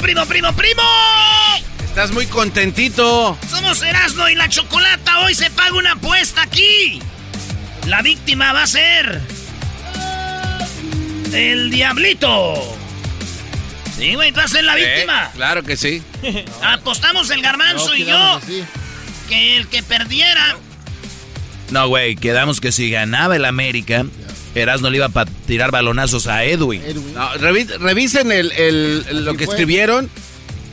Primo, primo, primo, primo? Estás muy contentito. Somos Erasmo y la Chocolata. Hoy se paga una apuesta aquí. La víctima va a ser. El Diablito. Sí, güey, va a ser la Eh, víctima. claro que sí. Apostamos el garbanzo y yo. Que el que perdiera. No, güey, quedamos que si ganaba el América, Erasmo le iba a tirar balonazos a Edwin. No, revi- revisen el, el- lo que escribieron.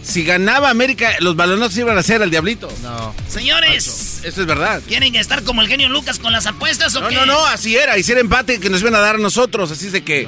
Si ganaba América, los balonazos iban a ser al Diablito. No. Señores, Eso es verdad. ¿quieren estar como el genio Lucas con las apuestas o No, qué? no, no, así era. Hiciera empate que nos iban a dar a nosotros. Así es de que.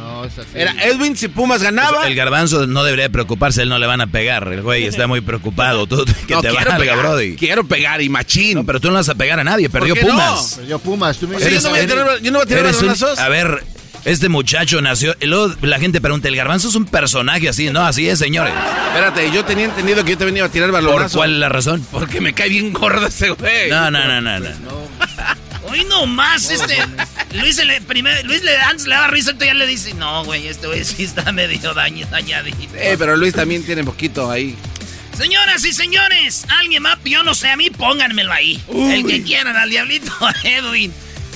Era Edwin si Pumas ganaba. El garbanzo no debería preocuparse, él no le van a pegar. El güey está muy preocupado. Tú, que No, te quiero valga, pegar, Brody. Quiero pegar y machín. No, pero tú no vas a pegar a nadie, perdió qué no? Pumas. Perdió Pumas, tú me Sí, yo no voy a tirar- yo no voy a tirar un-. A ver, este muchacho nació. Y luego la gente pregunta: ¿el garbanzo es un personaje así? No, así es, señores. Espérate, yo tenía entendido que yo te venía a tirar ¿Por balonazos. cuál es la razón? Porque me cae bien gordo ese güey. No, no, no, no. no. Hoy no más, este. Luis, le, primer, Luis le, antes le daba risa, entonces ya le dice: No, güey, este güey sí está medio daño, dañadito. Eh, pero Luis también tiene poquito ahí. Señoras y señores, alguien más, yo no sé, a mí pónganmelo ahí. El que quieran, al diablito Edwin.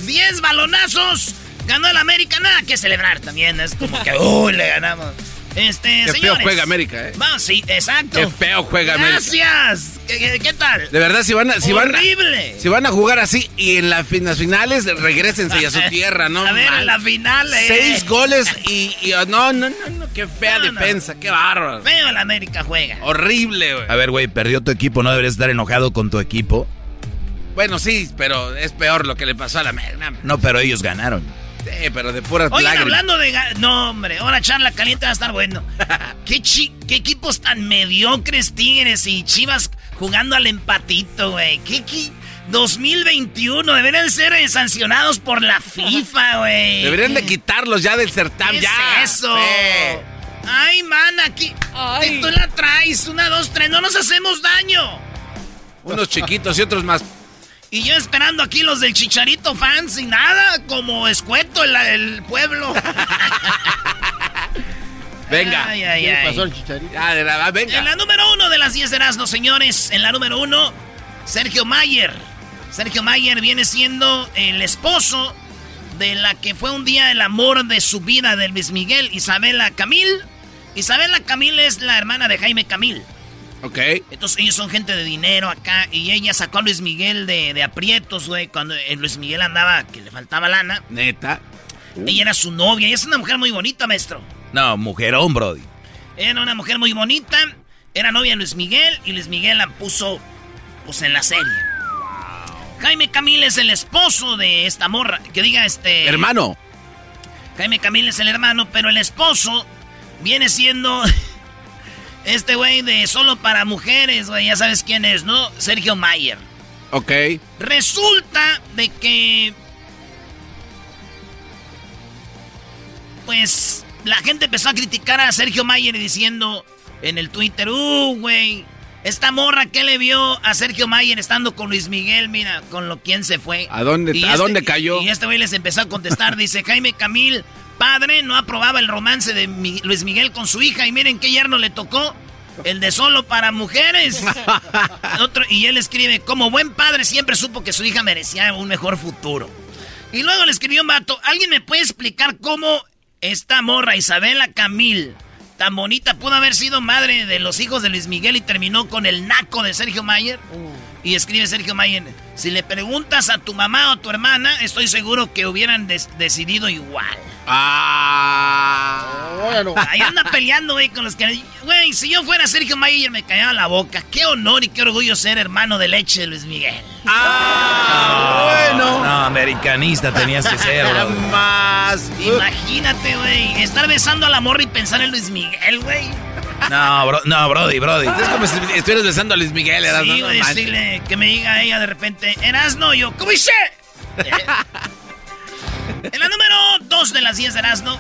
10 balonazos. Ganó el América, nada que celebrar también. Es como que, uy, le ganamos. Este, Qué feo juega América, eh. Vamos, sí, exacto. Qué feo juega América. Gracias. ¿Qué, qué, qué tal? De verdad, si van a, si van a- Horrible. si van a jugar así y en la las finales, regresense a su tierra, ¿no? A ver, mal. en la final, eh. Seis goles y, y- oh, no, no, no, no, qué fea No, no. defensa, qué bárbaro. Feo el América juega. Horrible, güey. A ver, güey, perdió tu equipo, ¿no deberías estar enojado con tu equipo? Bueno, sí, pero es peor lo que le pasó a la América. No, pero ellos ganaron. Sí, pero de puras Oigan, lágrimas. hablando de... No, hombre, ahora charla caliente va a estar bueno. ¿Qué, chi- ¿Qué equipos tan mediocres Tigres y Chivas jugando al empatito, güey? ¿Qué, qué 2021 deberían ser eh, sancionados por la FIFA, güey. Deberían de quitarlos ya del certamen, ¿Qué ya. es eso? Ay, man, aquí... Ay. Tú la traes, una, dos, tres, no nos hacemos daño. Unos chiquitos y otros más. Y yo esperando aquí los del Chicharito fans y nada, como escueto el, el pueblo. Venga. Ay, ay, ¿Qué ay. pasó al chicharito? Ya, de la- venga. En la número uno de las 10 de Erasmo, señores. En la número uno, Sergio Mayer. Sergio Mayer viene siendo el esposo de la que fue un día el amor de su vida de Luis Miguel, Isabela Camil. Isabela Camil es la hermana de Jaime Camil. Ok. Entonces ellos son gente de dinero acá y ella sacó a Luis Miguel de, aprietos, güey, cuando eh, Luis Miguel andaba que le faltaba lana. Neta. Ella era su novia, ella es una mujer muy bonita, maestro. No, mujerón, Brody. Era una mujer muy bonita, era novia de Luis Miguel y Luis Miguel la puso pues en la serie. Jaime Camil es el esposo de esta morra, que diga este... Hermano. Jaime Camil es el hermano, pero el esposo viene siendo este güey de solo para mujeres, güey, ya sabes quién es, ¿no? Sergio Mayer. Ok. Resulta de que... Pues la gente empezó a criticar a Sergio Mayer diciendo en el Twitter, uh, güey, esta morra que le vio a Sergio Mayer estando con Luis Miguel, mira, con lo quien se fue. ¿A dónde, ¿a este dónde cayó? Y, este güey les empezó a contestar, dice Jaime Camil, padre, no aprobaba el romance de Luis Miguel con su hija y miren qué yerno le tocó. El de solo para mujeres. Otro, y él escribe, como buen padre siempre supo que su hija merecía un mejor futuro. Y luego le escribió un vato, ¿alguien me puede explicar cómo esta morra Isabela Camil, tan bonita, pudo haber sido madre de los hijos de Luis Miguel y terminó con el naco de Sergio Mayer? Y escribe Sergio Mayer, si le preguntas a tu mamá o a tu hermana, estoy seguro que hubieran decidido igual. Ah. Bueno. Ahí anda peleando, güey, con los que... Güey, si yo fuera Sergio Mayer me callaba la boca. Qué honor y qué orgullo ser hermano de leche de Luis Miguel. Ah, bueno. No, americanista tenías que ser, bro. Más. Imagínate, güey, estar besando al amor y pensar en Luis Miguel, güey. No, bro, no, Brody, Brody. Es como si estuvieras besando a Luis Miguel, Erasno. Sí, güey, decirle que me diga ella de repente, Erasno, yo, ¿cómo hice? en la número 2 de las 10 de Erasno,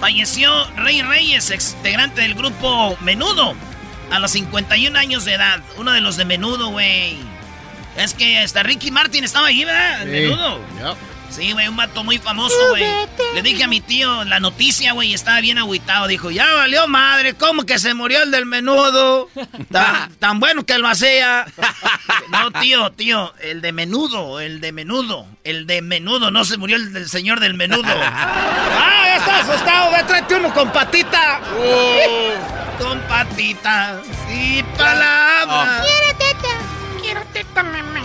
falleció Rey Reyes, ex integrante del grupo Menudo, a los 51 años de edad. Uno de los de Menudo, güey. Es que hasta Ricky Martin estaba ahí, ¿verdad? Menudo. Sí, güey, un vato muy famoso, güey. Le dije a mi tío la noticia, güey, y estaba bien agüitado. Dijo, ya valió madre, ¿cómo que se murió el del menudo? Tan, bueno que lo hacía. No, tío, tío, el de menudo, el de menudo, el de menudo, no se murió el del señor del menudo. ¡Ah, está asustado! Ve, tráete uno con patita. Oh. Con patita y palabras. Oh. Quiero teta, quiero teta, mamá.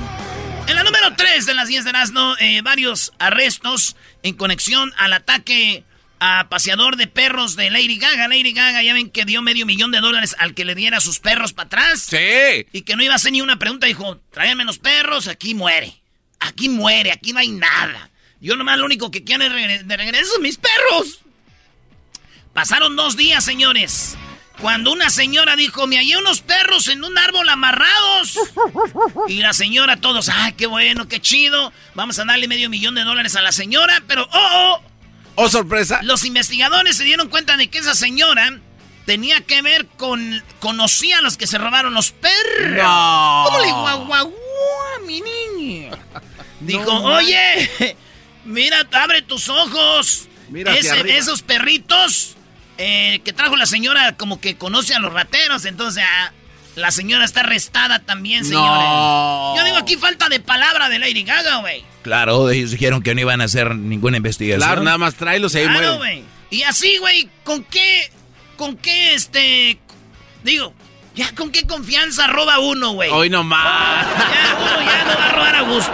En la número 3 de las 10 de Erasmo, eh, varios arrestos en conexión al ataque a paseador de perros de Lady Gaga. Lady Gaga, ya ven que dio medio millón de dólares al que le diera sus perros para atrás. Sí. Y que no iba a hacer ni una pregunta. Dijo, tráiganme los perros, aquí muere. Aquí muere, aquí no hay nada. Yo nomás lo único que quiero es de regreso mis perros. Pasaron dos días, señores. Cuando una señora dijo, me hallé unos perros en un árbol amarrados. Y la señora, todos, ay, qué bueno, qué chido. Vamos a darle medio millón de dólares a la señora, pero, oh, oh. Oh, sorpresa. Los investigadores se dieron cuenta de que esa señora tenía que ver con, conocía a los que se robaron los perros. No. ¿Cómo le guau, guau, mi niña? Dijo, oye, mira, abre tus ojos. Mira esos perritos eh, que trajo la señora como que conoce a los rateros, entonces ah, la señora está arrestada también, señores. Yo digo aquí falta de palabra de Lady Gaga, güey. Claro, ellos dijeron que no iban a hacer ninguna investigación. Claro, nada más tráelos y ahí claro, güey. Y así, güey, ¿con qué, con qué, este, digo, ya con qué confianza roba uno, güey? Hoy nomás. Ya uno ya no va a robar a gusto.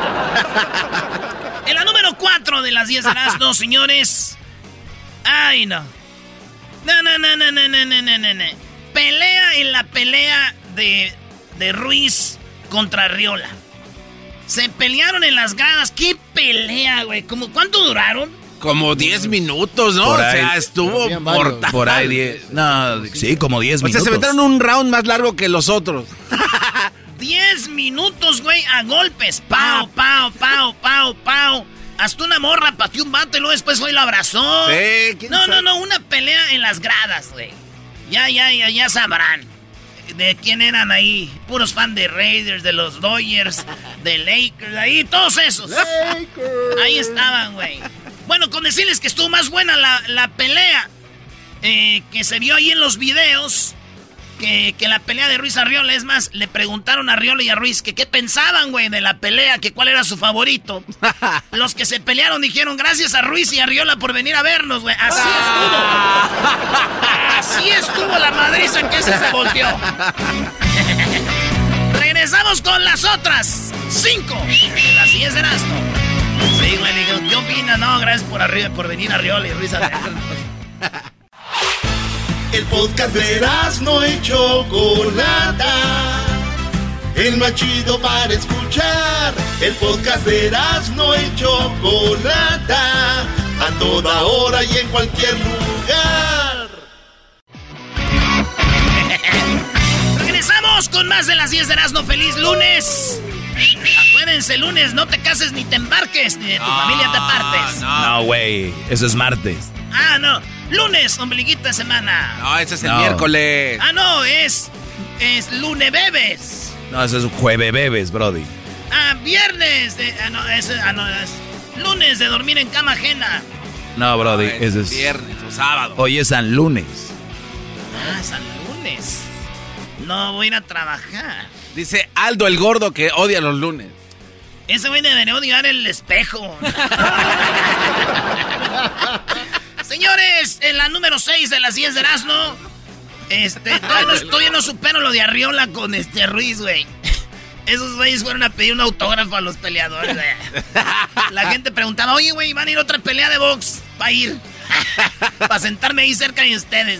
En la número 4 de las 10 de las dos, señores. Ay, no. No, no, no, no, no, no, no, no, no. Pelea en la pelea de, de Ruiz contra Riola. Se pelearon en las gradas. ¿Qué pelea, güey? ¿Cómo, ¿Cuánto duraron? Como 10 minutos, ¿no? o sea, estuvo mortal. Por ahí 10. No, sí, como 10 minutos. O sea, se metieron un round más largo que los otros. 10 minutos, güey, a golpes. Pau, pau, pau, pau, pau. Hasta una morra pateó un vato y luego después fue y lo abrazó. Sí, no, no, no, una pelea en las gradas, güey. Ya, ya, ya, ya sabrán. De quién eran ahí. Puros fans de Raiders, de los Dodgers, de Lakers, ahí, todos esos. Lakers. Ahí estaban, güey. Bueno, con decirles que estuvo más buena la, pelea eh, que se vio ahí en los videos. Que, que la pelea de Ruiz Arriola, es más, le preguntaron a Arriola y a Ruiz que qué pensaban, güey, de la pelea, que cuál era su favorito. Los que se pelearon dijeron gracias a Ruiz y Arriola por venir a vernos, güey. Así estuvo. Así estuvo la madriza que ese se volteó. Regresamos con las otras cinco las 10 de Erasmo. Sí, güey, digo, ¿qué opinas? No, gracias por, arriba, por venir a Arriola y Ruiz a vernos. El podcast de no y Chocolata. El más chido para escuchar. El podcast de no y Chocolata. A toda hora y en cualquier lugar. Regresamos con más de las 10 de Erasmo. ¡Feliz lunes! Acuérdense, lunes no te cases ni te embarques, ni de tu familia te partes. No, güey, eso es martes. Ah, no. Lunes, ombliguita de semana. No, ese es el No. miércoles. Ah, no, es. Es lunes bebes. No, eso es jueve bebes, Brody. Ah, viernes de. Ah, no, es. Ah, no, es. Lunes de dormir en cama ajena. No, Brody, No, es eso es... viernes o sábado. Hoy es San Lunes. Ah, San Lunes. No voy a ir a trabajar. Dice Aldo el gordo que odia los lunes. Ese güey debería odiar el espejo. Señores, en la número 6 de las 10 de Erasmo, este, todavía no, todavía no supero lo de Arriola con este Ruiz, güey. Esos güeyes fueron a pedir un autógrafo a los peleadores. güey. La gente preguntaba, oye, güey, ¿van a ir a otra pelea de box? Va a ir. Para sentarme ahí cerca de ustedes.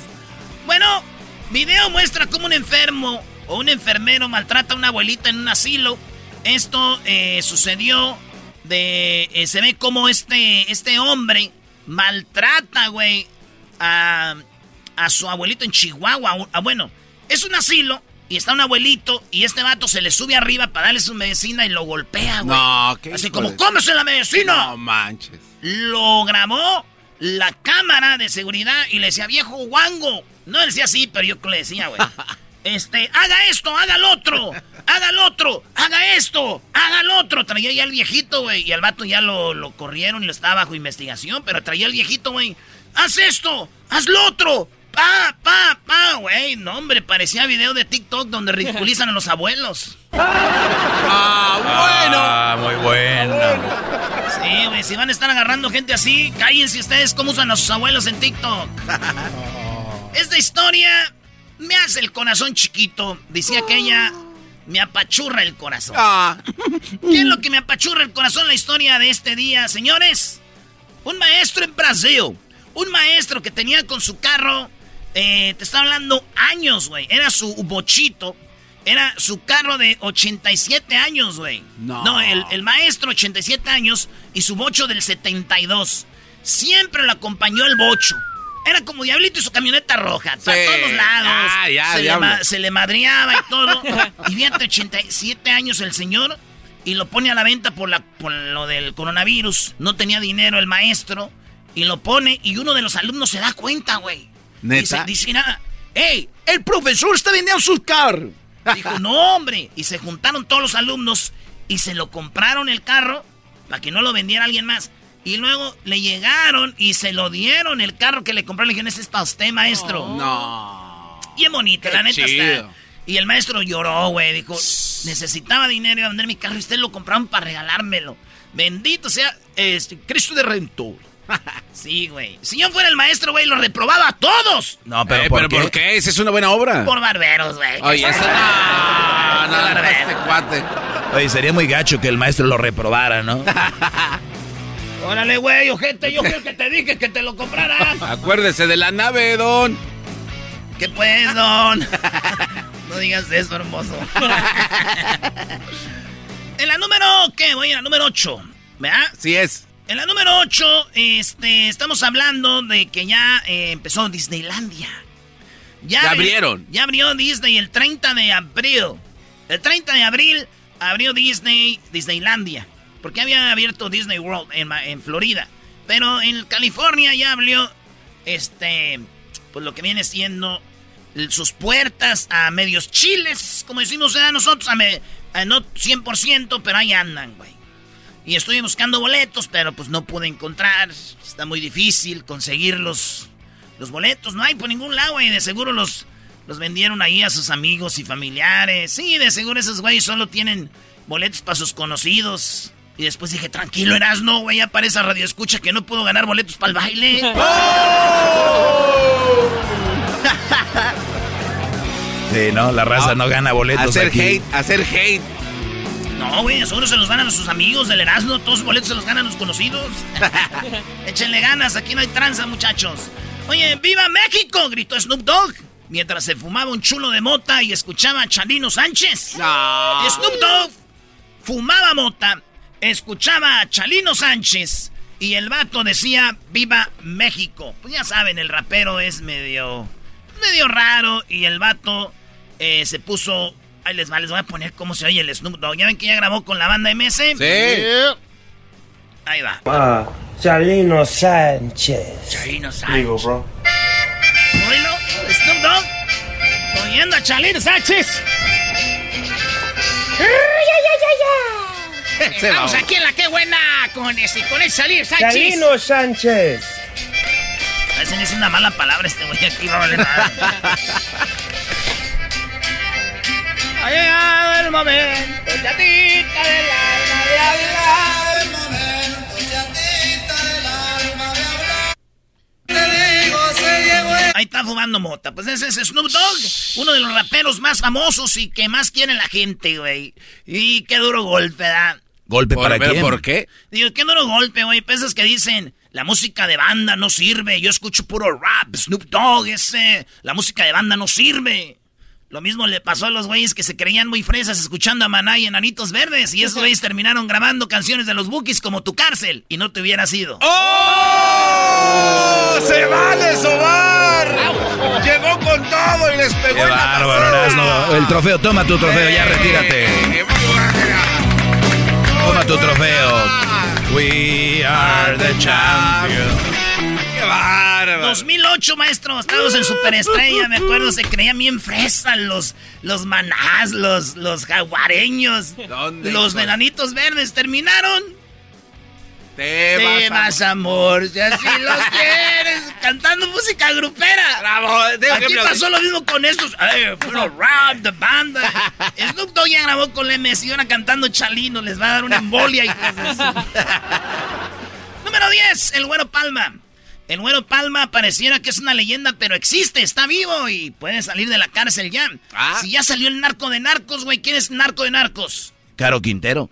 Bueno, video muestra cómo un enfermo o un enfermero maltrata a una abuelita en un asilo. Esto eh, sucedió de... eh, se ve como este, este hombre maltrata, güey, a, a su abuelito en Chihuahua. Ah, bueno, es un asilo y está un abuelito y este vato se le sube arriba para darle su medicina y lo golpea, güey. No, ¿qué Así como, cómese la medicina. No manches. Lo grabó la cámara de seguridad y le decía, viejo guango. No le decía así, pero yo le decía, güey. Este, haga esto, haga el otro, haga el otro, haga esto, haga el otro. Traía ya el viejito, güey. Y al vato ya lo, lo corrieron y lo estaba bajo investigación, pero traía el viejito, güey. Haz esto, haz lo otro. Pa, pa, pa, güey. No, hombre, parecía video de TikTok donde ridiculizan a los abuelos. Ah, Ah, muy bueno. Sí, güey, si van a estar agarrando gente así, cállense ustedes cómo usan a sus abuelos en TikTok. Esta historia me hace el corazón chiquito. Decía que ella me apachurra el corazón. Ah. ¿Qué es lo que me apachurra el corazón la historia de este día, señores? Un maestro en Brasil. Un maestro que tenía con su carro, eh, te está hablando años, güey. Era su bochito. Era su carro de 87 años, güey. No. No, el, el maestro 87 años y su bocho del 72. Siempre lo acompañó el bocho. Era como Diablito y su camioneta roja. Para Sí. todos lados. Ah, ya, se, le se le madreaba y todo. y fíjate, 87 años el señor y lo pone a la venta por, la, por lo del coronavirus. No tenía dinero el maestro y lo pone y uno de los alumnos se da cuenta, güey. ¿Neta? Dice, dice, "Ah, ¡Ey! ¡El profesor está vendiendo su carro! Dijo, no, hombre. Y se juntaron todos los alumnos y se lo compraron el carro para que no lo vendiera alguien más. Y luego le llegaron y se lo dieron el carro que le compraron. Le dijeron, ese es para usted, maestro. No. Bien bonito, Qué la neta chido. está. Y el maestro lloró, güey. Dijo, necesitaba dinero y a vender mi carro y ustedes lo compraron para regalármelo. Bendito sea este, Cristo de Redentor. sí, güey. Si yo fuera el maestro, güey, lo reprobaba a todos. No, pero, Eh, ¿por, ¿pero qué? por qué? Esa es una buena obra. Por barberos, güey. Oye, esa no, no, no, Barbero. este cuate. Oye, sería muy gacho que el maestro lo reprobara, ¿no? Órale, güey, ojete, yo creo que te dije que te lo compraran. Acuérdese de la nave, don. ¿Qué pues, don? no digas eso, hermoso. en la número, ¿qué? Voy a la número 8, ¿verdad? Sí es. En la número 8, este, estamos hablando de que ya eh, empezó Disneylandia. Ya abrieron. Ya abrió Disney el 30 de abril. El 30 de abril abrió Disney, Disneylandia. Porque había abierto Disney World en, en Florida. Pero en California ya abrió, este, pues lo que viene siendo sus puertas a medios chiles, como decimos a nosotros, a me- a no 100%, pero ahí andan, güey. Y estoy buscando boletos, pero pues no pude encontrar. Está muy difícil conseguir los, los boletos. No hay por ningún lado, güey. De seguro los, Los vendieron ahí a sus amigos y familiares. Sí, de seguro esos güeyes solo tienen boletos para sus conocidos. Y después dije, tranquilo, no, güey, ya para esa radio escucha que no puedo ganar boletos para el baile. ¡Oh! sí, no, la raza no, gana boletos. Hacer hate, hacer hate. No, güey, seguro se los ganan a sus amigos del Erasmo, todos los boletos se los ganan los conocidos. Échenle ganas, aquí no hay tranza, muchachos. Oye, ¡viva México! gritó Snoop Dogg mientras se fumaba un chulo de mota y escuchaba a Chalino Sánchez. No. Snoop Dogg fumaba mota, escuchaba a Chalino Sánchez y el vato decía ¡Viva México! Pues ya saben, el rapero es medio, medio raro y el vato eh, se puso... Ahí les va, les voy a poner cómo se oye el Snoop Dogg. ¿Ya ven que ya grabó con la banda MS? Sí. Ahí va. Ah, Chalino Sánchez. Chalino Sánchez. Digo, bro. Oílo, Snoop Dogg. Oyendo a Chalino Sánchez. ¡Ay, ay, ay, ay! Vamos aquí en la que buena con ese, con el Salir Sánchez. Chalino Sánchez. Ese es una mala palabra este güey aquí, no vale nada. ha llegado el momento, chatita del alma de hablar. El momento, chatita del alma de hablar. Te digo, se llegó Ahí está fumando mota. Pues ese es Snoop Dogg, uno de los raperos más famosos y que más quiere la gente, güey. Y qué duro golpe, ¿verdad? ¿Golpe para quién? ¿Por qué? Digo, qué duro golpe, güey. Pesas que dicen, la música de banda no sirve. Yo escucho puro rap, Snoop Dogg, ese. La música de banda no sirve. Lo mismo le pasó a los güeyes que se creían muy fresas escuchando a Maná y Enanitos Verdes. Y esos güeyes terminaron grabando canciones de los Bookies como Tu Cárcel. Y no te hubiera sido. ¡Oh! ¡Se vale sobar! Llegó con todo y les pegó Qué bárbaro, El trofeo, toma tu trofeo, ya retírate. Toma tu trofeo. We are the champions. 2008, maestro. Estábamos en Superestrella. Me acuerdo, se creían bien fresas los, los manás, los, los jaguareños. los venanitos verdes. Terminaron. Te, vas, amor, si así los quieres. Cantando música grupera. Bravo. Aquí pasó lo mismo con estos. puro rap, de banda. Snoop Dogg ya grabó con la MS y ahora cantando Chalino. Les va a dar una embolia y cosas Número 10, el güero Palma. El güero Palma pareciera que es una leyenda, pero existe, está vivo y puede salir de la cárcel ya. Ah. Si ya salió el narco de narcos, güey, ¿quién es narco de narcos? Caro Quintero.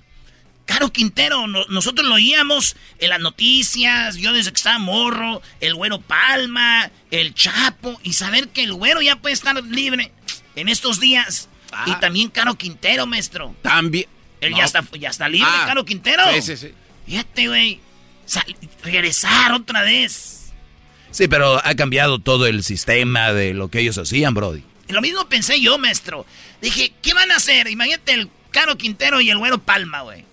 Caro Quintero, nosotros lo oíamos en las noticias, yo desde que estaba morro, el güero Palma, el Chapo, y saber que el güero ya puede estar libre en estos días. Ah. Y también Caro Quintero, maestro. También. Él ya, está, ya está libre, ah. Caro Quintero. Sí, sí, sí. Fíjate, güey. Regresar otra vez. Sí, pero ha cambiado todo el sistema de lo que ellos hacían, Brody. Lo mismo pensé yo, maestro. Dije, ¿qué van a hacer? Imagínate el Caro Quintero y el Güero Palma, güey.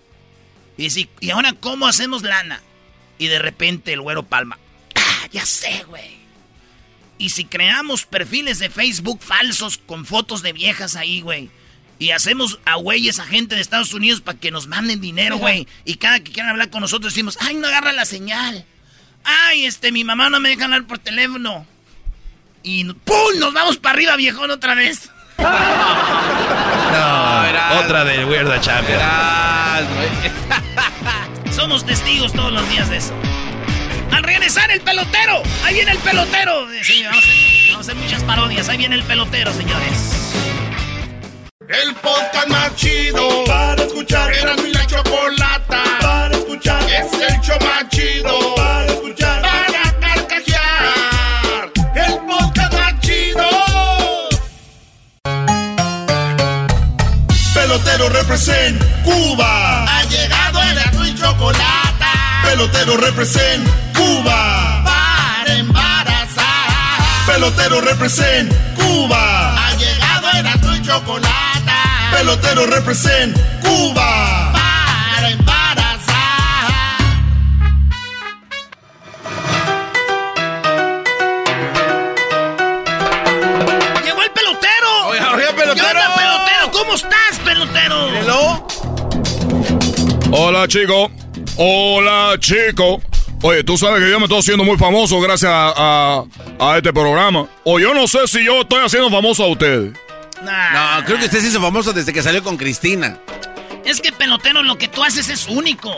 Y, si, y ahora, ¿cómo hacemos lana? Y de repente el Güero Palma. Ah, ya sé, güey. Y si creamos perfiles de Facebook falsos con fotos de viejas ahí, güey. Y hacemos a güeyes a gente de Estados Unidos para que nos manden dinero, güey. Y cada que quieran hablar con nosotros decimos, ay, no agarra la señal. Ay, este, mi mamá no me deja hablar por teléfono. Y ¡pum! Nos vamos para arriba, viejón, otra vez. no, otra de Weird Champion. Somos testigos todos los días de eso. Al regresar el pelotero, ahí viene el pelotero. Sí, vamos, a, hacer muchas parodias. Ahí viene el pelotero, señores. El podcast más chido para escuchar. Era mi la chocolata para escuchar. Es el show más chido para escuchar. Para carcajear. El podcast más chido. Pelotero represent Cuba. Pelotero represent Cuba. Para embarazar. Pelotero represent Cuba. Ha llegado el azul y chocolate pelotero represent Cuba. Para embarazar. Llegó el pelotero. Oye, oye, pelotero. ¿Qué pelotero? ¿Cómo estás, pelotero? Hello. Hola, chico. Hola, chico. Oye, tú sabes que yo me estoy haciendo muy famoso gracias a, a, este programa. O yo no sé si yo estoy haciendo famoso a ustedes. No, creo que usted se hizo famoso desde que salió con Cristina. Es que pelotero, lo que tú haces es único.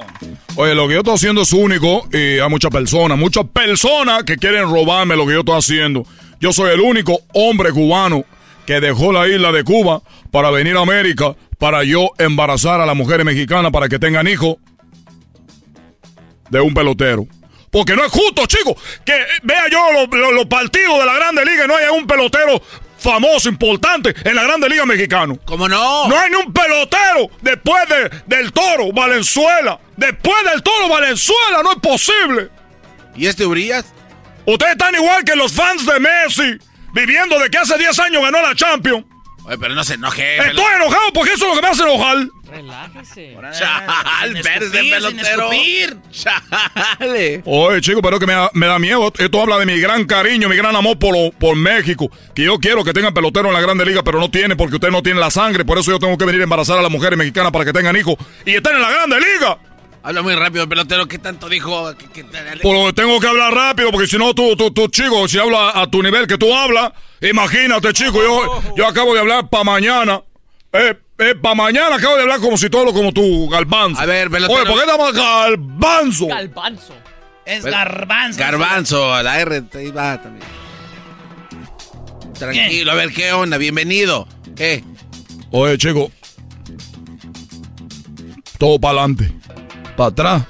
Oye, lo que yo estoy haciendo es único y hay muchas personas, muchas personas que quieren robarme lo que yo estoy haciendo. Yo soy el único hombre cubano que dejó la isla de Cuba para venir a América para yo embarazar a las mujeres mexicanas para que tengan hijos de un pelotero. Porque no es justo, chicos, que vea yo los, partidos de la Grande Liga y no haya un pelotero famoso, importante en la Grande Liga Mexicana. ¿Cómo no? No hay ni un pelotero después de, del Toro Valenzuela. Después del Toro Valenzuela, no es posible. ¿Y este Urias? Ustedes están igual que los fans de Messi, viviendo de que hace 10 años ganó la Champions. Oye, pero no se enoje. Estoy enojado porque eso es lo que me hace enojar. Relájese. Chal, verde pelotero. Chale. Oye, chico, pero que me da, me da, miedo. Esto habla de mi gran cariño, mi gran amor por, por México. Que yo quiero que tengan pelotero en la Grande Liga, pero no tiene porque usted no tiene la sangre. Por eso yo tengo que venir a embarazar a las mujeres mexicanas para que tengan hijos y estén en la Grande Liga. Habla muy rápido, pelotero. ¿Qué tanto dijo? Pues tengo que hablar rápido, porque si no, tú, tú, tú, chico, si habla a tu nivel que tú hablas, imagínate, chico, yo, yo acabo de hablar para mañana. Eh, eh, para mañana acabo de hablar como si todo lo como tú, galbanzo. A ver, pelotero. Oye, ¿por qué llamas galbanzo? Galbanzo. Es garbanzo. Garbanzo, la R te va también. Tranquilo, a ver, ¿qué onda? Bienvenido. ¿Qué? Oye, chico. Todo para adelante para atrás.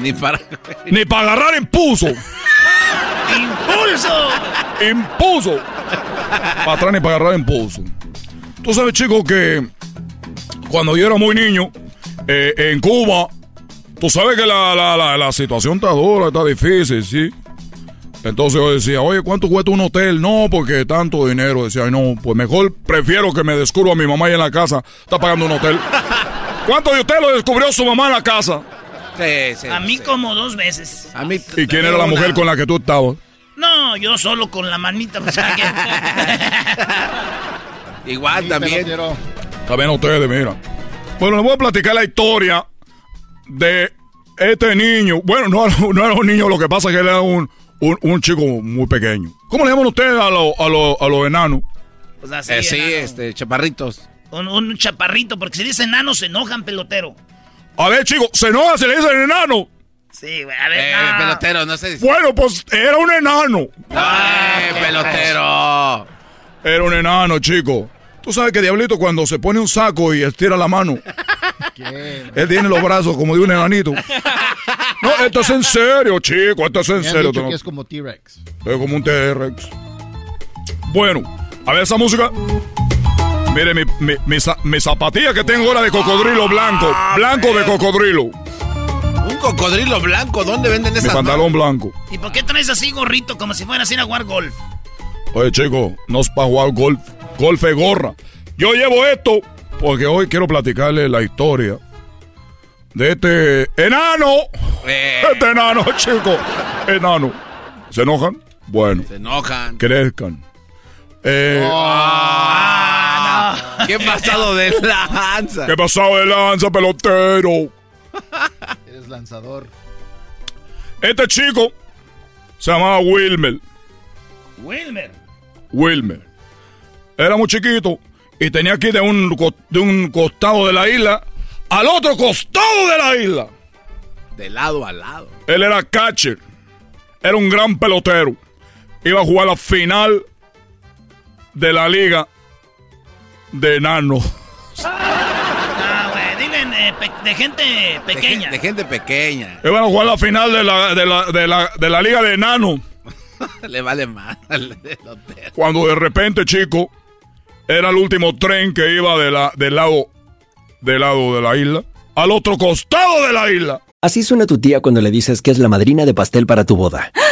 Ni para. Ni para agarrar impulso. ¡Impulso! ¡Impulso! Para atrás ni para agarrar impulso. Tú sabes, chicos, que cuando yo era muy niño, eh, en Cuba, tú sabes que la, la, la, situación está dura, está difícil, ¿sí? Entonces yo decía, oye, ¿cuánto cuesta un hotel? No, porque tanto dinero. Decía, no, pues mejor prefiero que me descubra a mi mamá ahí en la casa. Está pagando un hotel. ¿Cuántos de ustedes lo descubrió su mamá en la casa? Sí, sí. A mí como dos veces. A mí, ¿Y quién era la mujer con la que tú estabas? No, yo solo con la manita. Pues, Igual también. También ustedes, mira. Bueno, les voy a platicar la historia de este niño. Bueno, no, no era un niño, lo que pasa es que él era un, un, chico muy pequeño. ¿Cómo le llaman ustedes a, a, los enanos? Pues así, eh, sí, este, chaparritos. Un, chaparrito, porque si dicen enano se enojan, pelotero. A ver, chicos, se enoja si le dicen enano. Sí, güey, a ver. Eh, pelotero, no sé. Bueno, pues era un enano. ¡Ay, pelotero! Era un enano, chico. Tú sabes que Diablito cuando se pone un saco y estira la mano, él tiene los brazos como de un enanito. No, esto es en serio, chico, esto es en serio. que es como T-Rex. Es como un T-Rex. Bueno, a ver esa música. Mire, mi, mi, zapatilla que tengo ahora de cocodrilo blanco. Ah, blanco de cocodrilo. ¿Un cocodrilo blanco? ¿Dónde venden esas? Mi pantalón blanco. ¿Y por qué traes así gorrito como si fueras a ir a jugar golf? Oye, chico, no es para jugar golf. Golf es gorra. Yo llevo esto porque hoy quiero platicarle la historia de este enano. Eh. Este enano, chico. Enano. ¿Se enojan? Bueno. Se enojan. Crezcan. Eh, oh. ¿Qué pasado de lanza? ¿Qué pasado de lanza, pelotero? Eres lanzador. Este chico se llamaba Wilmer. Wilmer. Wilmer. Era muy chiquito y tenía que ir de un, de un costado de la isla al otro costado de la isla. De lado a lado. Él era catcher. Era un gran pelotero. Iba a jugar la final de la liga de enano. Ah, güey, eh, de gente pequeña. De, gente pequeña. Iban a jugar la final de la, de la, de la, de la liga de enano. Le vale más. Cuando de repente, chico, era el último tren que iba de la, del lado, del lado de la isla al otro costado de la isla. Así suena tu tía cuando le dices que es la madrina de pastel para tu boda.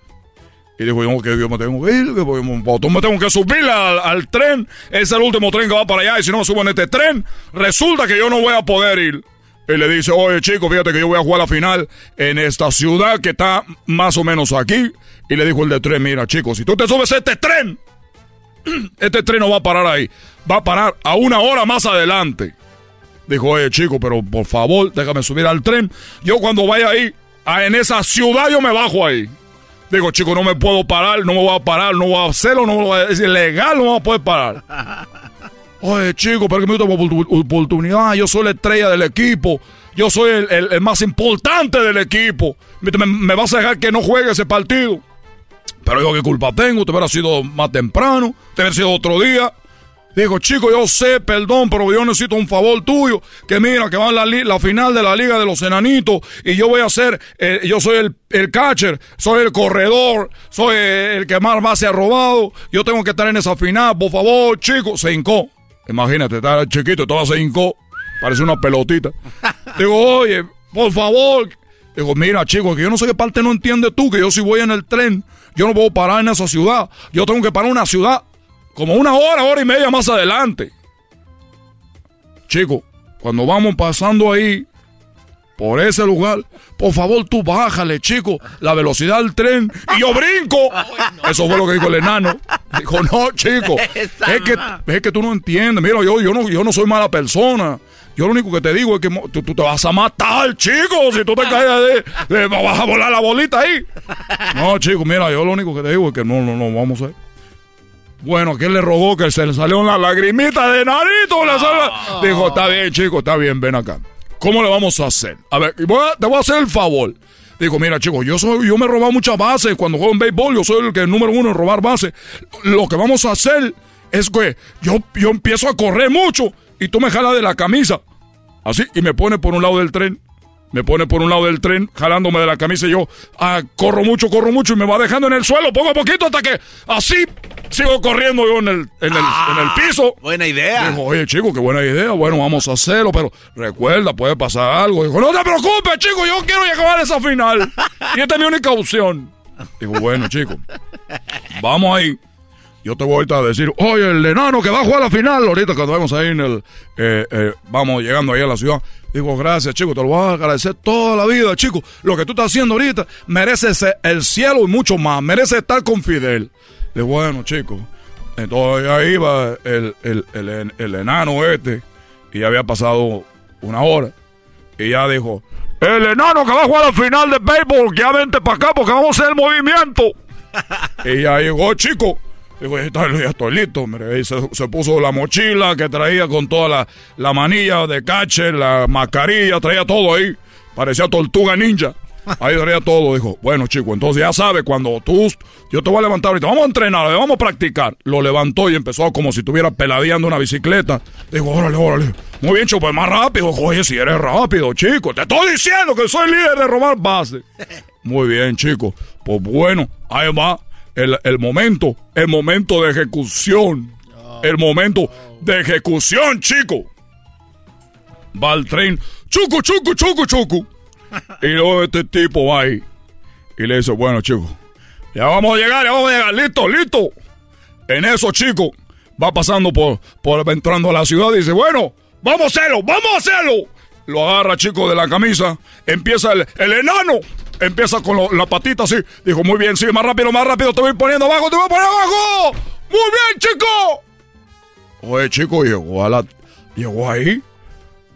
Y dijo, yo, que yo me tengo que ir, que me tengo que subir al, tren. Es el último tren que va para allá. Y si no me subo en este tren, resulta que yo no voy a poder ir. Y le dice, oye chico, fíjate que yo voy a jugar la final en esta ciudad que está más o menos aquí. Y le dijo el de tren, mira chico, si tú te subes a este tren, este tren no va a parar ahí. Va a parar a una hora más adelante. Dijo, oye chico, pero por favor, déjame subir al tren. Yo cuando vaya ahí, en esa ciudad, yo me bajo ahí. Digo, chico, no me puedo parar, no me voy a parar, no voy a hacerlo, no voy a decir legal, no voy a poder parar. Oye, chico, pero que me tengo oportunidad, yo soy la estrella del equipo, yo soy el, más importante del equipo. Me, vas a dejar que no juegue ese partido. Pero yo, ¿qué culpa tengo? Te hubiera sido más temprano, te hubiera sido otro día. Digo, chico, yo sé, perdón, pero yo necesito un favor tuyo. Que mira, que va a la, la final de la Liga de los Enanitos y yo voy a ser, eh, yo soy el, el, catcher, soy el corredor, soy el que más base ha robado. Yo tengo que estar en esa final, por favor, chico. Se hincó. Imagínate, está chiquito, todo se hincó. Parece una pelotita. Digo, oye, por favor. Digo, mira, chico, que yo no sé qué parte no entiendes tú, que yo si voy en el tren, yo no puedo parar en esa ciudad. Yo tengo que parar en una ciudad como una hora, hora y media más adelante. Chico, cuando vamos pasando ahí, por ese lugar, por favor tú bájale, chico, la velocidad del tren y yo brinco. Eso fue lo que dijo el enano. Dijo, no, chico, es que, es que tú no entiendes. Mira, yo, yo, no, yo no soy mala persona. Yo lo único que te digo es que tú, te vas a matar, chico. Si tú te caes de, vas a volar la bolita ahí. No, chico, mira, yo lo único que te digo es que no, no, no, vamos a ver. Bueno, ¿quién le rogó que se le salió una lagrimita de narito? Dijo, está bien, chico, está bien, ven acá. ¿Cómo le vamos a hacer? A ver, te voy a hacer el favor. Dijo, mira, chico, yo soy, yo me he robado muchas bases. Cuando juego en béisbol, yo soy el que número uno en robar bases. Lo que vamos a hacer es que yo, yo empiezo a correr mucho y tú me jalas de la camisa. Así, y me pone por un lado del tren me pone por un lado del tren, jalándome de la camisa y yo ah, corro mucho, corro mucho y me va dejando en el suelo poco a poquito hasta que así sigo corriendo yo en el, en el, ah, piso. Buena idea. Dijo, oye, chico, qué buena idea. Bueno, vamos a hacerlo, pero recuerda, puede pasar algo. Dijo, no te preocupes, chico, yo quiero llegar a esa final. Y esta es mi única opción. Digo, bueno, chico, vamos ahí. Yo te voy a decir, oye, el enano que va a jugar la final, ahorita cuando vamos ahí en el, eh, eh, vamos llegando ahí a la ciudad. Digo, gracias, chico, te lo voy a agradecer toda la vida, chico. Lo que tú estás haciendo ahorita merece el cielo y mucho más. Merece estar con Fidel. Digo, bueno, chico. Entonces ahí iba el, el, enano este, y ya había pasado una hora. Y ya dijo, el enano que va a jugar la final de béisbol, ya vente para acá porque vamos a hacer el movimiento. y ya llegó, chico. Digo, ya estoy, listo. Mire, se, puso la mochila que traía con toda la, la manilla de cache, la mascarilla, traía todo ahí. Parecía tortuga ninja. Ahí traía todo. Dijo, bueno, chico, entonces ya sabes, cuando tú, yo te voy a levantar ahorita, vamos a entrenar, vamos a practicar. Lo levantó y empezó como si estuviera peladeando una bicicleta. Dijo, órale, órale. Muy bien, chico, pues más rápido. Oye, si eres rápido, chico. Te estoy diciendo que soy líder de robar base. Muy bien, chico. Pues bueno, ahí va el, momento, el momento de ejecución. El momento de ejecución, chico. Va el tren, chucu, chucu, chucu, chucu. Y luego este tipo va ahí. Y le dice, bueno, chico, ya vamos a llegar, ya vamos a llegar, listo, listo. En eso, chico, va pasando por, por entrando a la ciudad y dice, bueno, vamos a hacerlo, vamos a hacerlo. Lo agarra, chico, de la camisa, empieza el, el enano empieza con la patita así. Dijo, muy bien, sigue más rápido, más rápido, te voy poniendo abajo, te voy a poner abajo. Muy bien, chico. Oye, chico, llegó a la... Llegó ahí.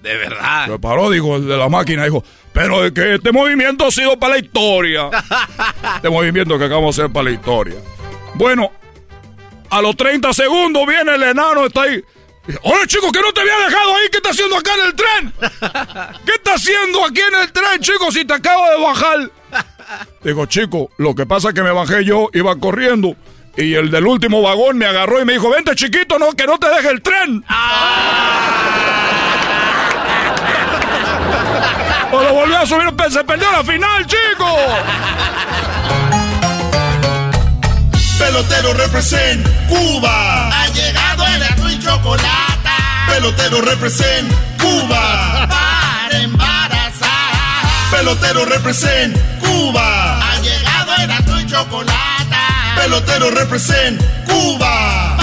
De verdad. Se paró, dijo, el de la máquina, dijo, pero es que este movimiento ha sido para la historia. este movimiento que acabamos de hacer para la historia. Bueno, a los 30 segundos viene el enano, está ahí. Oye, chico, que no te había dejado ahí. ¿Qué está haciendo acá en el tren? ¿Qué está haciendo aquí en el tren, chico, si te acabo de bajar? Digo, chico, lo que pasa es que me bajé yo, iba corriendo. Y el del último vagón me agarró y me dijo, vente chiquito, no, que no te deje el tren. O lo volvió a subir, se perdió la final, chico. Pelotero represent Cuba. Ha llegado el chocolate. Pelotero represent Cuba. Para embarazar. Pelotero represent Cuba. Ha llegado el azul y chocolate. Pelotero represent Cuba.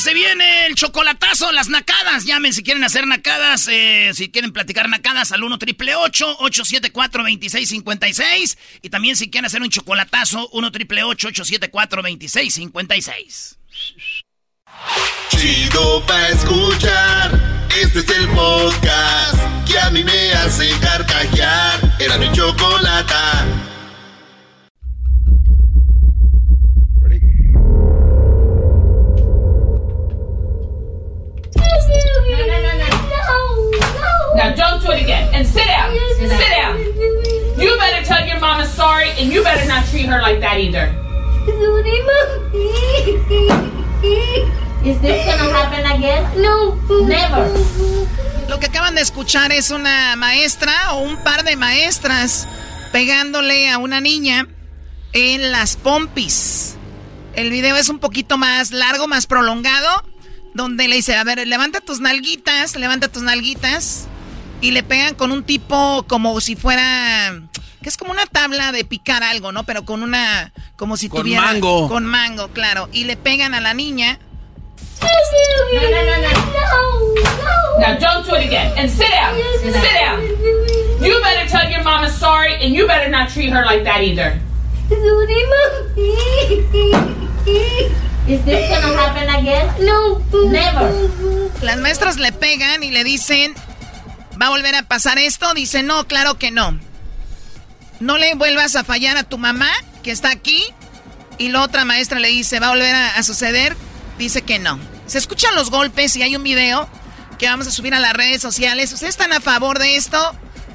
Se viene el chocolatazo, las nacadas. Llamen si quieren hacer nacadas, eh, si quieren platicar nacadas al 1 triple 874 2656 Y también si quieren hacer un chocolatazo, 1 triple 874 2656 Chido pa' escuchar. Este es el podcast que a mí me hace carcajear. Era mi chocolata. Now jump to it again and sit down. Sit down. You better tell your mama sorry and you better not treat her like that either. Is this gonna happen again? No. Never. Lo que acaban de escuchar es una maestra o un par de maestras pegándole a una niña en las pompis. El video es un poquito más largo, más prolongado, donde le dice, a ver, levanta tus nalguitas, levanta tus nalguitas, y le pegan con un tipo como si fuera, que es como una tabla de picar algo, ¿no? Pero con una, como si Con tuviera... mango. Con mango, claro. Y le pegan a la niña. No, no, no, no. Now jump to it again and sit down. Sit down. You better tell your mama sorry and you better not treat her like that either. Is this gonna happen again? No. Never. Las maestras le pegan y le dicen, ¿va a volver a pasar esto? Dice, no, claro que no. No le vuelvas a fallar a tu mamá, que está aquí. Y la otra maestra le dice, ¿va a volver a, suceder? Dice que no. Se escuchan los golpes y hay un video que vamos a subir a las redes sociales. ¿Ustedes están a favor de esto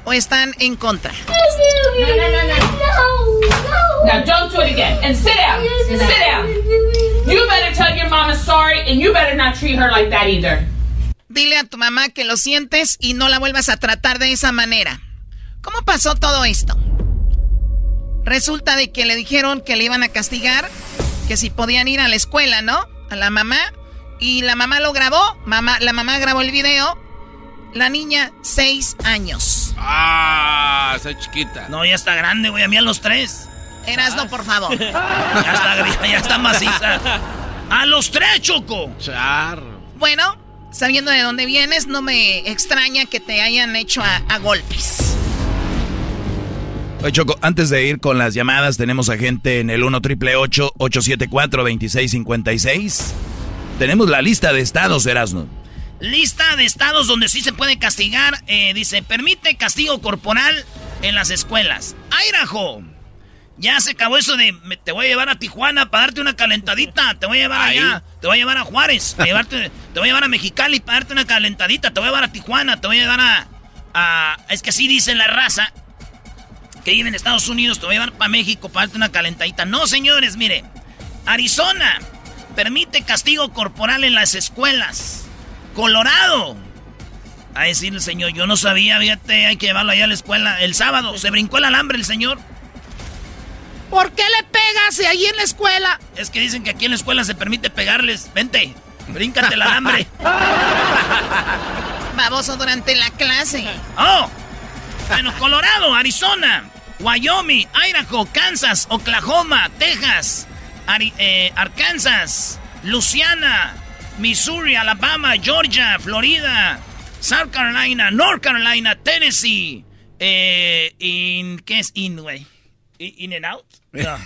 o están en contra? No, no, no, no. Now jump to it again and sit down. Sit down. You better tell your mama sorry and you better not treat her like that either. Dile a tu mamá que lo sientes y no la vuelvas a tratar de esa manera. ¿Cómo pasó todo esto? Resulta de que le dijeron que le iban a castigar, que si podían ir a la escuela, ¿no? A la mamá. Y la mamá lo grabó, mamá, la mamá grabó el video. La niña, seis años. Ah, está chiquita. No, ya está grande, güey, a mí a los tres. Erasno, por favor. ya está, ya está maciza. A los tres, Choco. Char. Bueno, sabiendo de dónde vienes, no me extraña que te hayan hecho a, a golpes. Oye, Choco, antes de ir con las llamadas, tenemos a gente en el 1 triple 874 2656 Tenemos la lista de estados, Erasmo. Lista de estados donde sí se puede castigar. eh, dice, permite castigo corporal en las escuelas. Idaho. Ya se acabó eso de me- te voy a llevar a Tijuana para darte una calentadita. Te voy a llevar Ahí. allá. Te voy a llevar a Juárez. Te, llevarte- te voy a llevar a Mexicali para darte una calentadita. Te voy a llevar a Tijuana. Te voy a llevar a. a- es que así dice la raza que vive en Estados Unidos. Te voy a llevar para México para darte una calentadita. No, señores, mire. Arizona permite castigo corporal en las escuelas. Colorado. A decir el señor, yo no sabía, fíjate, hay que llevarlo allá a la escuela. El sábado se brincó el alambre el señor. ¿Por qué le pegas ahí en la escuela? Es que dicen que aquí en la escuela se permite pegarles. Vente, bríncate el alambre. Baboso durante la clase. Oh, bueno, Colorado, Arizona, Wyoming, Idaho, Kansas, Oklahoma, Texas, Ari- eh, Arkansas, Louisiana, Missouri, Alabama, Georgia, Florida, South Carolina, North Carolina, Tennessee, eh, in, ¿qué es in, güey? In and out? No.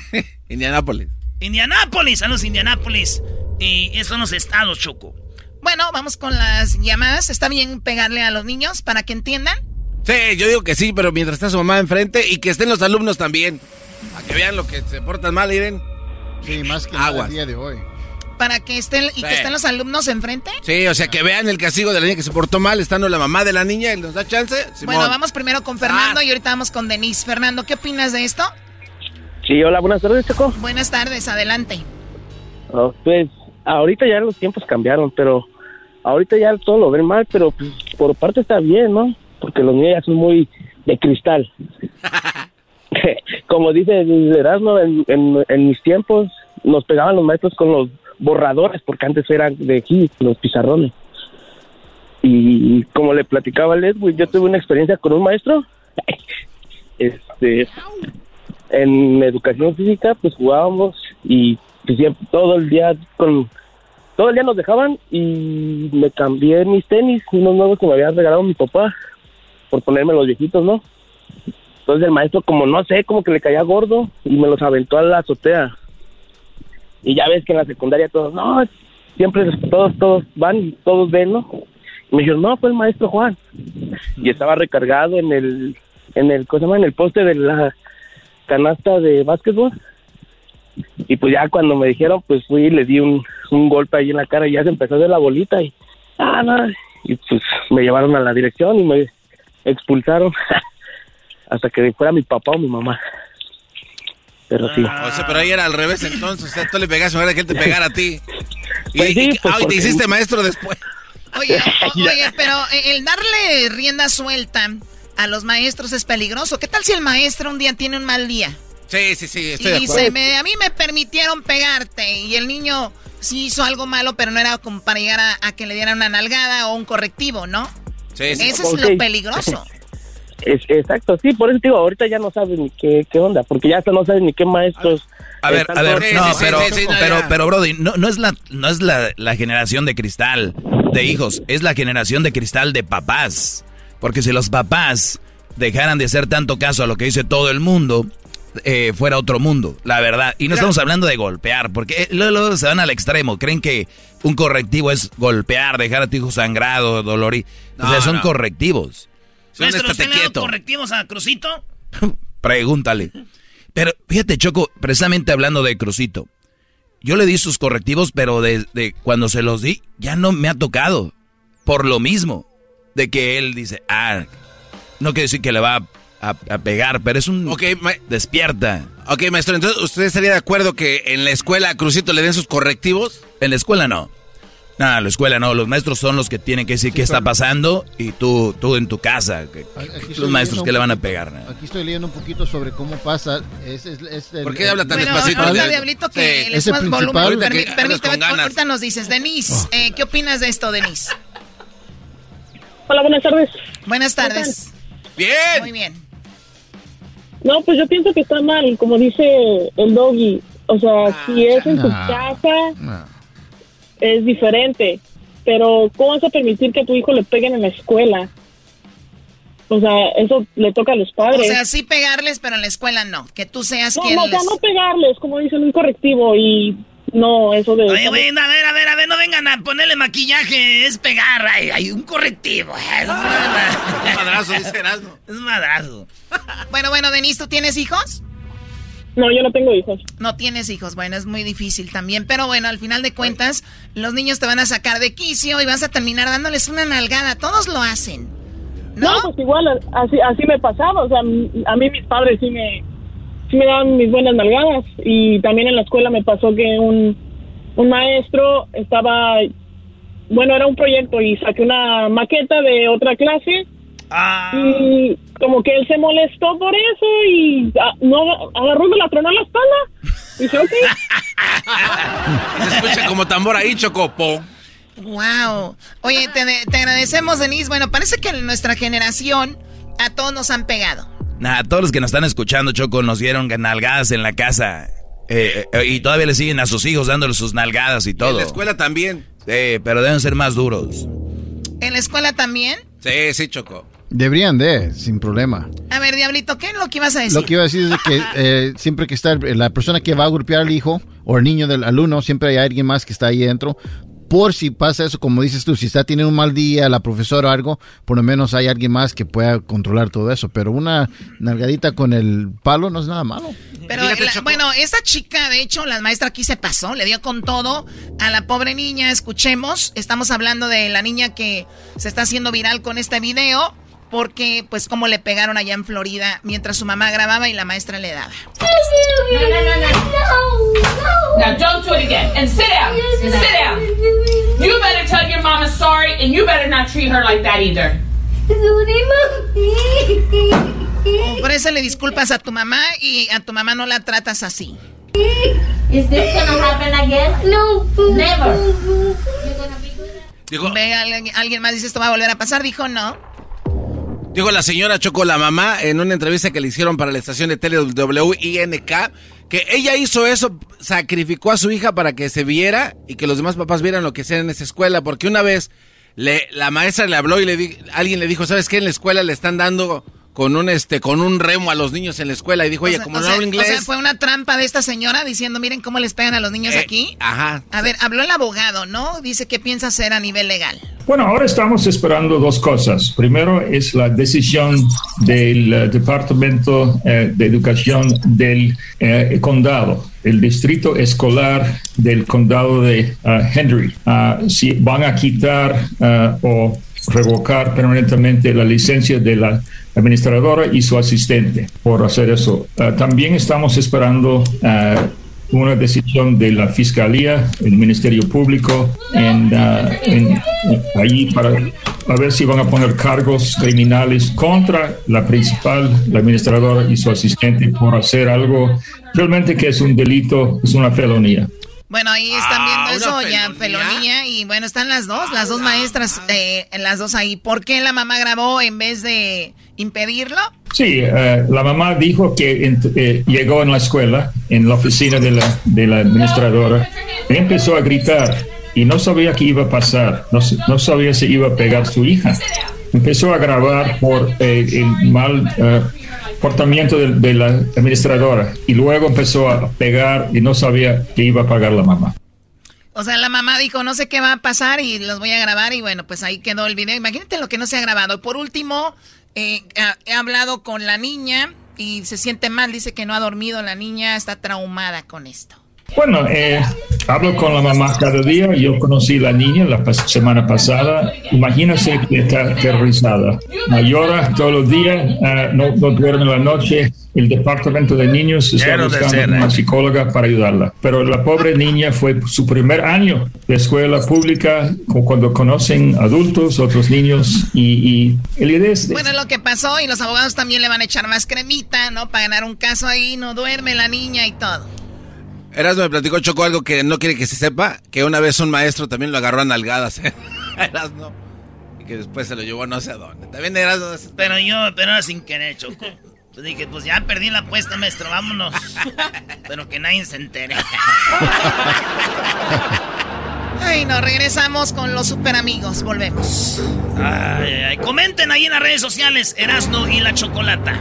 Indianápolis. Indianápolis, saludos Indianápolis. Y esos son los estados, Choco. Bueno, vamos con las llamadas. ¿Está bien pegarle a los niños para que entiendan? Sí, yo digo que sí, pero mientras está su mamá enfrente y que estén los alumnos también. Para que vean lo que se portan mal, Iren. Sí, más que Aguas. el día de hoy. Para que estén y que estén los alumnos enfrente. Sí, o sea, que vean el castigo de la niña que se portó mal, estando la mamá de la niña y nos da chance. Simón. Bueno, vamos primero con Fernando y ahorita vamos con Denise. Fernando, ¿qué opinas de esto? Sí, hola, buenas tardes, Choco. Buenas tardes, adelante. Oh, pues ahorita ya los tiempos cambiaron, pero ahorita ya todo lo ven mal, pero pues, por parte está bien, ¿no? Porque los niños ya son muy de cristal. Como dice Erasmo, en, en, en mis tiempos nos pegaban los maestros con los borradores, porque antes eran de aquí, los pizarrones. Y como le platicaba a Ledwin, yo tuve una experiencia con un maestro. este en educación física pues jugábamos y pues, todo el día con todo el día nos dejaban y me cambié mis tenis unos nuevos que me había regalado mi papá por ponerme los viejitos no entonces el maestro como no sé como que le caía gordo y me los aventó a la azotea y ya ves que en la secundaria todos no siempre todos todos van y todos ven no y me dijeron no fue el maestro Juan y estaba recargado en el en el ¿cómo se llama? en el poste de la canasta de básquetbol. Y pues ya cuando me dijeron, pues fui y le di un, un golpe ahí en la cara y ya se empezó a hacer la bolita y, ah, y pues me llevaron a la dirección y me expulsaron hasta que fuera mi papá o mi mamá. Pero sí. O sea, pero ahí era al revés entonces. O sea, tú le pegas en lugar de que él te pegara a ti. Y, Pues sí, y- pues ah, y te hiciste maestro después. Oye, o- oye, pero el darle rienda suelta a los maestros es peligroso. ¿Qué tal si el maestro un día tiene un mal día? Sí, sí, sí, Y estoy de dice, acuerdo. me- a mí me permitieron pegarte y el niño sí hizo algo malo, pero no era como para llegar a, a que le dieran una nalgada o un correctivo, ¿no? Sí, sí. Eso es lo peligroso. Es, exacto, sí, por eso te digo, ahorita ya no sabes ni qué, qué onda, porque ya hasta no sabes ni qué maestros. A ver, a ver, no, pero, sí, sí, no, pero, pero, Brody, no, no es, la, no es la, la generación de cristal de hijos, es la generación de cristal de papás. Porque si los papás dejaran de hacer tanto caso a lo que dice todo el mundo, eh, fuera otro mundo, la verdad. Y no estamos hablando de golpear, porque eh, luego, luego se van al extremo, creen que un correctivo es golpear, dejar a tu hijo sangrado, dolorido. o sea, No, son no. correctivos. Maestro, ¿usted le correctivos a Crucito? Pregúntale. Pero fíjate, Choco, precisamente hablando de Crucito, yo le di sus correctivos, pero desde cuando se los di, ya no me ha tocado. Por lo mismo, de que él dice, ah, no quiere decir que le va a, a pegar, pero es un Ok, despierta. ok, maestro, entonces, ¿usted estaría de acuerdo que en la escuela a Crucito le den sus correctivos? En la escuela no. En la escuela no. Los maestros son los que tienen que decir qué está pasando y tú, tú en tu casa. que- estoy los maestros que le van a pegar. ¿no? Aquí estoy leyendo un poquito sobre cómo pasa. Es, es- es el- ¿Por qué habla tan el- Bueno, despacito, ahorita, Diablito. Diablito, que Sí. le subas volumen. Ahorita que ganas. ahorita nos dices. Denise, eh, ¿qué opinas de esto, Denise? Hola, buenas tardes. Buenas tardes. Bien. Muy bien. No, pues yo pienso que está mal, como dice el doggy. O sea, si es en tu no. casa, No. Es diferente. Pero, ¿cómo vas a permitir que a tu hijo le peguen en la escuela? O sea, eso le toca a los O padres. sea, sí pegarles, pero en la escuela no. Que tú seas no, quien no, o sea, les... no pegarles, como dicen, un correctivo y no, eso de... Oye, güey, a ver, a ver, a ver, no vengan a ponerle maquillaje, es pegar, hay, hay un correctivo. Es un Un madrazo, dice Erasmo. es un madrazo. Bueno, bueno, Denise, ¿tú tienes hijos? No, yo no tengo hijos. No tienes hijos, bueno, es muy difícil también, pero bueno, al final de cuentas, los niños te van a sacar de quicio y vas a terminar dándoles una nalgada, todos lo hacen. No, pues igual, así, así me pasaba. O sea, a mí mis padres sí me, sí me daban mis buenas nalgadas. Y también en la escuela me pasó que un, un maestro estaba, bueno, era un proyecto y saqué una maqueta de otra clase. Ah. Y como que él se molestó por eso y ah, no agarró me la tronó la espalda. Y dije, ok. Se escucha como tambor ahí, Chocopo. Wow. Oye, te, te agradecemos, Denise. Bueno, parece que en nuestra generación a todos nos han pegado. Nah, todos los que nos están escuchando, Choco, nos dieron nalgadas en la casa. Eh, eh, y todavía le siguen a sus hijos dándoles sus nalgadas y todo. En la escuela también. Sí, pero deben ser más duros. ¿En la escuela también? Sí, sí, Choco. Deberían de, sin problema. A ver, Diablito, ¿qué es lo que ibas a decir? Lo que iba a decir es que eh, siempre que está la persona que va a golpear al hijo o el niño del alumno, siempre hay alguien más que está ahí dentro. Por si pasa eso, como dices tú, si está teniendo un mal día la profesora o algo, por lo menos hay alguien más que pueda controlar todo eso. Pero una nalgadita con el palo no es nada malo. Pero, la- bueno, esa chica, de hecho, la maestra aquí se pasó, le dio con todo a la pobre niña. Escuchemos, estamos hablando de la niña que se está haciendo viral con este video, porque, pues, como le pegaron allá en Florida mientras su mamá grababa y la maestra le daba. No, no, no, no. Now don't do it again. And sit down. Sit down. You better tell your mama sorry, and you better not treat her like that either. Por eso le disculpas a tu mamá y a tu mamá no la tratas así. Is this gonna happen again? No. Never. Ve, alguien, alguien más dice esto va a volver a pasar, dijo no. Dijo la señora Choco, la mamá, en una entrevista que le hicieron para la estación de tele WINK, que ella hizo eso, sacrificó a su hija para que se viera y que los demás papás vieran lo que hacían en esa escuela, porque una vez le, la maestra le habló y le di- alguien le dijo, ¿sabes qué? En la escuela le están dando con un este con un remo a los niños en la escuela y dijo, oye, O sea- como no sea- hablo inglés, O sea, fue una trampa de esta señora diciendo, miren cómo les pegan a los niños Eh, aquí. ajá. A ver, habló el abogado, ¿no? Dice que piensa hacer a nivel legal. Bueno, ahora estamos esperando dos cosas. Primero es la decisión del eh, Departamento eh, de Educación del eh, condado, el distrito escolar del condado de eh, Henry. Ah, si van a quitar ah, o revocar permanentemente la licencia de la administradora y su asistente por hacer eso. Ah, también estamos esperando ah, una decisión de la Fiscalía, el Ministerio Público, en, ahí para ver si van a poner cargos criminales contra la principal, la administradora y su asistente por hacer algo realmente que es un delito, es una felonía. Bueno, ahí están Ah, viendo una eso, ya felonía y bueno, están las dos, las dos maestras, eh, las dos ahí. ¿Por qué la mamá grabó en vez de impedirlo? Sí, eh, la mamá dijo que eh, llegó en la escuela, en la oficina de la, de la administradora, y empezó a gritar y no sabía qué iba a pasar, no, no sabía si iba a pegar su hija. Empezó a grabar por eh, el mal eh, comportamiento de, la administradora y luego empezó a pegar y no sabía que iba a pagar la mamá. O sea, la mamá dijo, no sé qué va a pasar y los voy a grabar y bueno, pues ahí quedó el video. Imagínate lo que no se ha grabado. Por último, eh, he hablado con la niña y se siente mal, dice que no ha dormido, la niña está traumada con esto. Bueno, eh, hablo con la mamá cada día. Yo conocí a la niña la pas- semana pasada. Imagínese que está aterrorizada. Llora todos los días, ah, no, no duerme la noche. El departamento de niños está Quiero buscando decir, una eh. psicóloga para ayudarla. Pero la pobre niña fue su primer año de escuela pública, cu- cuando conocen adultos, otros niños. Y, y la idea es Bueno, lo que pasó y los abogados también le van a echar más cremita, ¿no? Para ganar un caso ahí, no duerme la niña y todo. Erasmo me platicó Choco algo que no quiere que se sepa, que una vez un maestro también lo agarró a nalgadas, ¿eh? Erasmo. Y que después se lo llevó no sé a dónde. También Erasmo... Pero yo, pero era sin querer, Choco. Pues dije, pues ya perdí la apuesta, maestro, vámonos. Pero que nadie se entere. Ay, no, regresamos con los super amigos, volvemos. Ay. Comenten ahí en las redes sociales, Erasno y la Chocolata.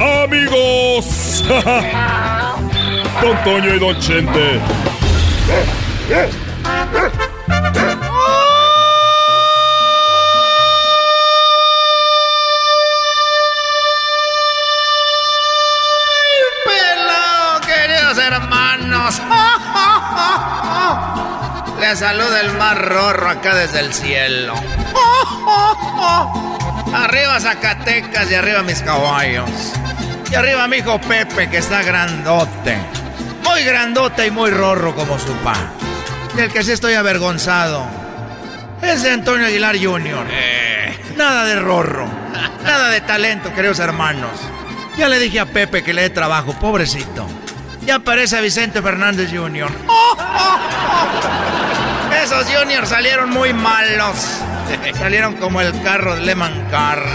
amigos. Don Toño y Don Chente. Hermanos. Les saluda el más rorro acá desde el cielo. Arriba Zacatecas y arriba mis caballos. Y arriba mi hijo Pepe que está grandote. Muy grandote y muy rorro como su pa. Y el que sí estoy avergonzado es de Antonio Aguilar Jr. Nada de rorro. Nada de talento, queridos hermanos. Ya le dije a Pepe que le dé trabajo, pobrecito. Ya parece Vicente Fernández Jr. Esos juniors salieron muy malos. Salieron como el carro de Lehman Car.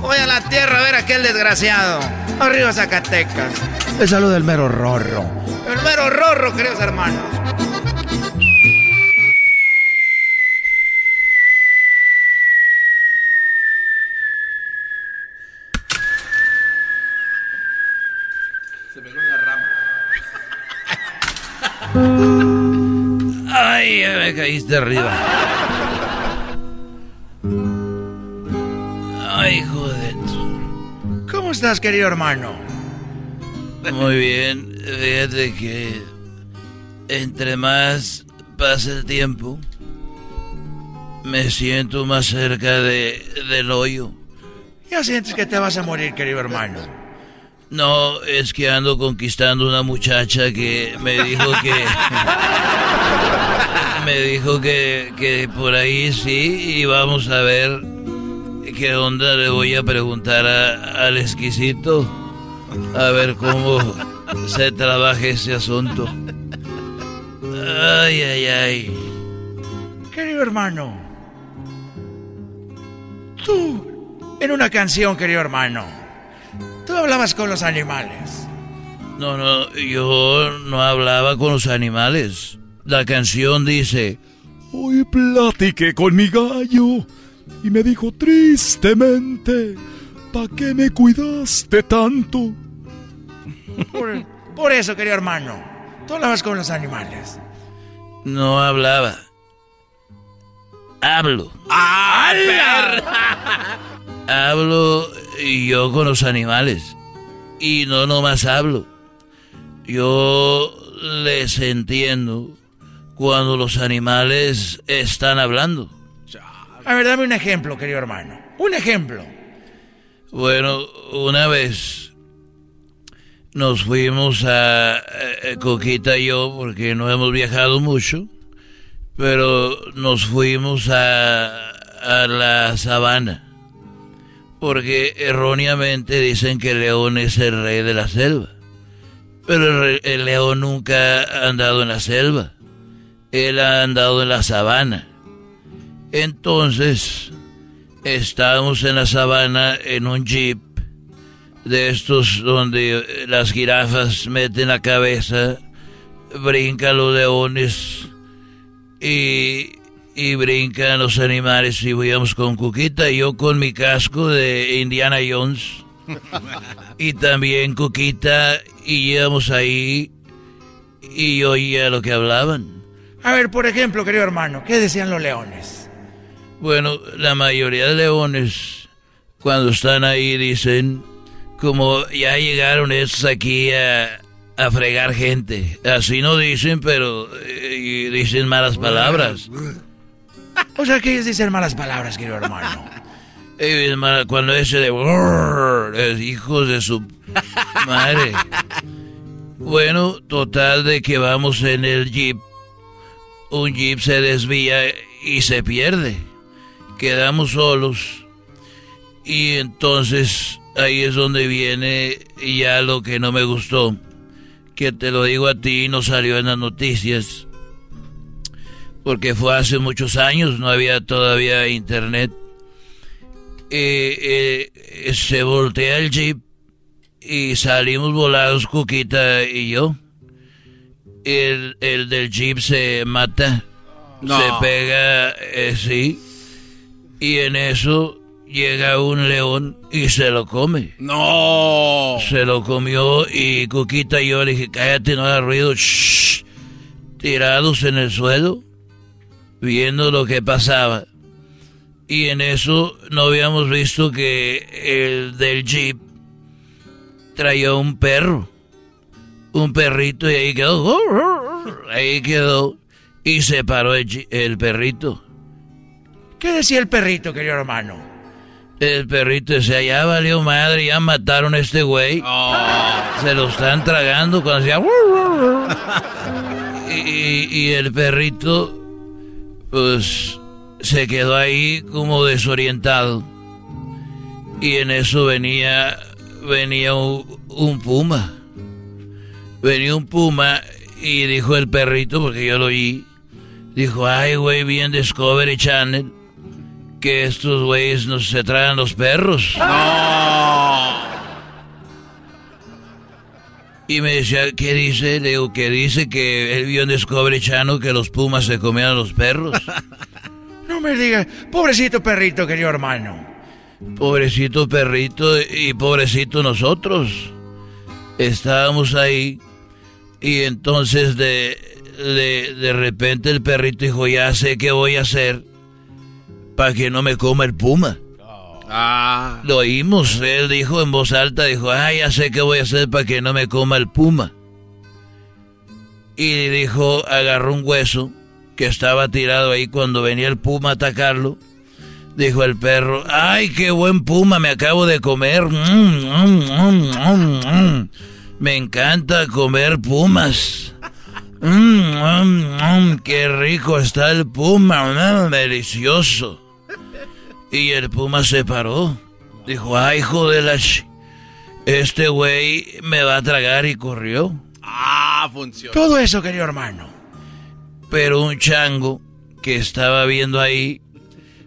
Voy a la tierra a ver a aquel desgraciado. Arriba Zacatecas. Le saluda el mero rorro. El mero rorro, queridos hermanos. Ay, ya me caíste arriba. Ay, joder. ¿Cómo estás, querido hermano? Muy bien. Fíjate que entre más pasa el tiempo, me siento más cerca de, del hoyo. Ya sientes que te vas a morir, querido hermano. No, es que ando conquistando una muchacha que me dijo que... me dijo que, que por ahí sí, y vamos a ver qué onda le voy a preguntar a- al exquisito. A ver cómo se trabaja ese asunto. Ay, ay, ay. Querido hermano. Tú, en una canción, querido hermano, tú hablabas con los animales. No, no, yo no hablaba con los animales. La canción dice... Hoy platiqué con mi gallo y me dijo tristemente, ¿pa' qué me cuidaste tanto? Por, por eso, querido hermano, tú hablabas con los animales. No hablaba. Hablo. Hablo yo con los animales. Y no nomás hablo. Yo les entiendo cuando los animales están hablando. A ver, dame un ejemplo, querido hermano. Un ejemplo. Bueno, una vez nos fuimos a, eh, Coquita y yo, porque no hemos viajado mucho, pero nos fuimos a, a la sabana, porque erróneamente dicen que el león es el rey de la selva, pero el león nunca ha andado en la selva, él ha andado en la sabana. Entonces, estábamos en la sabana en un jeep de estos donde las jirafas meten la cabeza, brincan los leones y, y brincan los animales y íbamos con Cuquita y yo con mi casco de Indiana Jones y también Cuquita y íbamos ahí y oía lo que hablaban. A ver, por ejemplo, querido hermano, ¿qué decían los leones? Bueno, la mayoría de leones, cuando están ahí, dicen, como ya llegaron estos aquí a, a fregar gente. Así no dicen, pero eh, dicen malas palabras. O sea, que ellos dicen malas palabras, querido hermano. Cuando ese de... Hijos de su madre. Bueno, total de que vamos en el jeep. Un jeep se desvía y se pierde. Quedamos solos. Y entonces ahí es donde viene ya lo que no me gustó. Que te lo digo a ti, no salió en las noticias. Porque fue hace muchos años, no había todavía internet. Eh, eh, se voltea el jeep y salimos volados, Cuquita y yo. El, el del jeep se mata, No. se pega, eh, sí. Y en eso llega un león y se lo come. No. Se lo comió y Cuquita y yo le dije, cállate, no hagas ruido. Shh. Tirados en el suelo, viendo lo que pasaba. Y en eso no habíamos visto que el del jeep traía un perro. Un perrito y ahí quedó. Ahí quedó. Y se paró el, el perrito. ¿Qué decía el perrito, querido hermano? El perrito decía, ya valió madre, ya mataron a este güey. Se lo están tragando cuando decía... y, y- y el perrito, pues, se quedó ahí como desorientado. Y en eso venía, venía un, puma. Venía un puma y dijo el perrito, porque yo lo oí, dijo, ay, güey, bien Discovery Channel, que estos güeyes no se traen los perros. No. Y me decía, ¿qué dice? Le digo, que dice que él vio en Discovery Channel que los pumas se comían a los perros. no me digas, pobrecito perrito, querido hermano. Pobrecito perrito y pobrecito nosotros. Estábamos ahí y entonces de, de, repente el perrito dijo, ya sé qué voy a hacer para que no me coma el puma. Ah. Lo oímos, él dijo en voz alta, dijo, ah, ya sé qué voy a hacer para que no me coma el puma. Y dijo, agarró un hueso que estaba tirado ahí cuando venía el puma a atacarlo Dijo el perro, ay, qué buen puma me acabo de comer. Mm, mm, mm, me encanta comer pumas. qué rico está el puma, delicioso. Y el puma se paró. Dijo, ay, hijo de la... este güey me va a tragar y corrió. Ah, funcionó. Todo eso, querido hermano. Pero un chango que estaba viendo ahí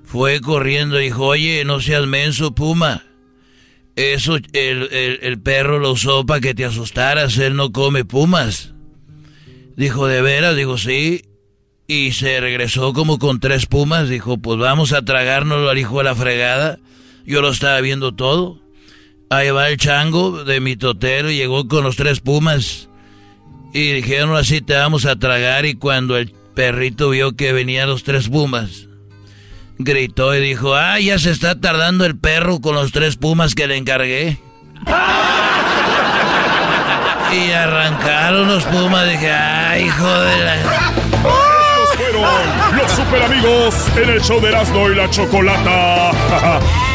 fue corriendo y dijo, oye, no seas menso, Puma. Eso el, perro lo usó para que te asustaras, él no come pumas. Dijo, ¿de veras? Dijo, sí. Y se regresó como con tres pumas. Dijo, pues vamos a tragárnoslo al hijo de la fregada. Yo lo estaba viendo todo. Ahí va el chango de mi totero y llegó con los tres pumas. Y dijeron así te vamos a tragar y cuando el perrito vio que venían los tres pumas, Gritó y dijo, ah, ya se está tardando el perro con los tres pumas que le encargué. y arrancaron los pumas. Dije, ay, hijo de la... Estos fueron los super amigos en el show de Erasmo y la Chocolata.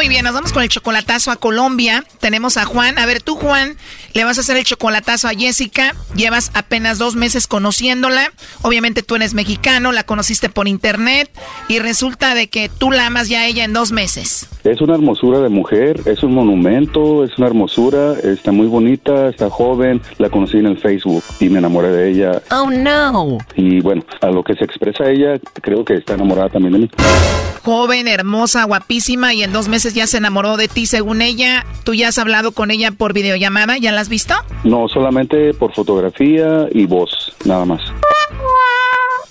Muy bien, nos vamos con el chocolatazo a Colombia. Tenemos a Juan. A ver, tú, Juan, le vas a hacer el chocolatazo a Jessica. Llevas apenas dos meses conociéndola. Obviamente tú eres mexicano, la conociste por internet y resulta de que tú la amas ya a ella en dos meses. Es una hermosura de mujer, es un monumento, es una hermosura, está muy bonita, está joven. La conocí en el Facebook y me enamoré de ella. Oh, no. Y bueno, a lo que se expresa ella, creo que está enamorada también de mí. Joven, hermosa, guapísima y en dos meses ya se enamoró de ti según ella. ¿Tú ya has hablado con ella por videollamada? ¿Ya la has visto? No, solamente por fotografía y voz, nada más.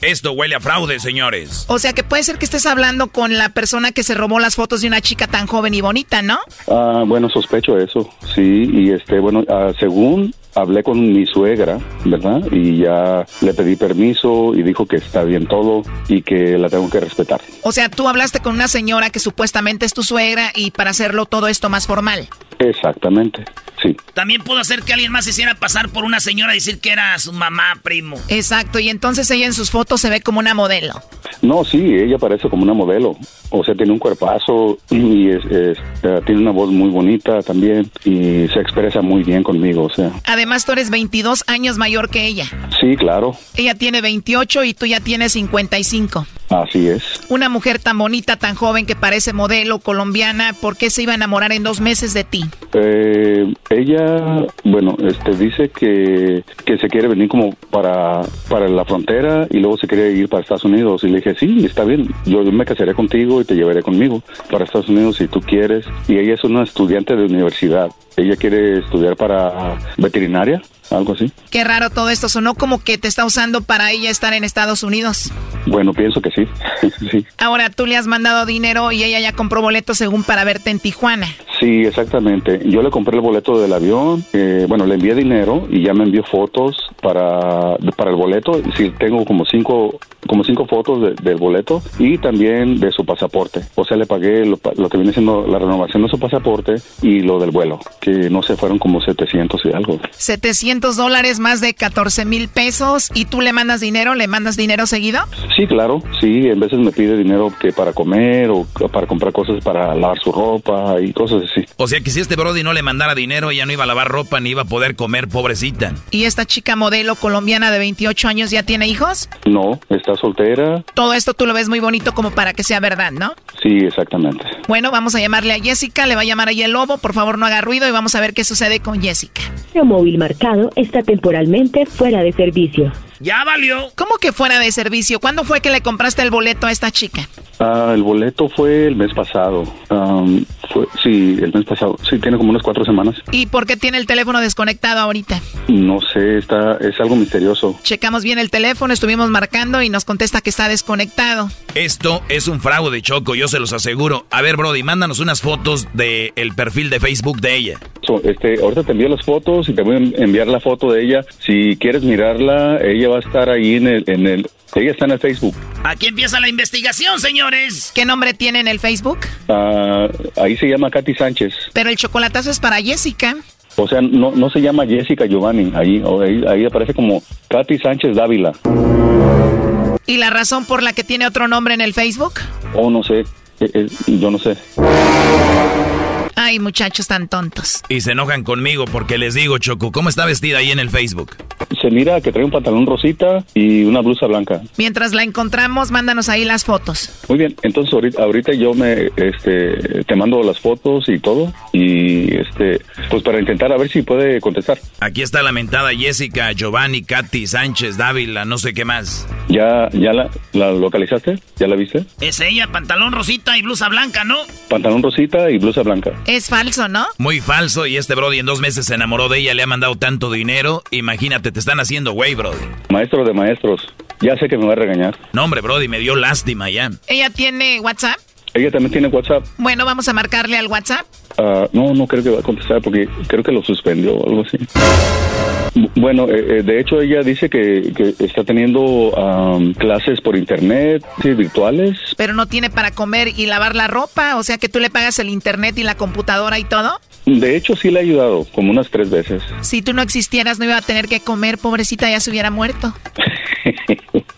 Esto huele a fraude, señores. O sea que puede ser que estés hablando con la persona que se robó las fotos de una chica tan joven y bonita, ¿no? Ah, bueno, sospecho eso, sí. Y este, bueno, ah, según hablé con mi suegra, ¿verdad? Y ya le pedí permiso y dijo que está bien todo y que la tengo que respetar. O sea, tú hablaste con una señora que supuestamente es tu suegra y para hacerlo todo esto más formal. Exactamente, sí. También pudo hacer que alguien más se hiciera pasar por una señora y decir que era su mamá, primo. Exacto, y entonces ella en sus fotos se ve como una modelo. No, sí, ella parece como una modelo. O sea, tiene un cuerpazo y es, eh, tiene una voz muy bonita también y se expresa muy bien conmigo, o sea. Además, tú eres 22 años mayor que ella. Sí, claro. Ella tiene 28 y tú ya tienes 55. Así es. Una mujer tan bonita, tan joven que parece modelo colombiana, ¿por qué se iba a enamorar en dos meses de ti? Eh, ella, bueno, este dice que, que se quiere venir como para, para la frontera y luego se quiere ir para Estados Unidos. Y le dije, sí, está bien, yo me casaré contigo y te llevaré conmigo para Estados Unidos si tú quieres. Y ella es una estudiante de universidad. Ella quiere estudiar para veterinaria algo así. Qué raro todo esto, sonó como que te está usando para ella estar en Estados Unidos. Bueno, pienso que sí. sí. Ahora, tú le has mandado dinero y ella ya compró boletos según para verte en Tijuana. Sí, exactamente. Yo le compré el boleto del avión, eh, bueno, le envié dinero y ya me envió fotos para, para el boleto. Sí, tengo como cinco, como cinco fotos de- del boleto y también de su pasaporte. O sea, le pagué lo, lo que viene siendo la renovación de su pasaporte y lo del vuelo, que no sé, fueron como 700 y algo. 700 dólares, más de 14 mil pesos. ¿Y tú le mandas dinero? ¿Le mandas dinero seguido? Sí, claro, sí, en veces me pide dinero que para comer o para comprar cosas para lavar su ropa y cosas así. O sea que si este Brody no le mandara dinero, ella no iba a lavar ropa ni iba a poder comer, pobrecita. ¿Y esta chica modelo colombiana de 28 años ya tiene hijos? No, está soltera. Todo esto tú lo ves muy bonito como para que sea verdad, ¿no? Sí, exactamente. Bueno, vamos a llamarle a Jessica, le va a llamar ahí el lobo, por favor no haga ruido y vamos a ver qué sucede con Jessica. El móvil marcado está temporalmente fuera de servicio. Ya valió. ¿Cómo que fuera de servicio? ¿Cuándo fue que le compraste el boleto a esta chica? Ah, el boleto fue el mes pasado. Am, fue, sí, el mes pasado. Sí, tiene como unas cuatro semanas. ¿Y por qué tiene el teléfono desconectado ahorita? No sé, está, es algo misterioso. Checamos bien el teléfono, estuvimos marcando y nos contesta que está desconectado. Esto es un fraude, Choco, yo se los aseguro. A ver, Brody, mándanos unas fotos del el perfil de Facebook de ella. So, este, ahorita te envío las fotos y te voy a en- enviar la foto de ella. Si quieres mirarla, ella va a estar ahí en el, en el, ella está en el Facebook. Aquí empieza la investigación, señores. ¿Qué nombre tiene en el Facebook? Ah, ahí se llama Katy Sánchez. Pero el chocolatazo es para Jessica. O sea, no, no se llama Jessica Giovanni. Ahí, ahí, ahí aparece como Katy Sánchez Dávila. ¿Y la razón por la que tiene otro nombre en el Facebook? O no sé, eh, eh, yo no sé. Ay, muchachos tan tontos. Y se enojan conmigo porque les digo, Choco, ¿cómo está vestida ahí en el Facebook? Se mira que trae un pantalón rosita y una blusa blanca. Mientras la encontramos, mándanos ahí las fotos. Muy bien, entonces ahorita, ahorita yo me, este, te mando las fotos y todo y, este, pues para intentar a ver si puede contestar. Aquí está la mentada Jessica, Giovanni, Katy, Sánchez, Dávila, no sé qué más. ¿Ya, ya la, la localizaste? ¿Ya la viste? Es ella, pantalón rosita y blusa blanca, ¿no? Pantalón rosita y blusa blanca. Es falso, ¿no? Muy falso y este Brody en dos meses se enamoró de ella, le ha mandado tanto dinero. Imagínate, te están haciendo güey, Brody. Maestro de maestros, ya sé que me va a regañar. No, hombre, Brody, me dio lástima ya. ¿Ella tiene WhatsApp? Ella también tiene WhatsApp. Bueno, vamos a marcarle al WhatsApp. Ah, no, no creo que va a contestar porque creo que lo suspendió o algo así. Bu- Bueno, eh, eh, de hecho ella dice que, que está teniendo am, clases por internet, sí, virtuales. Pero no tiene para comer y lavar la ropa. O sea que tú le pagas el internet y la computadora y todo. De hecho sí le ha ayudado como unas tres veces. Si tú no existieras, no iba a tener que comer. Pobrecita, ya se hubiera muerto.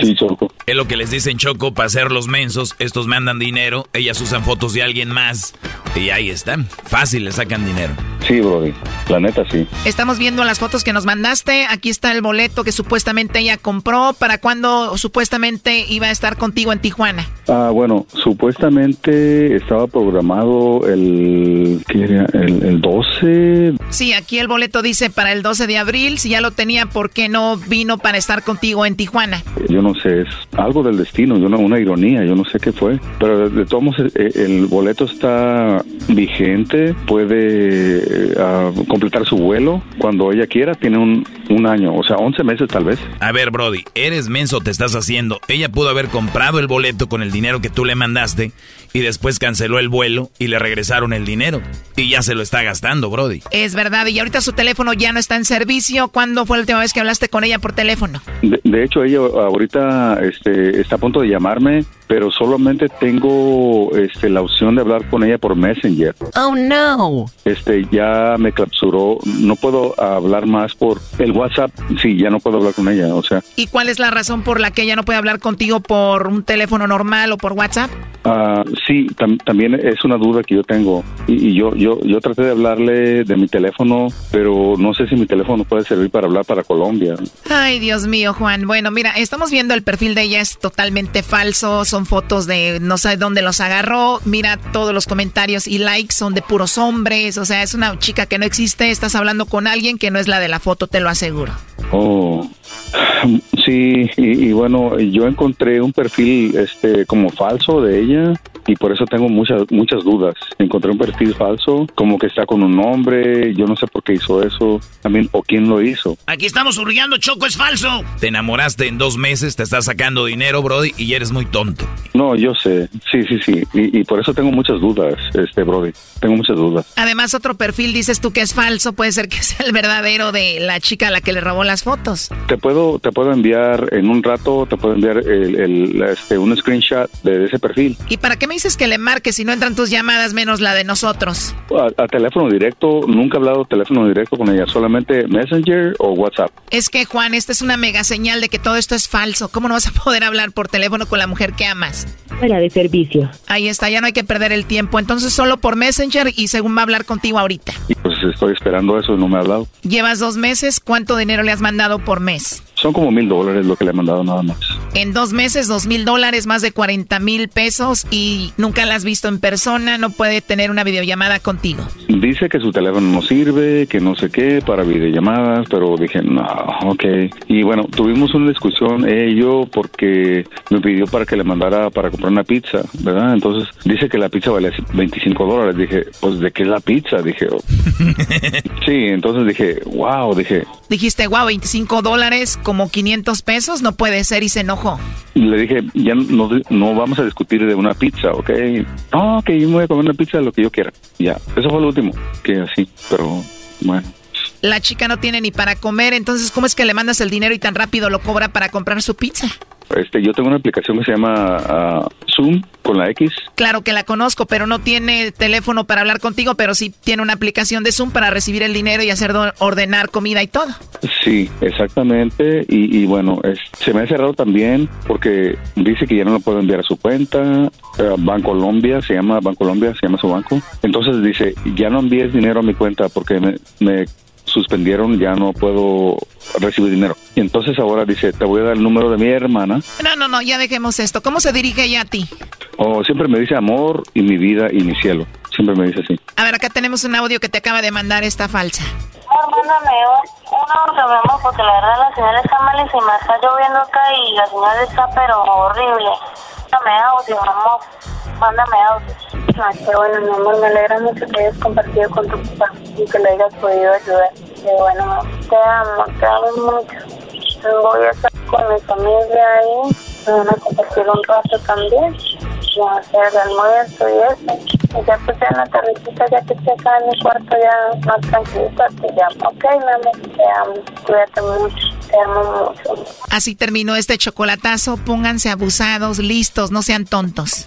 sí, Choco. Es lo que les dicen Choco para hacer los mensos. Estos mandan dinero, ellas usan fotos de alguien más. Y ahí están. Fácil le sacan dinero. Sí, Brody. La neta sí. Estamos viendo las fotos que nos mandaste. Aquí está el boleto que supuestamente ella compró. ¿Para cuándo supuestamente iba a estar contigo en Tijuana? Ah, bueno, supuestamente estaba programado el, ¿qué era? el, el 12. Sí, aquí el boleto dice para el 12 de abril. Si ya lo tenía, ¿por qué no vino para estar contigo en Tijuana? Yo no sé, es algo del destino, yo no, una ironía, yo no sé qué fue. Pero de, todos modos, eh, el boleto está vigente, puede eh, ah, completar su vuelo cuando ella quiera, tiene un, un año, o sea, 11 meses tal vez. A ver, Brody, eres menso, te estás haciendo. Ella pudo haber comprado el boleto con el dinero que tú le mandaste y después canceló el vuelo y le regresaron el dinero. Y ya se lo está gastando, Brody. Es verdad, y ahorita su teléfono ya no está en servicio. ¿Cuándo fue la última vez que hablaste con ella por teléfono? De, de hecho, ella ahorita este, está a punto de llamarme, pero solamente tengo este, la opción de hablar con ella por Messenger. Oh, no. Este, ya me clausuró, no puedo hablar más por el WhatsApp, sí, ya no puedo hablar con ella, o sea, ¿Y cuál es la razón por la que ella no puede hablar contigo por un teléfono normal o por WhatsApp? ah, sí, tam- también es una duda que yo tengo y, y yo, yo, yo traté de hablarle de mi teléfono, pero no sé si mi teléfono puede servir para hablar para Colombia. Ay, Dios mío, Juan. Bueno, mira, estamos viendo el perfil de ella, es totalmente falso. Son fotos de no sé dónde los agarró. Mira, todos los comentarios y likes son de puros hombres. O sea, es una chica que no existe. Estás hablando con alguien que no es la de la foto, te lo aseguro. Oh, sí, y, y bueno, yo encontré un perfil este como falso de ella y por eso tengo muchas muchas dudas. Encontré un perfil falso, como que está con un nombre, yo no sé por qué hizo eso, también o quién lo hizo. Aquí estamos hurgando, Choco, es falso. Te enamoraste en dos meses, te estás sacando dinero, Brody, y eres muy tonto. No, yo sé, sí, sí, sí, y, y por eso tengo muchas dudas, este Brody, tengo muchas dudas. Además, otro perfil dices tú que es falso, puede ser que sea el verdadero de la chica a la que le robó las fotos. Te puedo te puedo enviar en un rato, te puedo enviar el, el, este, un screenshot de ese perfil. ¿Y para qué me dices que le marques si no entran tus llamadas menos la de nosotros? A, a teléfono directo, nunca he hablado teléfono directo con ella, solamente Messenger o WhatsApp. Es que, Juan, esta es una mega señal de que todo esto es falso. ¿Cómo no vas a poder hablar por teléfono con la mujer que amas? Fuera de servicio. Ahí está, ya no hay que perder el tiempo. Entonces, solo por Messenger y según va a hablar contigo ahorita. Y pues estoy esperando eso y no me ha hablado. Llevas dos meses, ¿cuánto dinero le has mandado por mes? Son como mil dólares lo que le he mandado nada más. En dos meses, dos mil dólares, más de 40 mil pesos y nunca la has visto en persona, no puede tener una videollamada contigo. Dice que su teléfono no sirve, que no sé qué, para videollamadas, pero dije, no, ok. Y bueno, tuvimos una discusión ella y yo porque me pidió para que le mandara para comprar una pizza, ¿verdad? Entonces dice que la pizza vale 25 dólares. Dije, pues ¿de qué es la pizza? Dije, oh. sí, entonces dije, wow, dije, Dijiste, wow, 25 dólares, como 500 pesos, no puede ser y se enojó. le dije, ya no, no vamos a discutir de una pizza, ¿ok? No, que yo me voy a comer una pizza lo que yo quiera. Ya, eso fue lo último, que así, pero bueno. La chica no tiene ni para comer, entonces ¿cómo es que le mandas el dinero y tan rápido lo cobra para comprar su pizza? Este, yo tengo una aplicación que se llama ah, Zoom con la X. Claro que la conozco, pero no tiene teléfono para hablar contigo, pero sí tiene una aplicación de Zoom para recibir el dinero y hacer ordenar comida y todo. Sí, exactamente. Y, y bueno, es- se me ha cerrado también porque dice que ya no lo puedo enviar a su cuenta. eh, Bancolombia, se llama Bancolombia, se llama su banco. Entonces dice, ya no envíes dinero a mi cuenta porque me, me suspendieron, ya no puedo recibir dinero. Y entonces ahora dice, te voy a dar el número de mi hermana. No, no, no, ya dejemos esto. ¿Cómo se dirige ella a ti? O siempre me dice amor y mi vida y mi cielo. Siempre me dice así. A ver, acá tenemos un audio que te acaba de mandar esta falsa. Mándame un, un audio, mi amor, porque la verdad la señal está malísima. Está lloviendo acá y la señal está pero horrible. Mándame audio, mi amor. Mándame audio. Ay, qué bueno, mi amor. Me alegra mucho que hayas compartido con tu papá y que le hayas podido ayudar. Qué bueno, te amo, te amo mucho. Voy a estar con mi familia ahí. Me van a compartir un rato también. Vamos a hacer el almuerzo y eso. Ya pues ya en la tardecita, ya que esté acá en mi cuarto ya más tranquilita, te llamo. Ok, mi amor, te amo. Cuídate mucho. Te amo mucho. Así terminó este chocolatazo. Pónganse abusados, listos, no sean tontos.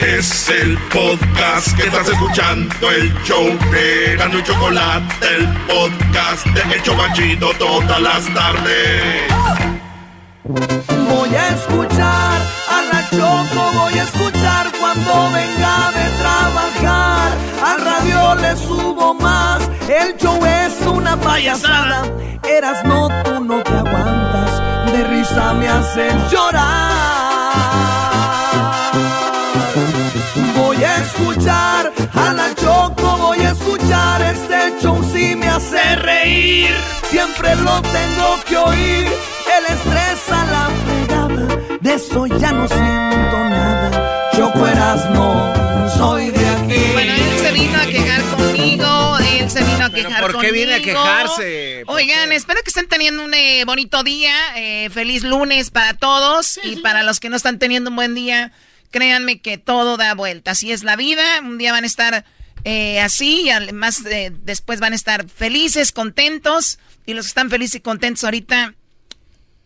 Es el podcast que estás escuchando, el show de Gano y Chocolate, el podcast de Hecho Banchito todas las tardes. Voy a escuchar a la Choco, voy a escuchar cuando venga de trabajar. Al radio le subo más, el show es una payasada. Eras no, tú no te aguantas, de risa me hacen llorar. Escuchar a la Choco, voy a escuchar este show si me hace reír. Siempre lo tengo que oír, el estrés a la fregada, de eso ya no siento nada. Choco eras no, soy de aquí. Bueno, él se vino a quejar conmigo, él se vino a quejar ¿por qué viene a conmigo. quejarse? ¿Por Oigan, espero que estén teniendo un eh, bonito día, eh, feliz lunes para todos y para los que no están teniendo un buen día, créanme que todo da vuelta, así es la vida, un día van a estar eh, así y además eh, después van a estar felices, contentos y los que están felices y contentos ahorita,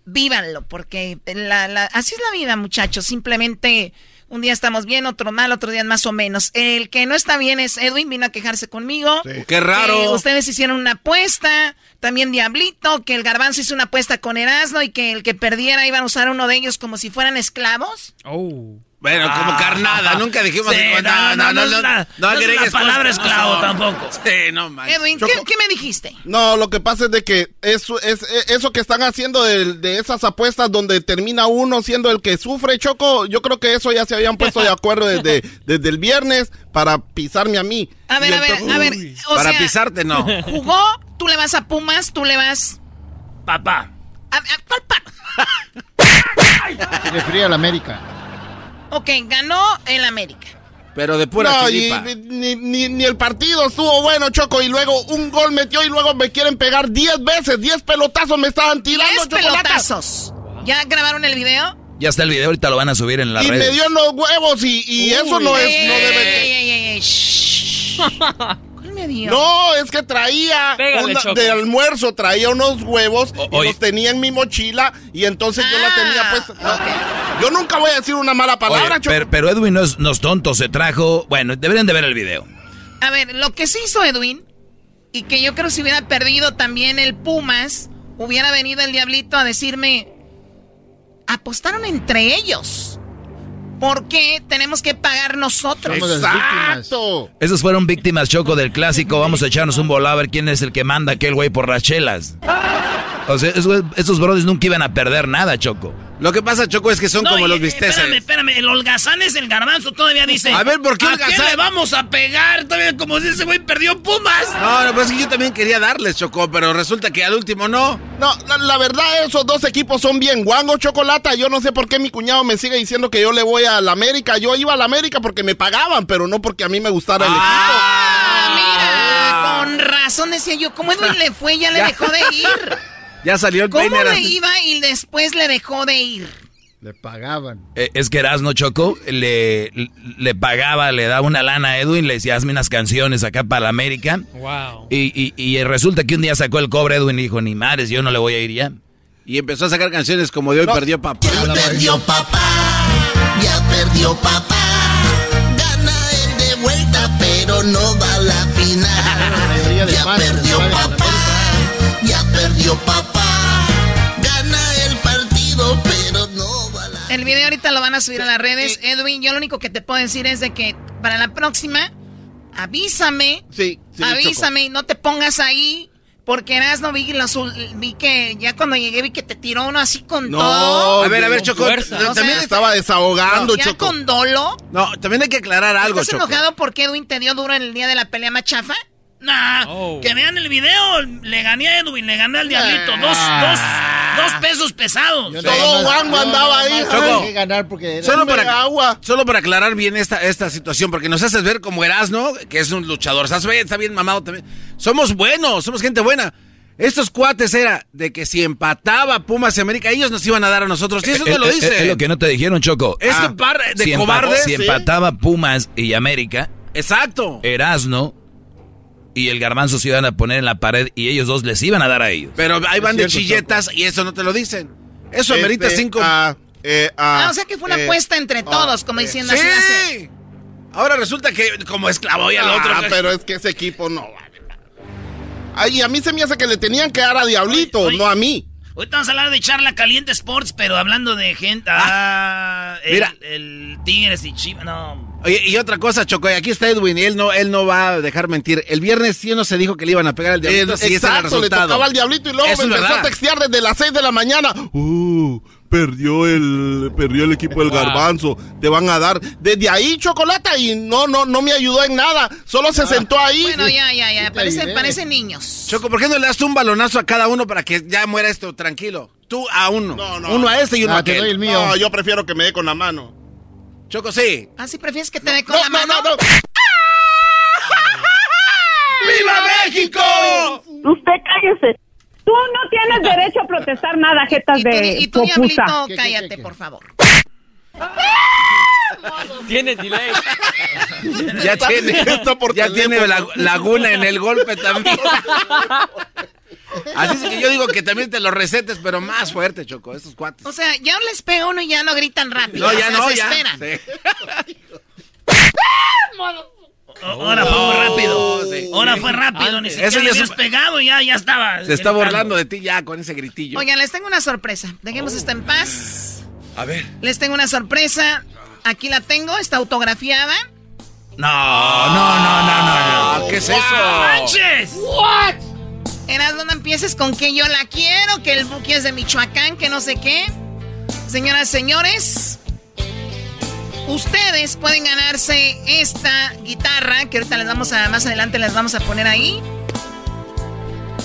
vívanlo, porque la, la- así es la vida, muchachos. Simplemente un día estamos bien, otro mal, otro día más o menos. El que no está bien es Edwin, vino a quejarse conmigo. Qué raro. Eh, ustedes hicieron una apuesta, también Diablito, que el Garbanzo hizo una apuesta con Erasmo y que el que perdiera iban a usar uno de ellos como si fueran esclavos. Bueno, como carnada, nunca dijimos... No, no, no, no es agregues la palabra esclavo tampoco. Sí, no manches. Edwin, ¿qué, qué me dijiste? No, lo que pasa es de que eso, es, eso que están haciendo de, de esas apuestas donde termina uno siendo el que sufre, Choco, yo creo que eso ya se habían puesto de acuerdo desde, desde el viernes para pisarme a mí. A ver, a ver, a ver. O Para sea, pisarte, no. Jugó, tú le vas a Pumas, tú le vas... Papá. A- a- ¿cuál pa- Se refería a la América. Ok, ganó el América. Pero de pura no, y, ni, ni, ni el partido estuvo bueno, Choco, y luego un gol metió y luego me quieren pegar 10 veces, 10 pelotazos me estaban tirando, Diez Chocolata. pelotazos. ¿Ya grabaron el video? Ya está el video, ahorita lo van a subir en la Y red. me dio en los huevos y, y eso no Ey, es, no ey, debe ey, ey, No, es que traía Pégale, una- Choco. de almuerzo, traía unos huevos y oye. los tenía en mi mochila y entonces yo la Ah, tenía pues. no, Yo nunca voy a decir una mala Oye, palabra, Choco. pero, pero Edwin no es, no es tonto, se trajo... Bueno, deberían de ver el video. A ver, lo que sí hizo Edwin, y que yo creo que si hubiera perdido también el Pumas, hubiera venido el Diablito a decirme, apostaron entre ellos. ¿Por qué tenemos que pagar nosotros? Exacto. Esos fueron víctimas, Choco, del clásico. Vamos a echarnos un volado a ver quién es el que manda aquel güey por las chelas. O sea, esos, esos brothers nunca iban a perder nada, Choco. Lo que pasa, Choco, es que son No, como y- los bisteces. Espérame, espérame. El holgazán es el garbanzo. Todavía dice. A ver, ¿por qué ¿A holgazán? quién le vamos a pegar? Todavía como si ese güey perdió Pumas. No, no, pues es que yo también quería darles, Choco, pero resulta que al último no. No, la, la verdad, esos dos equipos son bien guangos, chocolata. Yo no sé por qué mi cuñado me sigue diciendo que yo le voy a la América. Yo iba a la América porque me pagaban, pero no porque a mí me gustara el Ah, mira, con razón decía yo, ¿cómo Edwin le fue? Ya le Ya. dejó de ir. Ya salió el ¿Cómo le iba y después le dejó de ir? Le pagaban. Eh, es que Erasmo Choco le, le pagaba, le daba una lana a Edwin, le decía, hazme unas canciones acá para la América. Wow. Y, y, y resulta que un día sacó el cobre Edwin y dijo, ni madres, yo no le voy a ir ya. Y empezó a sacar canciones como de hoy perdió papá. perdió papá, ya perdió papá. Gana él de vuelta, pero no va a la final. Ya perdió papá, ya perdió papá. Gana el partido, pero no va a la El video ahorita lo van a subir a las redes. Edwin, yo lo único que te puedo decir es de que para la próxima, avísame. Sí, sí, avísame y no te pongas ahí. Porque eras no vi, los vi que ya cuando llegué vi que te tiró uno así con No, todo. A ver, a ver, Choco. no, sea, también, estaba desahogando, ya Choco. con dolo. no, también hay que aclarar algo, ¿Estás Choco. enojado porque Edwin te dio duro en el día de la pelea machafa? Nah, Oh. que vean el video. Le gané a Edwin, le gané al Diablito. Dos, Ah. dos, dos pesos pesados. Yo Todo guango andaba ahí. Choco. tenía que ganar porque era- Solo para, agua. solo para aclarar bien esta, esta situación, porque nos haces ver como Erasno, que es un luchador, está bien, está bien mamado también. Somos buenos, somos gente buena. Estos cuates era de que si empataba Pumas y América, ellos nos iban a dar a nosotros. Y eso Eh, no lo eh, dice. Es lo que no te dijeron, Choco. Este Ah, par de si empa- cobardes. Si empataba Pumas y América, Exacto. Erasno y el garbanzo se iban a poner en la pared y ellos dos les iban a dar a ellos. Pero ahí van de chilletas y eso no te lo dicen. Eso Este, amerita cinco. ah, eh, ah, Ah, o sea que fue una eh, apuesta entre ah, todos, como eh, diciendo así va a ser. sí. Ahora resulta que como esclavo y al otro. Ah, pero es que ese equipo no vale. Ay, a mí se me hace que le tenían que dar a Diablito, Oye, oye. no a mí. Ahorita vamos a hablar de Charla Caliente Sports, pero hablando de gente. Ah, el, mira. el Tigres y Chivas. No. Oye, y otra cosa, Choco, y aquí está Edwin, y él no, él no va a dejar mentir. El viernes sí no se dijo que le iban a pegar al diablito, Eh, sí, ese era el exacto, le resultado. tocaba al Diablito y luego Eso me empezó verdad. a textear desde las 6 de la mañana. Uh, perdió el, perdió el equipo del Wow. garbanzo. Te van a dar desde ahí chocolate y no, no, no me ayudó en nada. Solo se sentó ahí. Bueno, ya, ya, ya. Parecen, ayudé. parecen niños. Choco, ¿por qué no le das un balonazo a cada uno para que ya muera esto tranquilo? Tú a uno. No, no. Uno a este y uno Ah, a te aquel. doy el mío. No, yo prefiero que me dé con la mano. Choco, sí. ¿Ah, sí prefieres que te dé con No, la no, mano? no, no. ¡Viva México! Usted cállese. Tú no tienes derecho a protestar nada, jetas Y tú, de y tú popusa. diablito, ¿Qué, qué, cállate, qué, qué? por favor. Tiene delay. Ya tiene, Esto por ya tiene la- laguna en el golpe también. Así es que yo digo que también te lo recetes, pero más fuerte, Choco, esos cuates. O sea, ya les pega uno y ya no gritan rápido. No, ya se no, ya. desesperan. Sí. Ahora fue muy rápido. sí. Ahora fue rápido. Ni siquiera Eso ya habías es- pegado y ya, ya estaba. Se está gritando. burlando de ti ya con ese gritillo. Oigan, les tengo una sorpresa. Dejemos esto en paz. A ver. Les tengo una sorpresa. Aquí la tengo, está autografiada. No, no, no, no, no. ¿Qué es eso? ¡Manches! ¿What? Eras, no empieces con que yo la quiero, que el buque es de Michoacán, que no sé qué. Señoras, señores, ustedes pueden ganarse esta guitarra, que ahorita les vamos a, más adelante les vamos a poner ahí.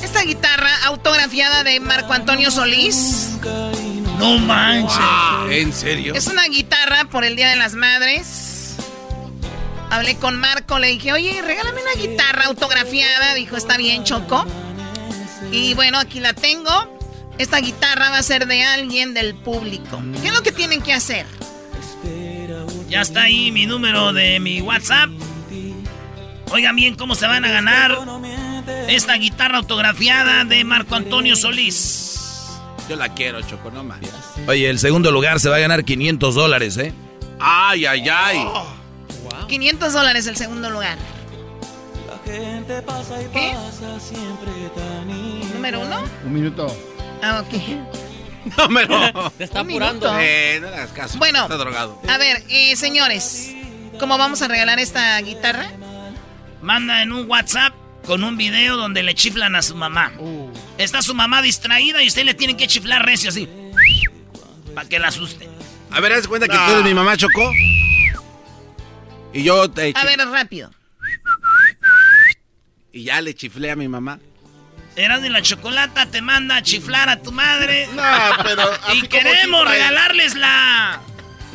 Esta guitarra autografiada de Marco Antonio Solís. No manches. ¿En serio? Es una guitarra por el Día de las Madres. Hablé con Marco, le dije, oye, regálame una guitarra autografiada. Dijo, está bien, Choco. Y bueno, aquí la tengo. Esta guitarra va a ser de alguien del público. ¿Qué es lo que tienen que hacer? Ya está ahí mi número de mi WhatsApp. Oigan bien cómo se van a ganar esta guitarra autografiada de Marco Antonio Solís. Yo la quiero, Choco, no más. Oye, el segundo lugar se va a ganar 500 dólares, ¿eh? Ay, ay, ay. 500 dólares el segundo lugar. ¿Qué? ¿Número uno? Un minuto. Ah, ok. Número. Te está apurando. Eh, no le hagas caso. Bueno. Está drogado. A ver, eh, señores, ¿cómo vamos a regalar esta guitarra? Manda en un WhatsApp con un video donde le chiflan a su mamá. Está su mamá distraída y usted le tiene que chiflar recio así. Para que la asuste. A ver, haz cuenta que tú eres mi mamá, Choco. Y yo te... A ver, rápido. Y ya le chiflé a mi mamá. Eras de la chocolata, te manda a chiflar a tu madre. No, pero así y queremos regalarles la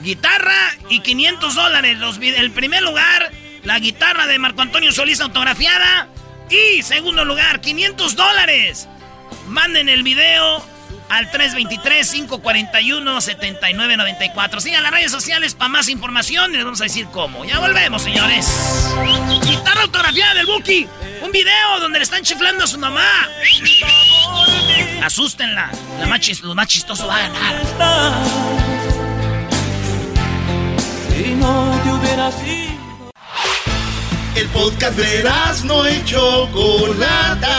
guitarra y 500 dólares. Los, el primer lugar, la guitarra de Marco Antonio Solís autografiada. Y segundo lugar, 500 dólares. Manden el video al 323-541-7994. Sigan las redes sociales para más información y les vamos a decir cómo. Ya volvemos, señores. Guitarra autografiada del Buki. Un video donde le están chiflando a su mamá. Asústenla. La más chis- lo más chistoso va a ganar. Si no te hubiera sido. El podcast de no y Chocolata.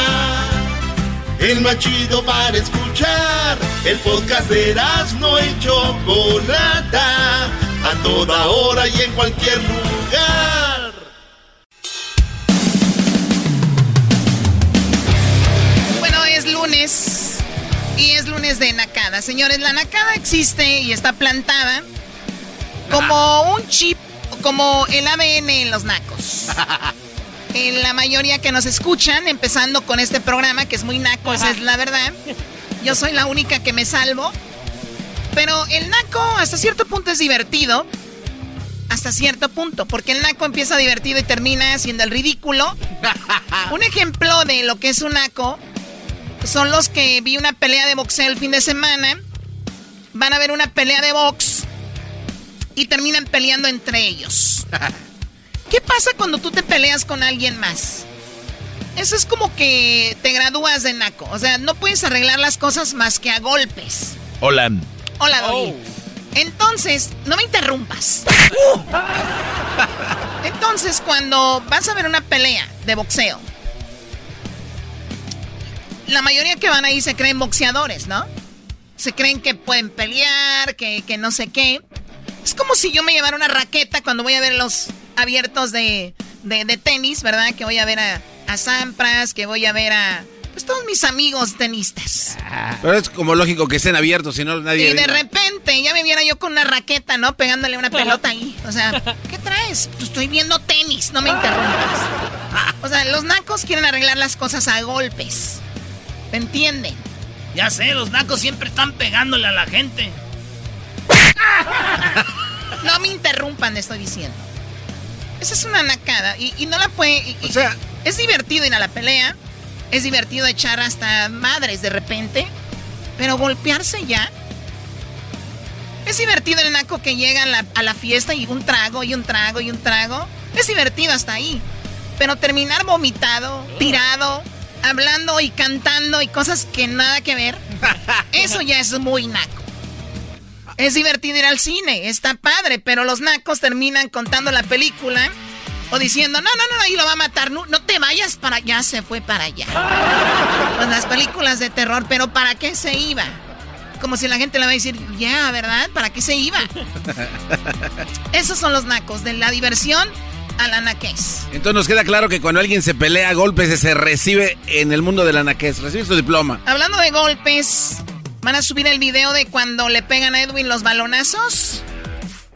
El más chido para escuchar. El podcast de no y Chocolata. A toda hora y en cualquier lugar. Bueno, es lunes y es lunes de Nakada. Señores, la Nakada existe y está plantada como un chip, como el ADN en los nacos. En la mayoría que nos escuchan, empezando con este programa, que es muy naco, esa es la verdad. Yo soy la única que me salvo. Pero el naco hasta cierto punto es divertido. Hasta cierto punto, porque el naco empieza divertido y termina siendo el ridículo. Un ejemplo de lo que es un naco son los que vi una pelea de boxeo el fin de semana. Van a ver una pelea de box y terminan peleando entre ellos. ¿Qué pasa cuando tú te peleas con alguien más? Eso es como que te gradúas de naco. O sea, no puedes arreglar las cosas más que a golpes. Hola. Hola, Doggy. Entonces, no me interrumpas. Entonces, cuando vas a ver una pelea de boxeo, la mayoría que van ahí se creen boxeadores, ¿no? Se creen que pueden pelear, que, que no sé qué. Es como si yo me llevara una raqueta cuando voy a ver los abiertos de, de, de tenis, ¿verdad? Que voy a ver a, a Sampras, que voy a ver a... Pues todos mis amigos tenistas. Pero es como lógico que estén abiertos, si no nadie... Y de repente ya me viera yo con una raqueta, ¿no? Pegándole una pelota ahí. O sea, ¿qué traes? Pues estoy viendo tenis, no me interrumpas. O sea, los nacos quieren arreglar las cosas a golpes. ¿Me entienden? Ya sé, los nacos siempre están pegándole a la gente. No me interrumpan, estoy diciendo. Esa es una nacada y, y no la puede... o sea... Es divertido ir a la pelea, es divertido echar hasta madres de repente, pero golpearse ya... Es divertido el naco que llega a la, a la fiesta y un trago y un trago y un trago. Es divertido hasta ahí. Pero terminar vomitado, tirado, hablando y cantando y cosas que nada que ver, eso ya es muy naco. Es divertido ir al cine, está padre, pero los nacos terminan contando la película o diciendo, no, no, no, ahí lo va a matar, no, no te vayas para allá, se fue para allá. Pues las películas de terror, pero ¿para qué se iba? Como si la gente le va a decir, ya, ¿verdad? ¿Para qué se iba? Esos son los nacos, de la diversión a la naquez. Entonces nos queda claro que cuando alguien se pelea a golpes se recibe en el mundo de la naquez, recibe su diploma. Hablando de golpes, ¿van a subir el video de cuando le pegan a Edwin los balonazos?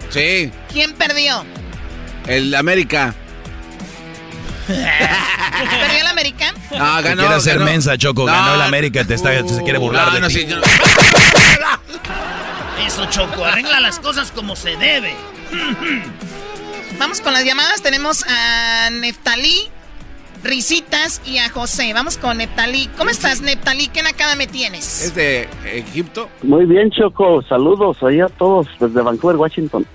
Sí. ¿Quién perdió? El América. ¿Perdió el América? Ah, Te ganó. quiere hacer ganó. mensa, Choco. No. Ganó el América, te, está, se quiere burlar No, de no, ti. sí, yo no- Eso, Choco, arregla las cosas como se debe. Vamos con las llamadas. Tenemos a Neftalí, Risitas y a José. Vamos con Neftalí. ¿Cómo estás, Neftalí? ¿Qué nacada me tienes? ¿Es de Egipto? Muy bien, Choco. Saludos ahí a todos desde Vancouver, Washington.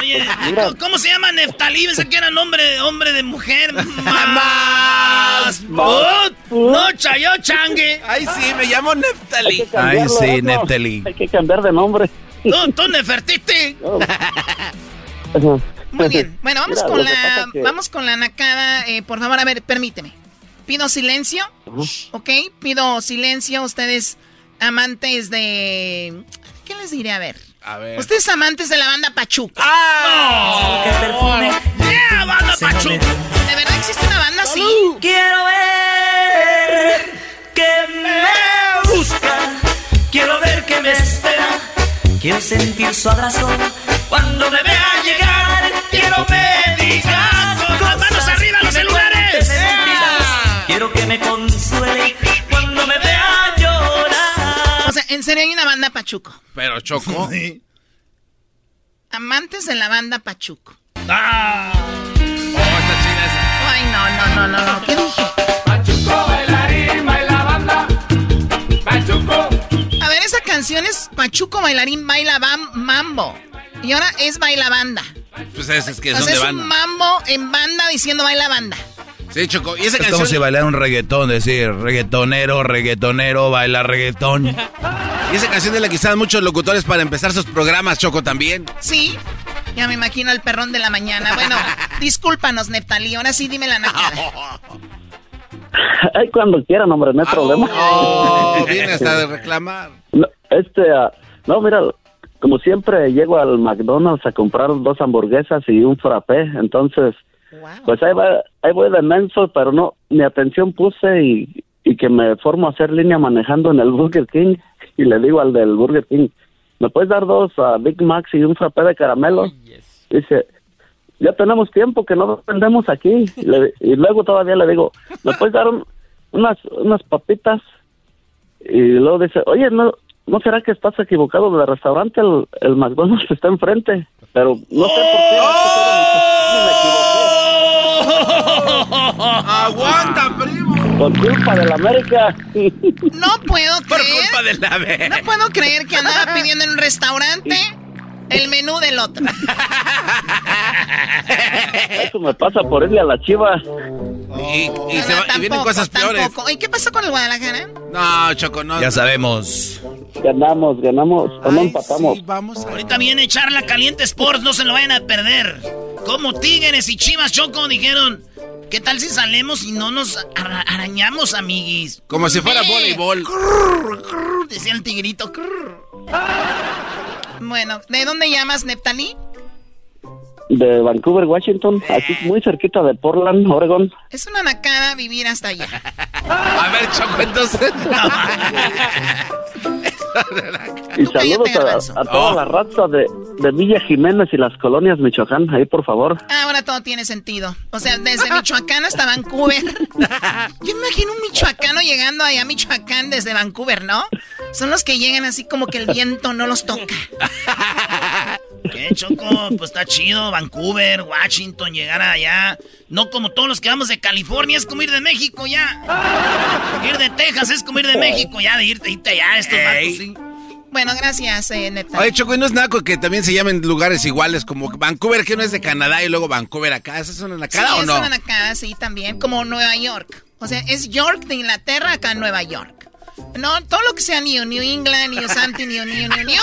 Oye, Mira. ¿cómo- ¿cómo se llama Neftalí? Pensé que era nombre, hombre de mujer. Más. Put. No, chayo changue. Ay, sí, me llamo Neftalí. Ay, sí. Neftali. Hay que cambiar de nombre. Tú, tú Nefertiti. Muy bien. Bueno, vamos Mira, con la que- vamos con la nacada. Eh, por favor, a ver, permíteme. Pido silencio. ¿Ok? Pido silencio. Ustedes amantes de... ¿Qué les diré? A ver. A ver. Ustedes amantes de la banda Pachuca. ¡Ah! ¡Yeah, banda Pachuca! ¿De verdad existe una banda así? Quiero ver que me busca, quiero ver que me espera, quiero sentir su abrazo cuando me vea llegar, quiero me diga Con las manos arriba los celulares. quiero que me consuele cuando me vea llorar. O sea, en serio hay una banda Pachuco. Pero Choco. Amantes de la banda Pachuco. Ah. Oh, está chida esa. Ay, no, no, no, no, no. ¿Qué dije? A ver, esa canción es Pachuco bailarín baila bam- mambo. Y ahora es baila banda. Pues es, es que O son sea, de es un mambo en banda diciendo baila banda. Sí, Choco. Y esa Es como si bailara un reggaetón, decir reggaetonero, reggaetonero, baila reggaetón. Y esa canción de la que usaban muchos locutores para empezar sus programas, Choco, también. Sí, ya me imagino al perrón de la mañana. Bueno, discúlpanos, Neftalí. Ahora sí dime la nacada. Ay, cuando quieran, hombre, no hay problema. Oh, viene hasta de reclamar. No, este, ah, no, mira, como siempre llego al McDonald's a comprar dos hamburguesas y un frappé, entonces, pues ahí, va, ahí voy de menso, pero no, mi atención puse y, y que me formo a hacer línea manejando en el Burger King y le digo al del Burger King, ¿me puedes dar dos ah, Big Macs y un frappé de caramelo? Dice, ya tenemos tiempo que no vendemos aquí. Y, le- y luego todavía le digo, ¿me puedes dar un- unas, unas papitas? Y luego dice, oye, ¿no, ¿no será que estás equivocado del restaurante? El, el McDonald's está enfrente. Pero no sé por qué. ¡Aguanta, primo! Por culpa de la América. No puedo Por creer. culpa de la vez. No puedo creer que andaba pidiendo en un restaurante el menú del otro. Eso me pasa por irle a la chiva. Y, y se va- y vienen Tampoco, cosas peores. tampoco. ¿Y qué pasó con el Guadalajara? No, Choco, no. Ya sabemos. Ganamos, ganamos. O no empatamos. vamos a... Ahorita viene Charla Caliente Sports, no se lo vayan a perder. Como Tigres y Chivas Choco dijeron, ¿qué tal si salemos y no nos ara- arañamos, amiguis? Como si fuera Eh, voleibol. decía el tigrito. Bueno, ¿de dónde llamas, Neptalí? De Vancouver, Washington. Aquí muy cerquita de Portland, Oregon. Es una nacada vivir hasta allá. A ver, Choco, entonces. Y saludos a, a toda Oh. la raza de, de Villa Jiménez y las colonias Michoacán. Ahí, por favor. Ahora todo tiene sentido. O sea, desde Michoacán hasta Vancouver. Yo imagino un michoacano llegando allá a Michoacán desde Vancouver, ¿no? Son los que llegan así como que el viento no los toca. ¿Qué, Choco? Pues está chido, Vancouver, Washington, llegar allá. No como todos los que vamos de California, es como ir de México ya. Ir de Texas es como ir de México ya, de irte, irte allá, estos vatos, sí. Bueno, gracias, eh, Neptalí. Oye, Choco, ¿y no es naco que también se llamen lugares iguales como Vancouver, que no es de Canadá, y luego Vancouver acá? ¿Esa es una Sí, nacada o es no? una nacada, sí, también, como Nueva York. O sea, es York de Inglaterra acá en Nueva York. No, todo lo que sea New, New England, New Santi, New, New, New, New,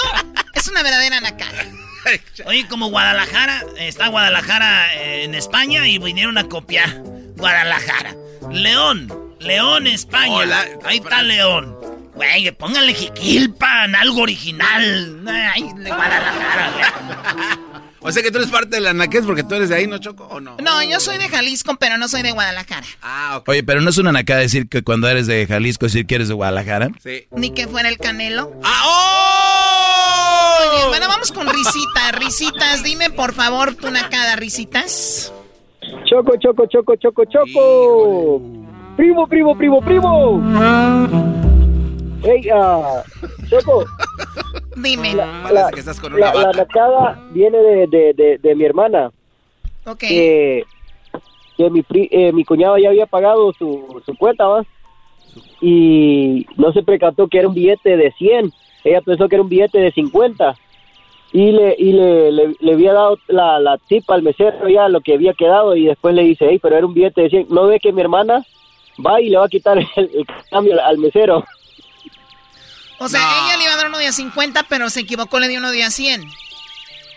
es una verdadera nacada. Oye, como Guadalajara, está Guadalajara eh, en España y vinieron a copiar Guadalajara. León, León, España. Hola, Ahí está León. Güey, pónganle Jiquilpan, algo original. Ay, de Guadalajara, güey. O sea que tú eres parte de la Anaqués porque tú eres de ahí, ¿no, Choco? ¿O no? No, yo soy de Jalisco, pero no soy de Guadalajara. Ah, ok. Oye, pero no es una nacada decir que cuando eres de Jalisco decir que eres de Guadalajara. Sí. Ni que fuera el Canelo. ¡Ah, oh! Muy bien, bueno, vamos con Risita. Risitas, dime por favor tu nacada, Risitas. Choco, choco, choco, choco, choco. Primo, primo, primo, primo. Hey, ah, Choco. Dime. La, que estás con una la, la nacada viene de, de, de, de mi hermana. Ok. Que, que mi, pri- eh, mi cuñado ya había pagado su, su cuenta, ¿va? Y no se percató que era un billete de 100. Ella pensó que era un billete de 50. Y le, y le, le, le había dado la, la tip al mesero ya lo que había quedado y después le dice, hey, pero era un billete de 100. ¿No ve que mi hermana va y le va a quitar el, el cambio al mesero? O sea, ella le iba a dar uno de a 50, pero se equivocó, le dio uno de a 100.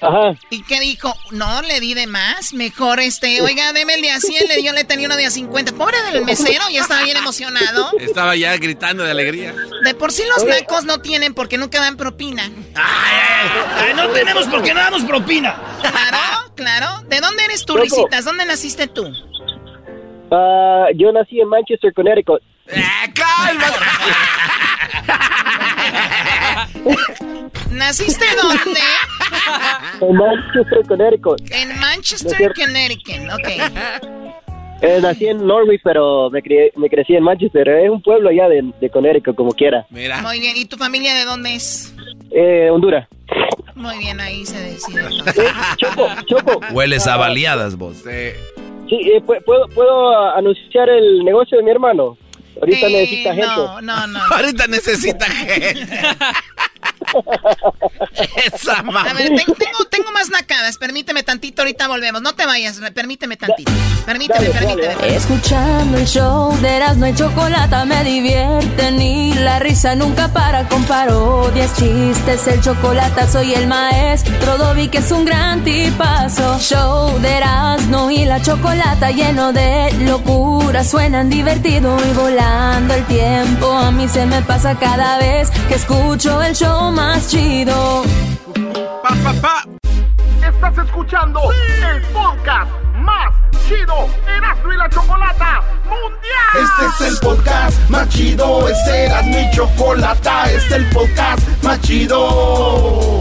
Ajá. ¿Y qué dijo? No, le di de más. Mejor este, oiga, deme el de a 100, le dio, le tenía uno de a 50. Pobre del mesero, ya estaba bien emocionado. Estaba ya gritando de alegría. De por sí los nacos no tienen porque nunca dan propina. Ay, no tenemos porque no damos propina. Claro, claro. ¿De dónde eres tú. Risitas? ¿Dónde naciste tú? Ah, yo nací en Manchester, Connecticut. ¿Naciste dónde? En Manchester, Connecticut. En Manchester. Connecticut. Ok. Eh, nací en Norwich, pero me, crié- me crecí en Manchester. Es un pueblo allá de, de Connecticut, como quiera. Mira. Muy bien. ¿Y tu familia de dónde es? Eh, Honduras. Muy bien, ahí se decide. Choco, Choco. Hueles a baleadas vos. Sí, eh, pu- ¿puedo, ¿puedo anunciar el negocio de mi hermano? Ahorita Eh, necesita gente. No, no, no. Ahorita necesita gente. Esa A ver, ten- tengo, tengo más nacadas. Permíteme tantito, ahorita volvemos. No te vayas, permíteme tantito. Permíteme, permíteme. Escuchando el show de Erasmo y Chocolata me divierten y la risa nunca para con parodias, chistes, el chocolate soy el maestro Dobby que es un gran tipazo. Show de Erasmo y la Chocolata lleno de locura, suenan divertido y volando el tiempo. A mí se me pasa cada vez que escucho el show más chido. Pa, pa, pa. Estás escuchando el podcast más chido Erasmo y la Chocolata Mundial. Este es el podcast más chido, es Eras mi chocolata, este es el podcast más chido.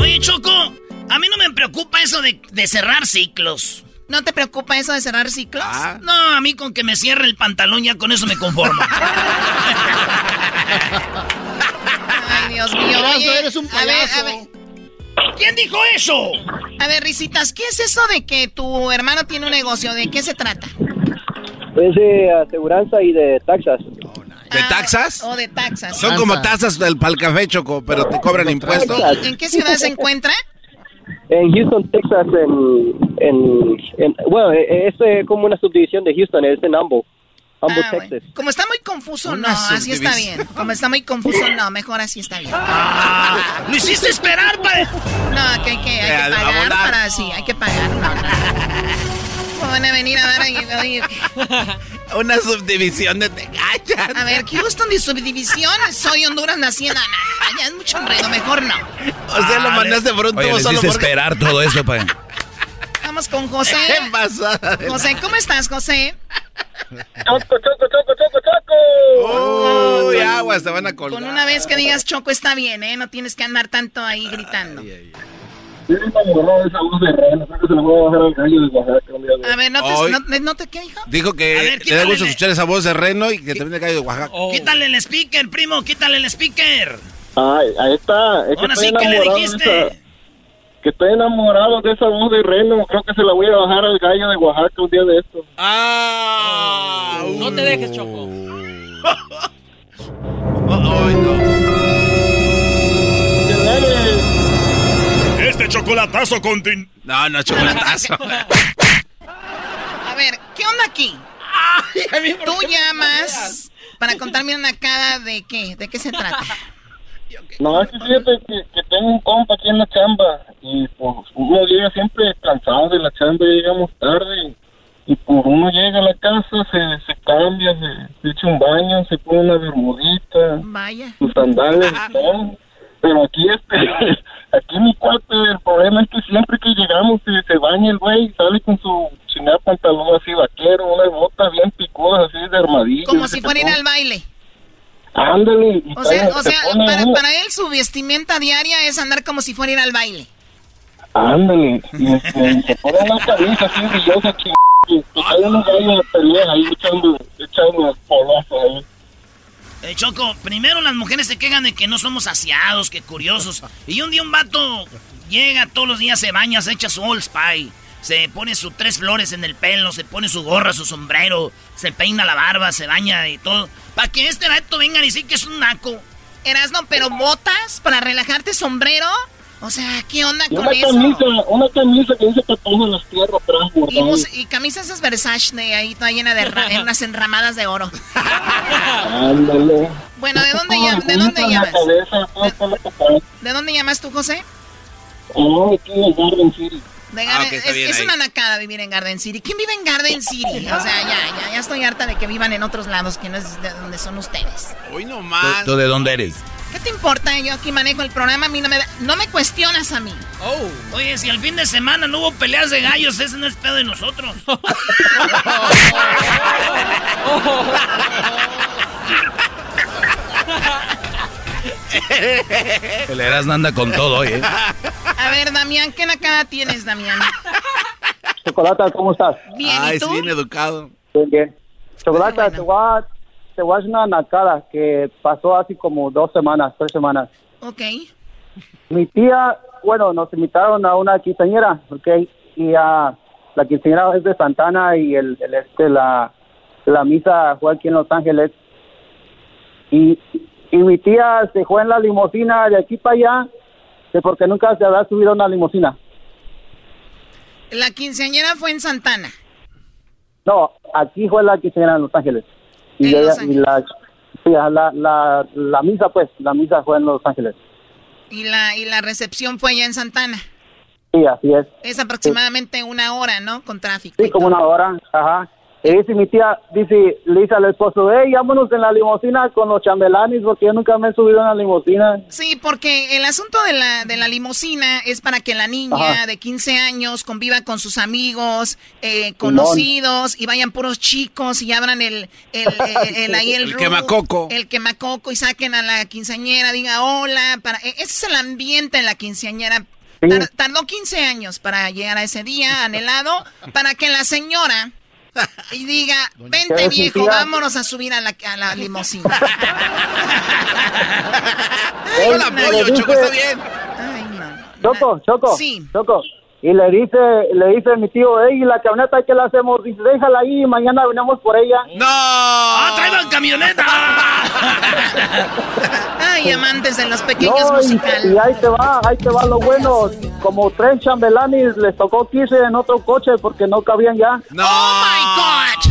Oye, Choco, a mí no me preocupa eso de, de cerrar ciclos. ¿No te preocupa eso de cerrar ciclos? No, a mí con que me cierre el pantalón ya con eso me conformo. Ay, Dios mío. Oye, eres un a ver, payaso. a ver. ¿Quién dijo eso? A ver, Risitas, ¿qué es eso de que tu hermano tiene un negocio? ¿De qué se trata? Es de aseguranza y de taxas. ¿De taxas? O de taxas. Son como tazas del pal café, Choco, pero te cobran impuestos. ¿En qué ciudad se encuentra? En Houston, Texas, en, en, en- bueno, eh, es eh, como una subdivisión de Houston, es en Humble, Humble, Ah, Texas. Como está muy confuso, Una no, así está bien. Como está muy confuso, no, mejor así está bien. ¡Lo hiciste esperar, pa! No, que hay que, hay Eh, que a pagar para, sí, hay que pagar. No, no. ¿Cómo van a venir a dar ahí? Una subdivisión de Tecachas. A ver, Houston de subdivisión, soy Honduras naciendo. No, no, ya es mucho enredo, mejor no. O sea, lo mandaste por un Oye, tubo les solo porque... esperar todo esto para... Vamos con José. ¿Qué José, ¿cómo estás, José? Choco, choco, choco, choco, choco. Uy, aguas, te van a colgar. Con una vez que digas Choco está bien, ¿eh? No tienes que andar tanto ahí gritando. Enamorado de a bajar al gallo de Oaxaca un día de A ver, ¿no Hoy- te, no, no te qué dijo? Dijo que A ver, le da gusto escuchar esa voz de reno y que viene el gallo de Oaxaca. Quítale el speaker, primo, quítale el speaker. Ay, ahí está. Es que Ahora estoy sí, ¿qué le dijiste? esa- Que estoy enamorado de esa voz de reno. Creo que se la voy a bajar al gallo de Oaxaca un día de esto. Ah, No te dejes, Choco. Este chocolatazo continúa. No, no, chocolatazo. A ver, ¿qué onda aquí? Tú llamas para contarme una cara de qué, de qué se trata. No, es que fíjate que, que tengo un compa aquí en la chamba y pues uno llega siempre cansado de la chamba, llegamos tarde y por uno llega a la casa, se, se cambia, se, se echa un baño, se pone una bermudita, Vaya. sus sandalias y todo. Pero aquí este, aquí mi cuate, el problema es que siempre que llegamos se, se baña el güey, sale con su chingada pantalón así vaquero, unas botas bien picudas así de armadillo. Como si fuera ir pone- al baile. Ándale. O sea, o se sea para, para él su vestimenta diaria es andar como si fuera ir al baile. Ándale, y este, y se pone una camisa así brillosa, ching... y que hay unos gallos de pelea ahí echando, echando polazos ahí. Eh, Choco, primero las mujeres se quejan de que no somos aseados, que curiosos. Y un día un vato llega todos los días, se baña, se echa su Old Spy. Se pone sus tres flores en el pelo, se pone su gorra, su sombrero, se peina la barba, se baña y todo. Para que este vato venga a decir que es un naco. Erasno, pero botas para relajarte, sombrero. O sea, ¿qué onda Y con una eso? camisa, una camisa que dice que toma las tierras atrás Y, mus- y camisas esas Versace de ahí toda llena de ra- en unas enramadas de oro. Ándale. Bueno, ¿de dónde, Con llam- ¿de dónde en la llamas? ¿De dónde llamas tú, José? Oh, aquí en Garden City. De Ah, Garden- es es una nacada vivir en Garden City. ¿Quién vive en Garden City? O sea, ya, ya, ya estoy harta de que vivan en otros lados que no es de donde son ustedes. Hoy no ¿Tú, más. tú de dónde eres? ¿Qué te importa? Yo aquí manejo el programa, a mí no me, da- no me cuestionas a mí. Oh. Oye, si el fin de semana no hubo peleas de gallos, ese no es pedo de nosotros. El Erasmo anda con todo hoy, ¿eh? A ver, Damián, ¿qué nacada tienes, Damián? Chocolata, ¿cómo estás? Bien, ¿y tú? bien educado. Bien, bien. Chocolata, te, voy a, te voy a una nacada que pasó hace como dos semanas, tres semanas. Ok. Mi tía, bueno, nos invitaron a una quinceañera, ¿ok? Y a la quinceañera es de Santana y el, el, este, la, la misa fue aquí en Los Ángeles. Y, y mi tía se fue en la limusina de aquí para allá, que porque nunca se había subido a una limusina. La quinceañera fue en Santana. No, aquí fue la quinceañera en Los Ángeles. Y, En ella- y la, sí, la, la, la misa, pues, la misa fue en Los Ángeles. Y la, y la recepción fue allá en Santana. Sí, así es. Es aproximadamente una hora, ¿no? Con tráfico. Sí, como una hora, ajá. Y dice mi tía, dice, le dice al esposo, hey, vámonos en la limusina con los chambelanes, porque yo nunca me he subido en la limusina. Sí, porque el asunto de la, de la limusina es para que la niña Ajá. de 15 años conviva con sus amigos, eh, conocidos, y vayan puros chicos y abran el, el, el- el- ahí el, El room, quemacoco. El quemacoco y saquen a la quinceañera, diga hola. Para, e- ese es el ambiente en la quinceañera. Tar- tardó 15 años para llegar a ese día anhelado, para que la señora y diga, vente ¿Qué viejo, vámonos a subir a la, a la limusina. Yo la apoyo, Choco, está bien. Choco, Choco, Sí. Choco. Y le dice, le dice mi tío, hey, la camioneta, ¿qué la hacemos? Dice, déjala ahí, mañana venimos por ella. ¡No! ¡Ah, traigan camioneta! Ay, amantes de los pequeños No, y, musicales. y ahí te va, ahí te va lo bueno. Como tres chambelanes les tocó 15 en otro coche porque no cabían ya. ¡No! ¡Oh, my God!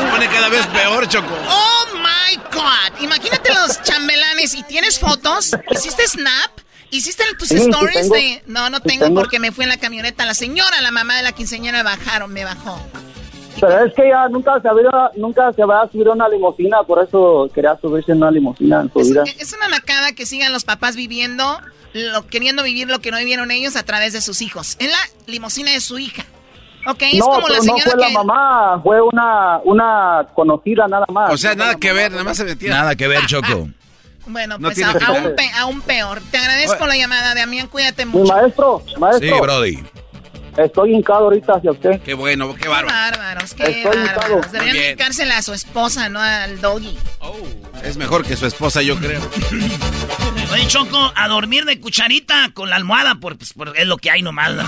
Se pone cada vez peor, Choco. ¡Oh, my God! Imagínate los chambelanes y tienes fotos. ¿Hiciste snap? ¿Hiciste tus Sí, stories tengo. de...? No, no tengo, tengo. porque me fui en la camioneta. La señora, la mamá de la quinceañera bajaron, me bajó. Pero es que ella nunca se había, nunca se había subido a una limusina, por eso quería subirse en una limusina en su vida. Es una nacada que sigan los papás viviendo, lo, queriendo vivir lo que no vivieron ellos a través de sus hijos. En la limusina de su hija. Ok, es no, como la pero no señora fue que... la mamá, fue una, una conocida nada más. O sea, nada que ver, nada más se metía. Nada que ver, Choco. Bueno, No pues a- aún, pe- aún peor. Te agradezco la llamada, Damián. Cuídate Mi mucho. maestro, maestro, Sí, Brody. estoy hincado ahorita hacia usted. Qué bueno, qué Qué bárbaro. bárbaros, qué Estoy bárbaros. hincado. Deberían dedicársela a su esposa, no al doggy. Es mejor que su esposa, yo creo. Oye, Choco, a dormir de cucharita con la almohada, por, pues, por- es lo que hay nomás.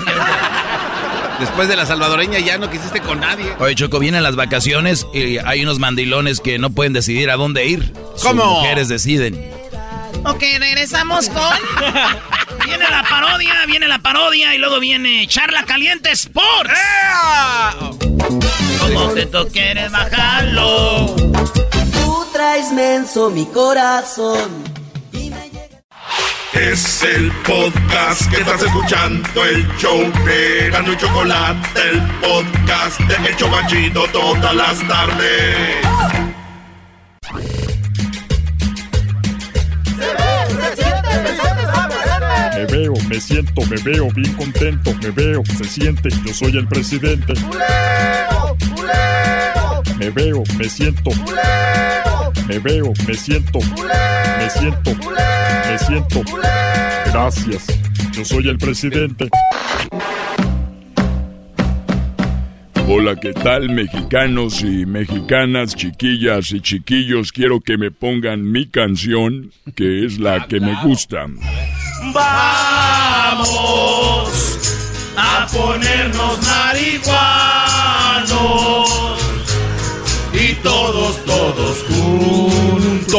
Después de la salvadoreña ya no quisiste con nadie. Oye, Choco, vienen las vacaciones y hay unos mandilones que no pueden decidir a dónde ir. Sus ¿Cómo? mujeres deciden. Ok, regresamos con. viene la parodia, viene la parodia y luego viene Charla Caliente Sports. Como te quieres bajarlo. Tú traes menso mi corazón. Es el podcast que estás escuchando, el show de Gano y Chocolate, el podcast de El Chocachito todas las tardes. Me veo, me siento, me veo bien contento, me veo, se siente, yo soy el presidente. Me veo, me siento. Me veo, me siento. Me siento. Me siento. Gracias. Yo soy el presidente. Hola, ¿qué tal mexicanos y mexicanas, chiquillas y chiquillos? Quiero que me pongan mi canción, que es la que me gusta. Vamos a ponernos marihuanos todos, todos juntos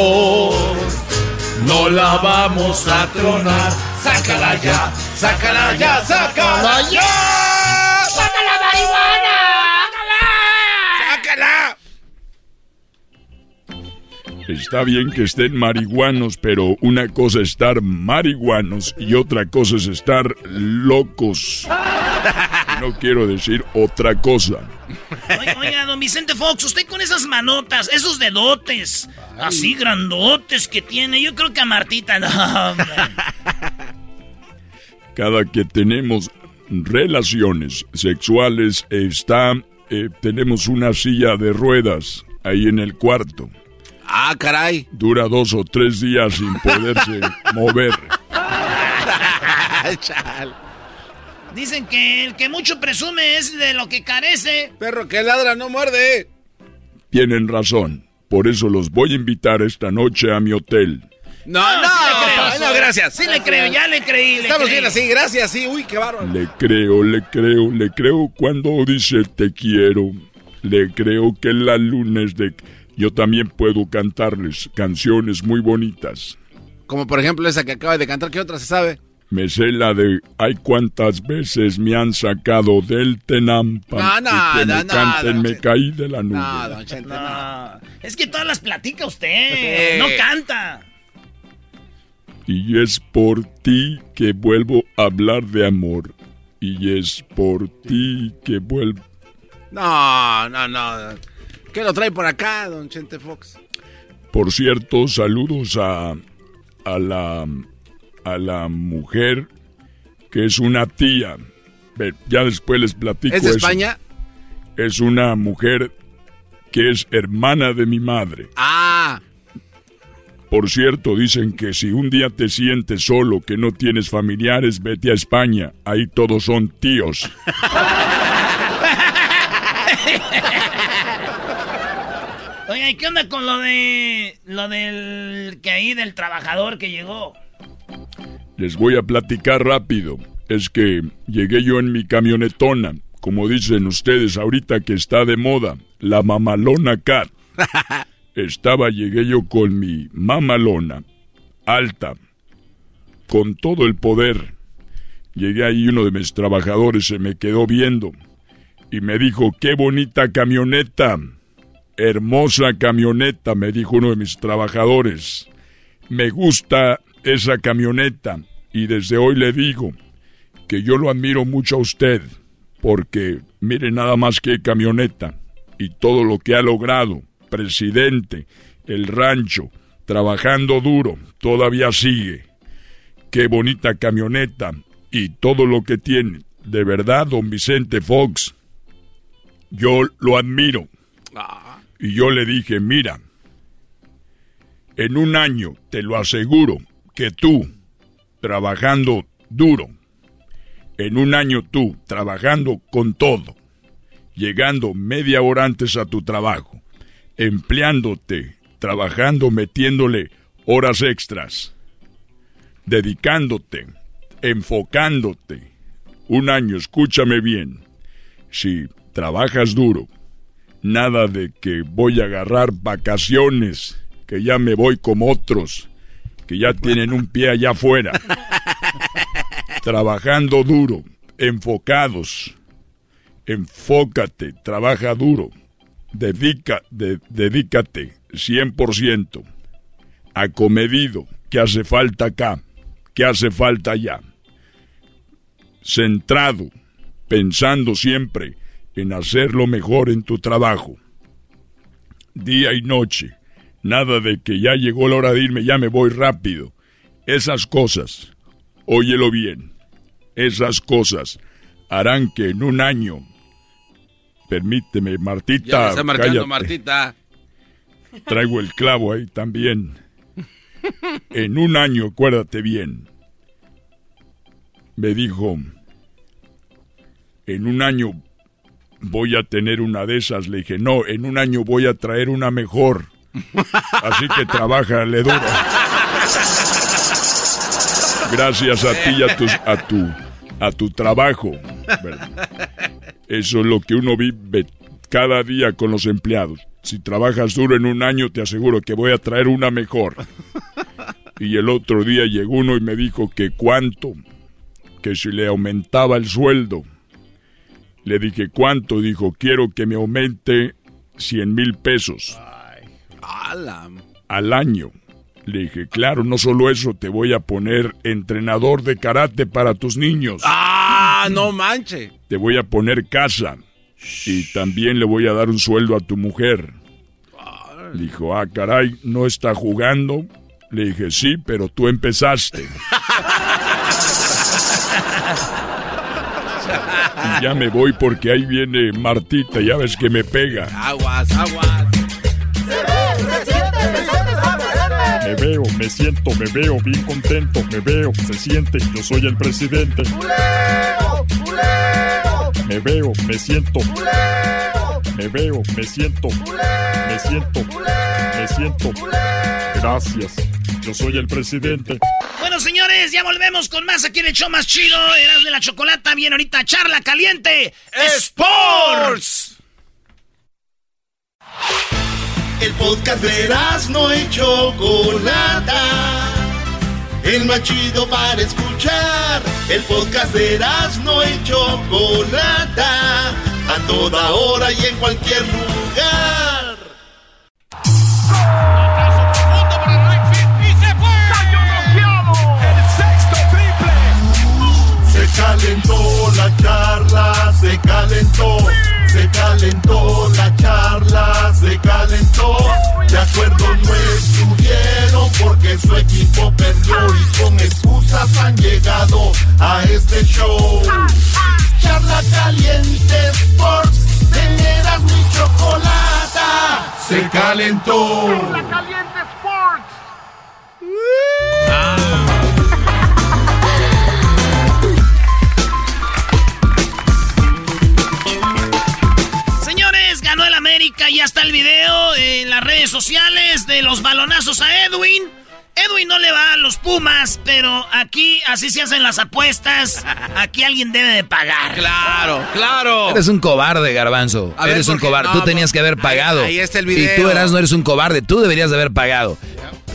no la vamos a tronar. Sácala ya, sácala ya, sácala ya. Está bien que estén marihuanos, pero una cosa es estar marihuanos y otra cosa es estar locos. No quiero decir otra cosa. Oiga, don Vicente Fox, usted con esas manotas, esos dedotes, así grandotes que tiene, yo creo que a Martita no. Cada que tenemos relaciones sexuales está, eh, tenemos una silla de ruedas ahí en el cuarto. Ah, caray. Dura dos o tres días sin poderse mover. Chal. Dicen que el que mucho presume es de lo que carece. Perro que ladra no muerde. Tienen razón. Por eso los voy a invitar esta noche a mi hotel. No, no, sí le creo, no, sí. gracias. Sí le creo, ya le creí. le Estamos creí. bien así, gracias, sí. Uy, qué bárbaro. Le creo, le creo, le creo cuando dice te quiero. Le creo que la lunes de... Yo también puedo cantarles canciones muy bonitas. Como por ejemplo esa que acaba de cantar, ¿qué otra se sabe? Me sé la de ay cuántas veces me han sacado del Tenampa. No, y que nada, me canten, me caí de la nube. No, don Chente, no. No, es que todas las platica usted, Sí. no canta. Y es por ti que vuelvo a hablar de amor. Y es por ti que vuelvo... No, no, no. ¿Qué lo trae por acá, don Chente Fox? Por cierto, saludos a, a la a la mujer que es una tía. Ya después les platico ¿Es de eso. España? Es una mujer que es hermana de mi madre. Ah, Por cierto, dicen que si un día te sientes solo, que no tienes familiares, vete a España. Ahí todos son tíos. Oiga, ¿y qué onda con lo de. lo del. que ahí del trabajador que llegó? Les voy a platicar rápido. Es que llegué yo en mi camionetona, como dicen ustedes ahorita que está de moda, la mamalona cat. Estaba, llegué yo con mi mamalona, alta, con todo el poder. Llegué ahí, uno de mis trabajadores se me quedó viendo y me dijo, qué bonita camioneta, hermosa camioneta, me dijo uno de mis trabajadores. Me gusta esa camioneta y desde hoy le digo que yo lo admiro mucho a usted porque mire nada más que camioneta y todo lo que ha logrado, presidente, el rancho, trabajando duro, todavía sigue. Qué bonita camioneta y todo lo que tiene. De verdad, don Vicente Fox, yo lo admiro. Y yo le dije, mira, en un año te lo aseguro que tú, trabajando duro, en un año tú, trabajando con todo, llegando media hora antes a tu trabajo, empleándote, trabajando, metiéndole horas extras, dedicándote, enfocándote, un año, escúchame bien, si trabajas duro, nada de que voy a agarrar vacaciones, que ya me voy como otros. que ya tienen un pie allá afuera, trabajando duro, enfocados. Enfócate, trabaja duro, dedica, de- dedícate 100%, acomedido, que hace falta acá, que hace falta allá, centrado, pensando siempre en hacer lo mejor en tu trabajo, día y noche, nada de que ya llegó la hora de irme, ya me voy rápido, esas cosas, óyelo bien, esas cosas harán que en un año, permíteme, Martita, Ya me está marcando cállate. Martita. Traigo el clavo ahí también. En un año, acuérdate bien. Me dijo, en un año voy a tener una de esas. Le dije, no, en un año voy a traer una mejor. Así que trabájale duro. Gracias a ti y a tu, a tu, a tu trabajo. Eso es lo que uno vive cada día con los empleados. Si trabajas duro en un año, te aseguro que voy a traer una mejor. Y el otro día llegó uno y me dijo que cuánto, que si le aumentaba el sueldo. Le dije, ¿cuánto? Dijo, quiero que me aumente 100 mil pesos al año. Le dije, claro, no solo eso, te voy a poner entrenador de karate para tus niños. ¡Ah, no manche! Te voy a poner casa. Y también le voy a dar un sueldo a tu mujer. Dijo, ah, caray, ¿no está jugando? Le dije, sí, pero tú empezaste. Y ya me voy porque ahí viene Martita, ya ves que me pega. Aguas, aguas. Me veo, me siento, me veo bien contento, me veo, se siente, yo soy el presidente. Me veo, me siento. Me veo, me siento. Me siento. Me siento. Gracias. Yo soy el presidente. Bueno, señores, ya volvemos con más aquí en el show más chido. Eras de la chocolata. Bien, ahorita charla caliente. Sports. El podcast de no y Chocolata. El más chido para escuchar. El podcast de no y Chocolata. A toda hora y en cualquier lugar. Se calentó la charla, se calentó, se calentó la charla, se calentó. De acuerdo no estuvieron porque su equipo perdió y con excusas han llegado a este show. Charla caliente Sports, teneras mi chocolata, se calentó. Caliente Sports. Señores, ganó el América. Ya está el video en las redes sociales de los balonazos a Edwin. Edwin no le va a los Pumas, pero aquí así se hacen las apuestas. Aquí alguien debe de pagar. Claro, claro. Eres un cobarde, Garbanzo. A ver, eres un cobarde. No, tú tenías que haber pagado. ahí está el Y video. tú eras, no eres un cobarde. Tú deberías de haber pagado.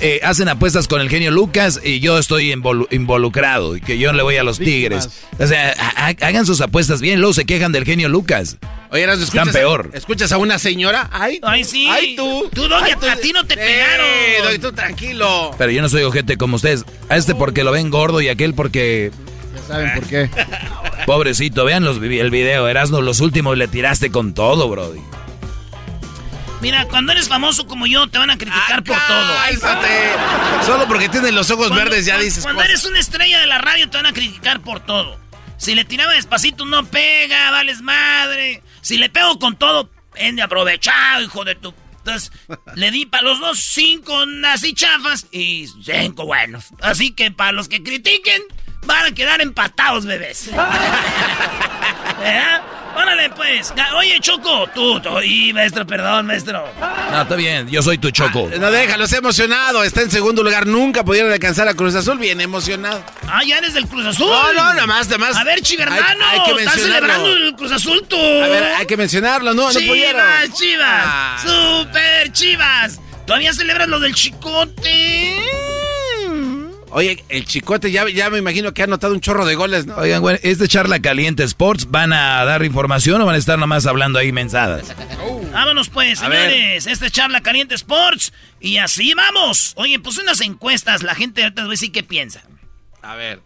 Eh, hacen apuestas con el genio Lucas y yo estoy involu- involucrado. Y que yo le voy a los Tigres. O sea, ha- ha- hagan sus apuestas bien. Luego se quejan del genio Lucas. Oye, Están ¿escuchas, peor. ¿Escuchas a una señora? ¡Ay! Ay, sí. ¡Ay, tú! Tú, Ay, a ti no te pegaron. Doggy, tú tranquilo. Pero yo no soy ojete como ustedes. A este porque lo ven gordo y aquel porque... Ya saben por qué. Pobrecito, vean los, el video. Erasmo, los últimos le tiraste con todo, brody. Mira, cuando eres famoso como yo, te van a criticar por todo. Cálmate. Solo porque tienes los ojos Cuando- verdes ya cuando- dices Cuando cosas. eres una estrella de la radio, te van a criticar por todo. Si le tiraba despacito, no pega, vales madre. Si le pego con todo, de aprovechado, hijo de tu. Entonces, le di para los dos cinco así chafas y cinco buenos. Así que para los que critiquen, van a quedar empatados, bebés. ¿Verdad? Órale, pues. Oye, Choco, tú, tú. Y, maestro, perdón, maestro. No, está bien. Yo soy tu choco. No, déjalo, está emocionado. Está en segundo lugar. Nunca pudieron alcanzar a Cruz Azul. Bien emocionado. Ah, ya eres del Cruz Azul. No, no, nada más, nada más. A ver, chiva, Hay- hermano. hay que ¿Estás celebrando el Cruz Azul tú? A ver, hay que mencionarlo. No, no chivas, pudieron. chivas. Ah. Super chivas. ¿Todavía celebras lo del chicote? Oye, el chicote ya, ya me imagino que ha anotado un chorro de goles, ¿no? Oigan, güey, ¿es de Charla Caliente Sports? ¿Van a dar información o van a estar nomás hablando ahí mensadas? Vámonos pues, señores. Este es Charla Caliente Sports. Y así vamos. Oye, pues unas encuestas. La gente ahorita les voy a decir qué piensa. A ver.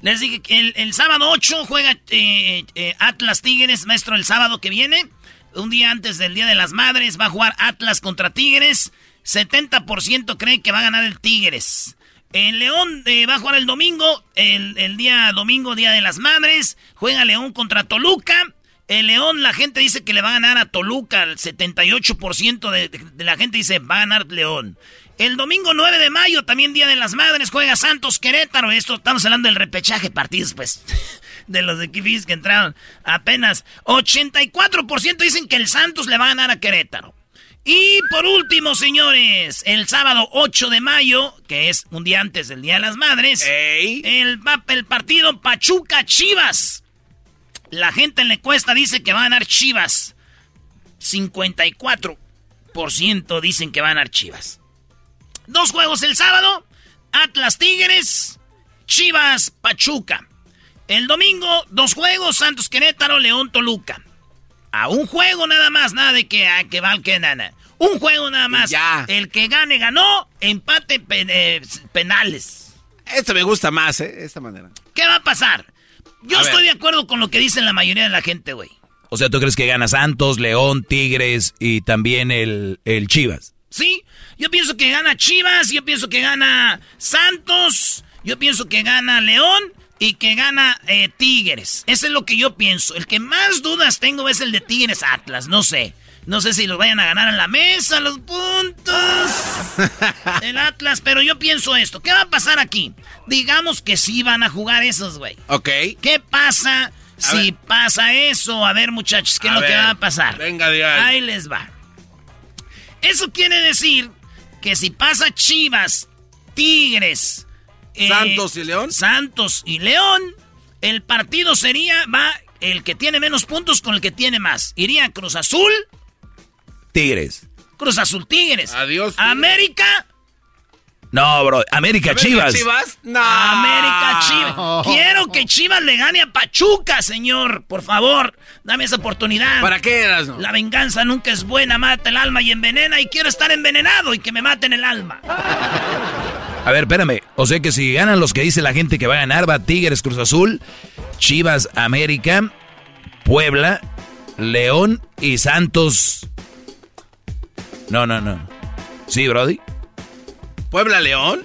Les dije que el, el sábado 8 juega eh, eh, Atlas Tigres, maestro, el sábado que viene. Un día antes del Día de las Madres va a jugar Atlas contra Tigres. 70% cree que va a ganar el Tigres. El León eh, va a jugar el domingo, el, día domingo, Día de las Madres. Juega León contra Toluca. El León, la gente dice que le va a ganar a Toluca. El 78% de, de, la gente dice va a ganar León. El domingo 9 de mayo, también Día de las Madres, juega Santos Querétaro. Esto estamos hablando del repechaje partidos, pues, de los equipos que entraron apenas. 84% dicen que el Santos le va a ganar a Querétaro. Y por último, señores, el sábado 8 de mayo, que es un día antes del Día de las Madres, el, el, partido Pachuca Chivas. La gente en la encuesta dice que va a ganar Chivas. 54% dicen que va a ganar Chivas. Dos juegos el sábado, Atlas Tigres, Chivas Pachuca. El domingo, dos juegos, Santos Querétaro, León Toluca. A un juego nada más, nada de que, a, que va que nana. Un juego nada más. Ya. El que gane, ganó. Empate pen, eh, penales. Esto me gusta más, ¿eh? Esta manera. ¿Qué va a pasar? Yo A estoy ver. de acuerdo con lo que dicen la mayoría de la gente, güey. O sea, ¿tú crees que gana Santos, León, Tigres y también el, el Chivas? Sí, yo pienso que gana Chivas, yo pienso que gana Santos, yo pienso que gana León y que gana eh, Tigres. Eso es lo que yo pienso. El que más dudas tengo es el de Tigres Atlas, no sé. No sé si los vayan a ganar en la mesa, los puntos. El Atlas, pero yo pienso esto. ¿Qué va a pasar aquí? Digamos que sí van a jugar esos, güey. Ok. ¿Qué pasa si pasa eso? A ver, muchachos, ¿qué es lo que va a pasar? venga de ahí. Ahí les va. Eso quiere decir que si pasa Chivas, Tigres, eh, Santos y León. Santos y León, el partido sería, va, el que tiene menos puntos con el que tiene más. Iría Cruz Azul, Tigres. Cruz Azul Tigres. Adiós. América, No, bro. América, Chivas. No. América Chivas. Quiero que Chivas le gane a Pachuca, señor. Por favor, dame esa oportunidad. ¿Para qué eras, no? La venganza nunca es buena, mata el alma y envenena y quiero estar envenenado y que me maten el alma. A ver, espérame. O sea que si ganan los que dice la gente que va a ganar, va Tigres, Cruz Azul, Chivas, América, Puebla, León y Santos. No, no, no. ¿Sí, Brody? Puebla León.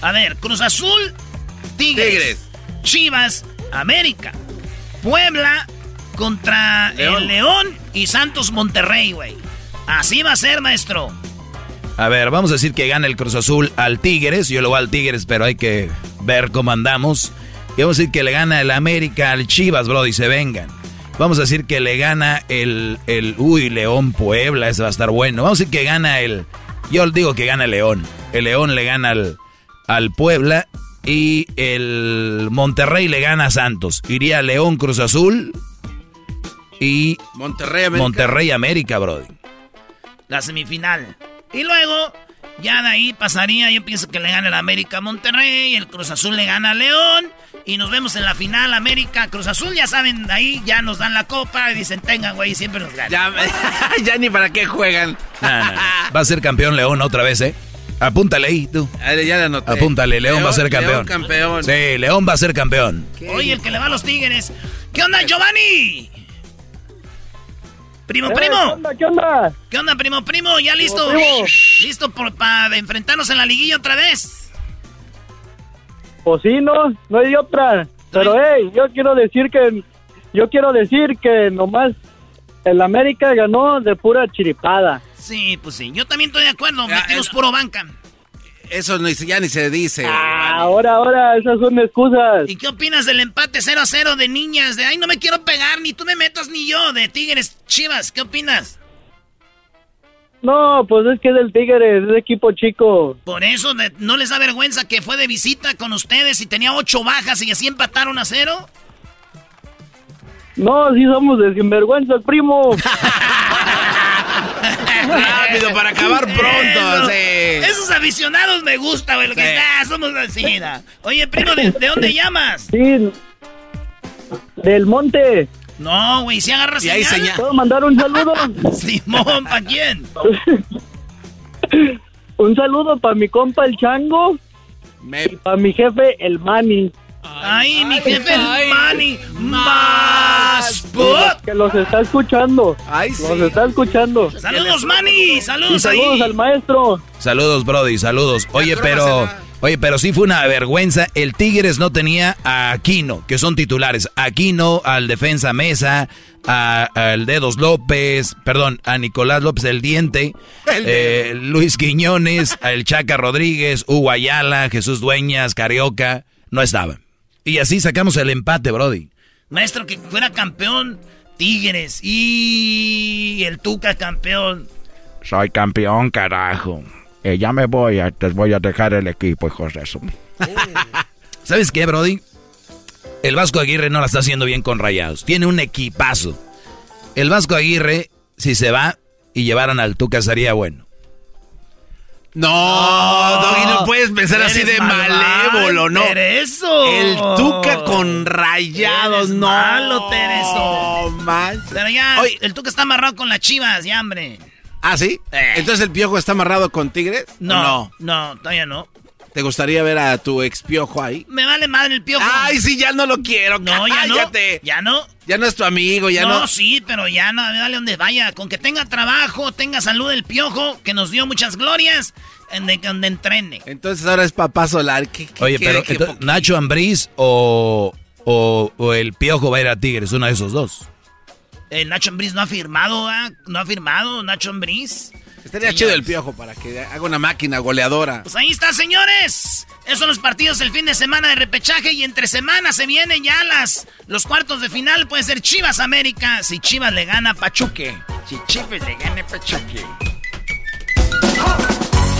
A ver, Cruz Azul, Tigres, Tigres. Chivas, América, Puebla contra León. el León y Santos Monterrey, güey. Así va a ser, maestro. A ver, vamos a decir que gana el Cruz Azul al Tigres. Yo lo voy al Tigres, pero hay que ver cómo andamos. Y vamos a decir que le gana el América al Chivas, Brody, se vengan. Vamos a decir que le gana el, el uy, León Puebla, ese va a estar bueno. Vamos a decir que gana el, yo digo que gana el León. El León le gana al, al Puebla y el Monterrey le gana a Santos. Iría León Cruz Azul y Monterrey América. Monterrey América, Brody. La semifinal. Y luego, ya de ahí pasaría, yo pienso que le gana el América a Monterrey, el Cruz Azul le gana a León. Y nos vemos en la final América Cruz Azul, ya saben, ahí ya nos dan la copa y dicen, tengan, güey, siempre nos ganan. Ya, ya ni para qué juegan. Va a ser campeón León otra vez, ¿eh? Apúntale ahí, tú. Ah, Ya le anoté. Apúntale, León, va a ser campeón. León campeón. Sí, León va a ser campeón. Oye, el que le va a los Tigres. ¿Qué onda, Giovanni? Primo, Eh, primo. ¿Qué onda? ¿Qué onda? ¿Qué onda, primo, primo? ¿Ya listo? primo. ¿Listo por- para enfrentarnos en la liguilla otra vez? Pues sí, no, no hay otra. Pero, hey, yo quiero decir que, yo quiero decir que nomás el América ganó de pura chiripada. Sí, pues sí. Yo también estoy de acuerdo. Metimos puro banca. Eso no, ya ni se dice. Ah, ahora, ahora, esas son excusas. ¿Y qué opinas del empate 0 a 0 de niñas? De, ay, no me quiero pegar, ni tú me metas, ni yo. De Tigres, Chivas, ¿qué opinas? No, pues es que es del Tigre, es de equipo chico. Por eso, de- ¿no les da vergüenza que fue de visita con ustedes y tenía ocho bajas y así empataron a cero? No, sí somos de sinvergüenza, primo. Rápido, para acabar pronto. sí. Esos aficionados me gusta, güey. Lo que Sí. está, somos así. Oye, primo, ¿de, de dónde llamas? Sí, del monte. No, güey, si agarras Y ahí señal. señal. ¿Puedo mandar un saludo? Simón, ¿para quién? Un saludo para mi compa el Chango y para mi jefe el Mani. Ay, mi jefe Manny. Más put. Que los está escuchando. Los está escuchando. Saludos, Manny. Saludos, Y saludos ahí. al maestro. Saludos, Brody, saludos. Oye, pero, oye, pero sí fue una vergüenza. El Tigres no tenía a Aquino, que son titulares. Aquino, al defensa Mesa, a- al Dedos López, perdón, a Nicolás López el Diente, eh, Luis Quiñones, al Chaca Rodríguez, Hugo Ayala, Jesús Dueñas, Carioca, no estaban. Y así sacamos el empate, Brody. Maestro, que fuera campeón. Tigres. Y el Tuca campeón. Soy campeón, carajo. Eh, ya me voy, a- les voy a dejar el equipo, hijos de su... ¿Sabes qué, Brody? El Vasco Aguirre no la está haciendo bien con Rayados. Tiene un equipazo. El Vasco Aguirre, si se va y llevaran al Tuca, sería bueno. No, Doggy, no puedes pensar así de malévolo, ¿no? Tereso. El Tuca con rayados, Eres no. malo, Tereso. man. Pero ya, el Tuca está amarrado con las chivas, ya, hombre. ¿Ah, sí? Entonces el piojo está amarrado con Tigres. ¿O No, no? no, todavía no. ¿Te gustaría ver a tu ex piojo ahí? Me vale madre el piojo. Ay, sí, ya no lo quiero. No, ya no. Ya no. Ya no es tu amigo, ya no. no, sí, pero ya no, dale donde vaya. Con que tenga trabajo, tenga salud el piojo, que nos dio muchas glorias, en de, donde entrene. Entonces ahora es papá solar. ¿Qué, qué- Oye, qué- pero entonces? Nacho Ambriz o, o, o el Piojo va a ir a Tigres, uno de esos dos. El Nacho Ambriz no ha firmado, ¿ah? No ha firmado Nacho Ambriz. Estaría chido el piojo para que haga una máquina goleadora. Pues ahí está, señores. Esos son los partidos del fin de semana de repechaje y entre semanas se vienen ya las los cuartos de final. Puede ser Chivas América si Chivas le gana a Pachuque. Si Chivas le gana a Pachuque.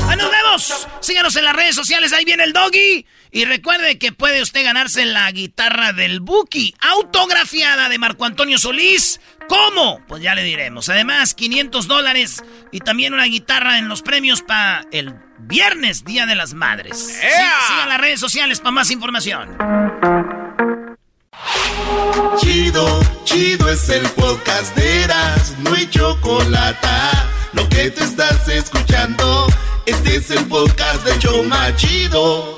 ¡Ahí nos vemos! Síganos en las redes sociales, ahí viene el doggy. Y recuerde que puede usted ganarse la guitarra del Buki, autografiada de Marco Antonio Solís. ¿Cómo? Pues ya le diremos. Además, 500 dólares y también una guitarra en los premios para el viernes, Día de las Madres. Sí, sigan las redes sociales para más información. Chido, chido es el podcast de Eras, no hay chocolate. Lo que te estás escuchando, este es el podcast de Choma Chido.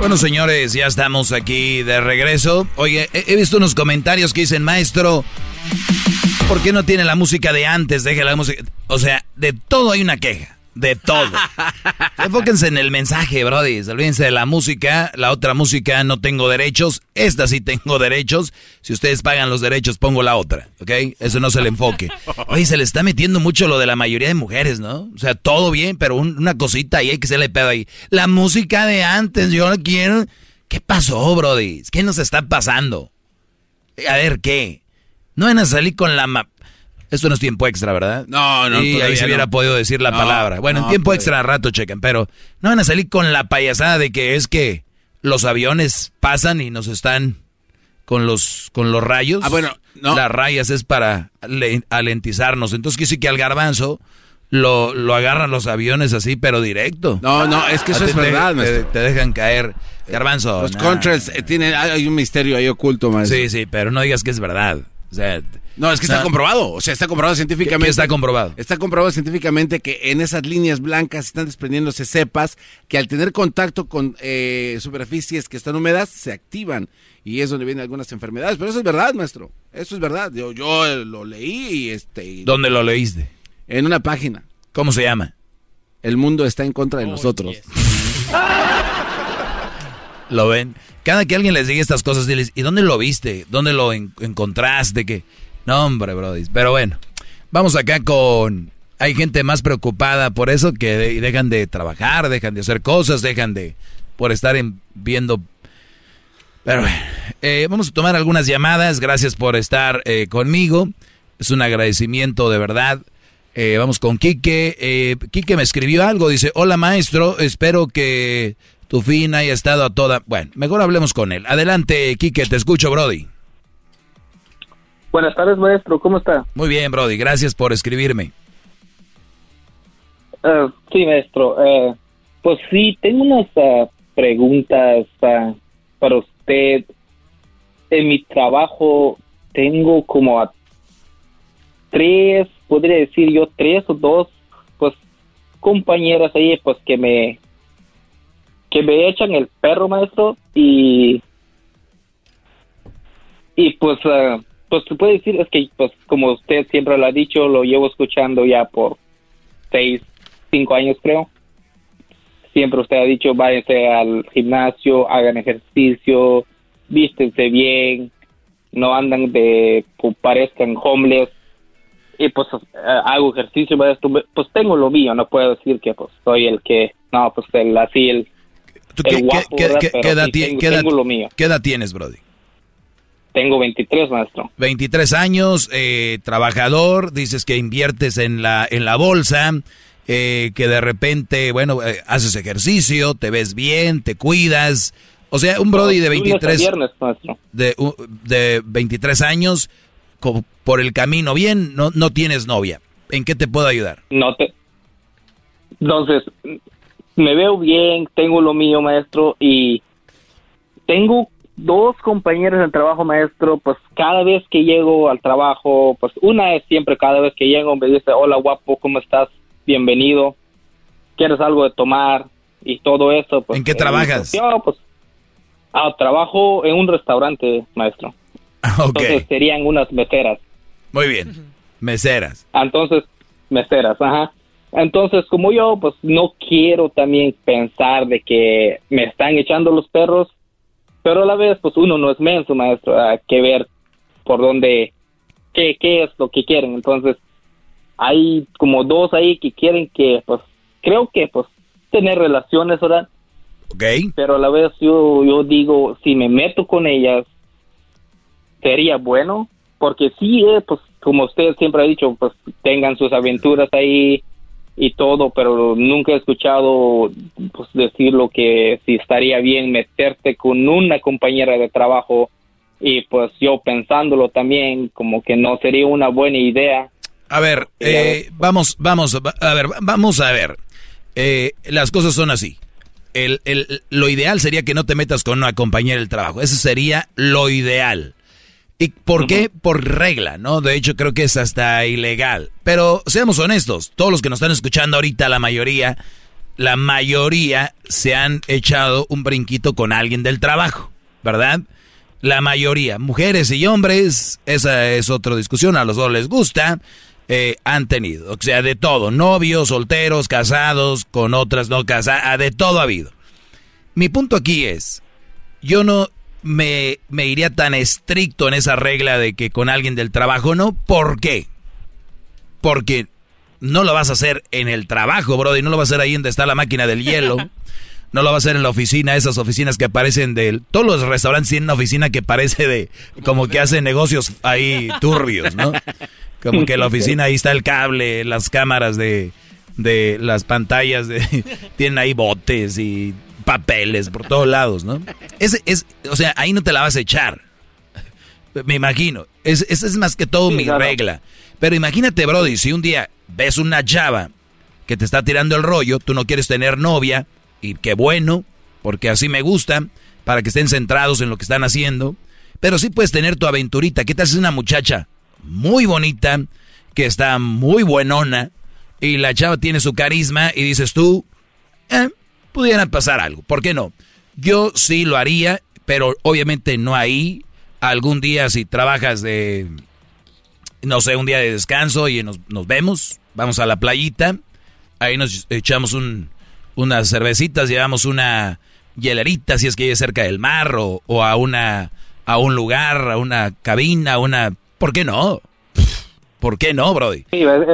Bueno, señores, ya estamos aquí de regreso. Oye, he, he visto unos comentarios que dicen, maestro, ¿por qué no tiene la música de antes? Deje la música. O sea, de todo hay una queja. De todo. Enfóquense en el mensaje, brody. Olvídense de la música. La otra música no tengo derechos. Esta sí tengo derechos. Si ustedes pagan los derechos, pongo la otra. ¿Ok? Eso no se le enfoque. Oye, se le está metiendo mucho lo de la mayoría de mujeres, ¿no? O sea, todo bien, pero un- una cosita y hay que se le pedo ahí. La música de antes, yo la quiero. ¿Qué pasó, brody? ¿Qué nos está pasando? A ver, ¿qué? No van a salir con la... Esto no es tiempo extra, ¿verdad? No, no, Y ahí se hubiera no. podido decir la No, palabra. Bueno, no, en tiempo extra a rato chequen, pero no van a salir con la payasada de que es que los aviones pasan y nos están con los con los rayos. Ah, bueno, no. Las rayas es para le- alentizarnos. Entonces quiere decir que al garbanzo lo, lo agarran los aviones así, pero directo. No, no, es que eso es verdad, te, te dejan caer. Garbanzo. Los nah. contras eh, tienen, hay hay un misterio ahí oculto, maestro. Sí, sí, pero no digas que es verdad. O sea, No, es que o sea, está comprobado. O sea, está comprobado científicamente. ¿Qué- qué está comprobado? Está comprobado científicamente que en esas líneas blancas están desprendiéndose cepas que al tener contacto con eh, superficies que están húmedas se activan. Y es donde vienen algunas enfermedades. Pero eso es verdad, maestro. Eso es verdad. Yo, yo eh, lo leí y este. y- ¿Dónde lo leíste? En una página. ¿Cómo se llama? El mundo está en contra de nosotros. ¿Lo ven? Cada que alguien les diga estas cosas, diles, ¿y dónde lo viste? ¿Dónde lo en- encontraste? que No, hombre, brody. Pero bueno, vamos acá con hay gente más preocupada por eso que dejan de trabajar, dejan de hacer cosas, dejan de por estar viendo. Pero eh, vamos a tomar algunas llamadas. Gracias por estar eh, conmigo. Es un agradecimiento de verdad. Eh, vamos con Quique. Quique me escribió algo. Dice: Hola maestro, espero que tu fin haya estado a toda. Bueno, mejor hablemos con él. Adelante, Quique, te escucho, Brody. Buenas tardes, maestro. ¿Cómo está? Muy bien, Brody. Gracias por escribirme. Ah, sí, maestro. Uh, pues sí, tengo unas uh, preguntas para usted. En mi trabajo tengo como a tres, podría decir yo tres o dos, pues compañeras ahí, pues que me que me echan el perro, maestro, y y pues pues se puede decir es que pues como usted siempre lo ha dicho, lo llevo escuchando ya por seis cinco años creo. Siempre usted ha dicho, váyanse al gimnasio, hagan ejercicio, vístense bien, no andan de, pues, parezcan homeless. Y pues eh, hago ejercicio, pues tengo lo mío, no puedo decir que pues soy el que, no, pues el así, el, el guapo, ¿qué, edad, tengo, lo mío. ¿Qué edad tienes, Brody? Tengo 23, maestro. 23 años, eh, trabajador, dices que inviertes en la, en la bolsa, eh, que de repente, bueno, eh, haces ejercicio, te ves bien, te cuidas. O sea, un Brody de 23 de, de 23 años por el camino bien, no, no tienes novia. ¿En qué te puedo ayudar? No te. Entonces, me veo bien, tengo lo mío, maestro, y tengo dos compañeros de trabajo, maestro, pues cada vez que llego al trabajo, pues una es siempre cada vez que llego me dice, hola guapo, ¿cómo estás? bienvenido, quieres algo de tomar y todo eso. Pues, ¿En qué trabajas? pues, ah, trabajo en un restaurante, maestro. Entonces serían unas meseras. Muy bien, meseras. Entonces, meseras, ajá. Entonces, como yo, pues no quiero también pensar de que me están echando los perros, pero a la vez, pues uno no es menso, maestro, hay que ver por dónde, qué, qué es lo que quieren. Entonces, hay como dos ahí que quieren que, pues, creo que, pues, tener relaciones, ¿verdad? Ok. Pero a la vez yo, yo digo, si me meto con ellas, sería bueno, porque sí, eh, pues, como usted siempre ha dicho, pues, tengan sus aventuras ahí y todo, pero nunca he escuchado, pues, decir lo que si estaría bien meterte con una compañera de trabajo y, pues, yo pensándolo también, como que no sería una buena idea a ver, eh, vamos, vamos, a ver, vamos a ver. Eh, las cosas son así. El, el, lo ideal sería que no te metas con una compañera del trabajo. Eso sería lo ideal. ¿Y por qué? Por regla, ¿no? De hecho, creo que es hasta ilegal. Pero seamos honestos, todos los que nos están escuchando ahorita, la mayoría, la mayoría se han echado un brinquito con alguien del trabajo, ¿verdad? La mayoría, mujeres y hombres, esa es otra discusión, a los dos les gusta. Eh, han tenido. O sea, de todo. Novios, solteros, casados, con otras no casadas, ah, de todo ha habido. Mi punto aquí es, yo no me, me iría tan estricto en esa regla de que con alguien del trabajo no. ¿Por qué? Porque no lo vas a hacer en el trabajo, brody. No lo vas a hacer ahí donde está la máquina del hielo. No lo vas a hacer en la oficina, esas oficinas que aparecen de... Todos los restaurantes tienen una oficina que parece de... Como que hacen negocios ahí turbios, ¿no? Como que la oficina ahí está el cable, las cámaras de, de las pantallas, de, tienen ahí botes y papeles por todos lados, ¿no? Es, es, o sea, ahí no te la vas a echar. Me imagino. Esa es, es, más que todo mi regla. Pero imagínate, Brody, si un día ves una chava que te está tirando el rollo, tú no quieres tener novia, y qué bueno, porque así me gusta, para que estén centrados en lo que están haciendo. Pero sí puedes tener tu aventurita. ¿Qué tal si es una muchacha muy bonita, que está muy buenona, y la chava tiene su carisma, y dices tú, eh, pudiera pasar algo, ¿por qué no? Yo sí lo haría, pero obviamente no ahí. Algún día si trabajas de, no sé, un día de descanso y nos, nos vemos, vamos a la playita, ahí nos echamos un, unas cervecitas, llevamos una hielerita si es que vive cerca del mar o, a una a un lugar, a una cabina, a una ¿Por qué no? ¿Por qué no, Brody?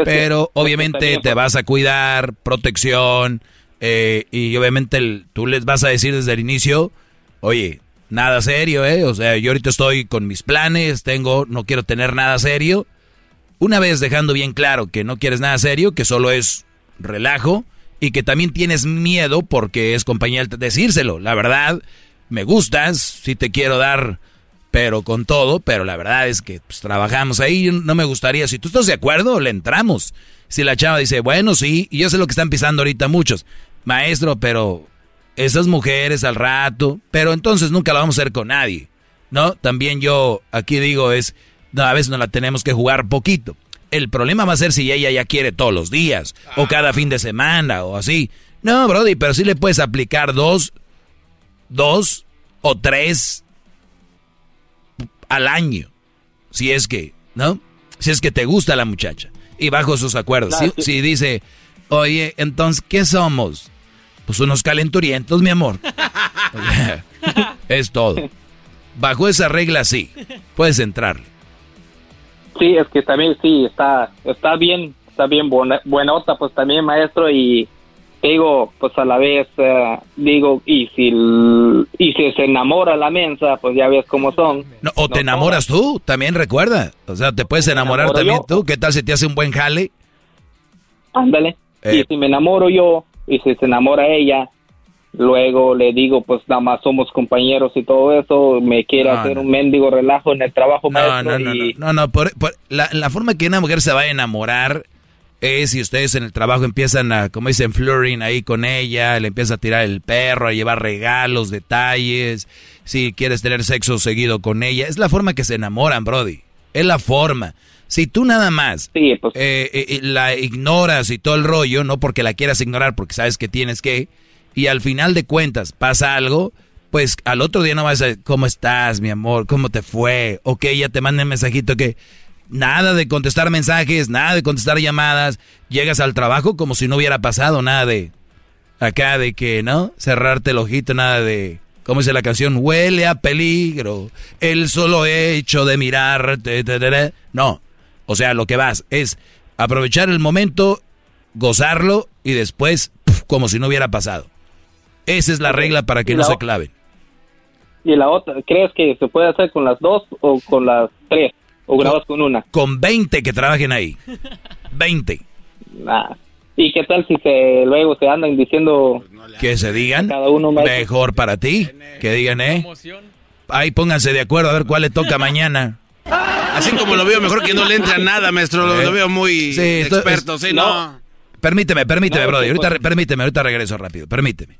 Pero obviamente te vas a cuidar, protección, eh, y obviamente tú les vas a decir desde el inicio, oye, nada serio, ¿eh? O sea, yo ahorita estoy con mis planes, tengo, no quiero tener nada serio. Una vez dejando bien claro que no quieres nada serio, que solo es relajo, y que también tienes miedo porque es compañía decírselo. La verdad, me gustas, sí te quiero dar, pero con todo, pero la verdad es que pues, trabajamos ahí, no me gustaría, si tú estás de acuerdo, le entramos. Si la chava dice, bueno, sí, y yo sé lo que están pisando ahorita muchos, maestro, pero esas mujeres al rato, pero entonces nunca la vamos a hacer con nadie, ¿no? También yo aquí digo es, a veces no la tenemos que jugar poquito. El problema va a ser si ella ya quiere todos los días, o cada fin de semana, o así. No, Brody, pero sí le puedes aplicar dos, dos o tres al año. Si es que, ¿no? Si es que te gusta la muchacha. Y bajo sus acuerdos. si, dice, oye, entonces, ¿qué somos? Pues unos calenturientos, mi amor. es todo. Bajo esa regla, sí. Puedes entrarle. Sí, es que también sí, está, está bien, está bien buena, buenota, pues también maestro y digo, pues a la vez, eh, digo, y si, y si se enamora la mensa, pues ya ves cómo son. o te enamoras tú, también recuerda. O sea, te puedes enamorar también tú. ¿Qué tal si te hace un buen jale? Ándale. Y eh. si me enamoro yo, y si se enamora ella, luego le digo, pues nada más somos compañeros y todo eso, me quiere hacer un mendigo relajo en el trabajo no, no, no, no, no, por, la, la, forma que una mujer se va a enamorar es si ustedes en el trabajo empiezan a, como dicen, flirting ahí con ella, le empieza a tirar el perro, a llevar regalos, detalles, si quieres tener sexo seguido con ella, es la forma que se enamoran, Brody, es la forma. Si tú nada más pues. eh, eh, la ignoras y todo el rollo, no porque la quieras ignorar, porque sabes que tienes que, y al final de cuentas pasa algo, pues al otro día no vas a decir, ¿cómo estás, mi amor? ¿Cómo te fue? O que ella te mande un mensajito que nada de contestar mensajes, nada de contestar llamadas, llegas al trabajo como si no hubiera pasado nada de acá de que, ¿no? Cerrarte el ojito, nada de, ¿cómo dice la canción? Huele a peligro, el solo hecho de mirarte, no. O sea, lo que vas es aprovechar el momento, gozarlo y después como si no hubiera pasado. Esa es la regla para que no se claven. ¿Y la otra? ¿Crees que se puede hacer con las dos o con las tres? ¿O grabas con una? Con 20 que trabajen ahí. 20. ¿Y qué tal si se luego se andan diciendo... Que se digan. Cada uno mejor para ti. Que digan, ¿eh? Ahí pónganse de acuerdo a ver cuál le toca mañana. Así como lo veo, mejor que no le entre a nada, maestro. Lo, ¿Eh? veo muy experto, ¿sí? No. Permíteme, permíteme, brother. Ahorita, permíteme, ahorita regreso rápido. Permíteme.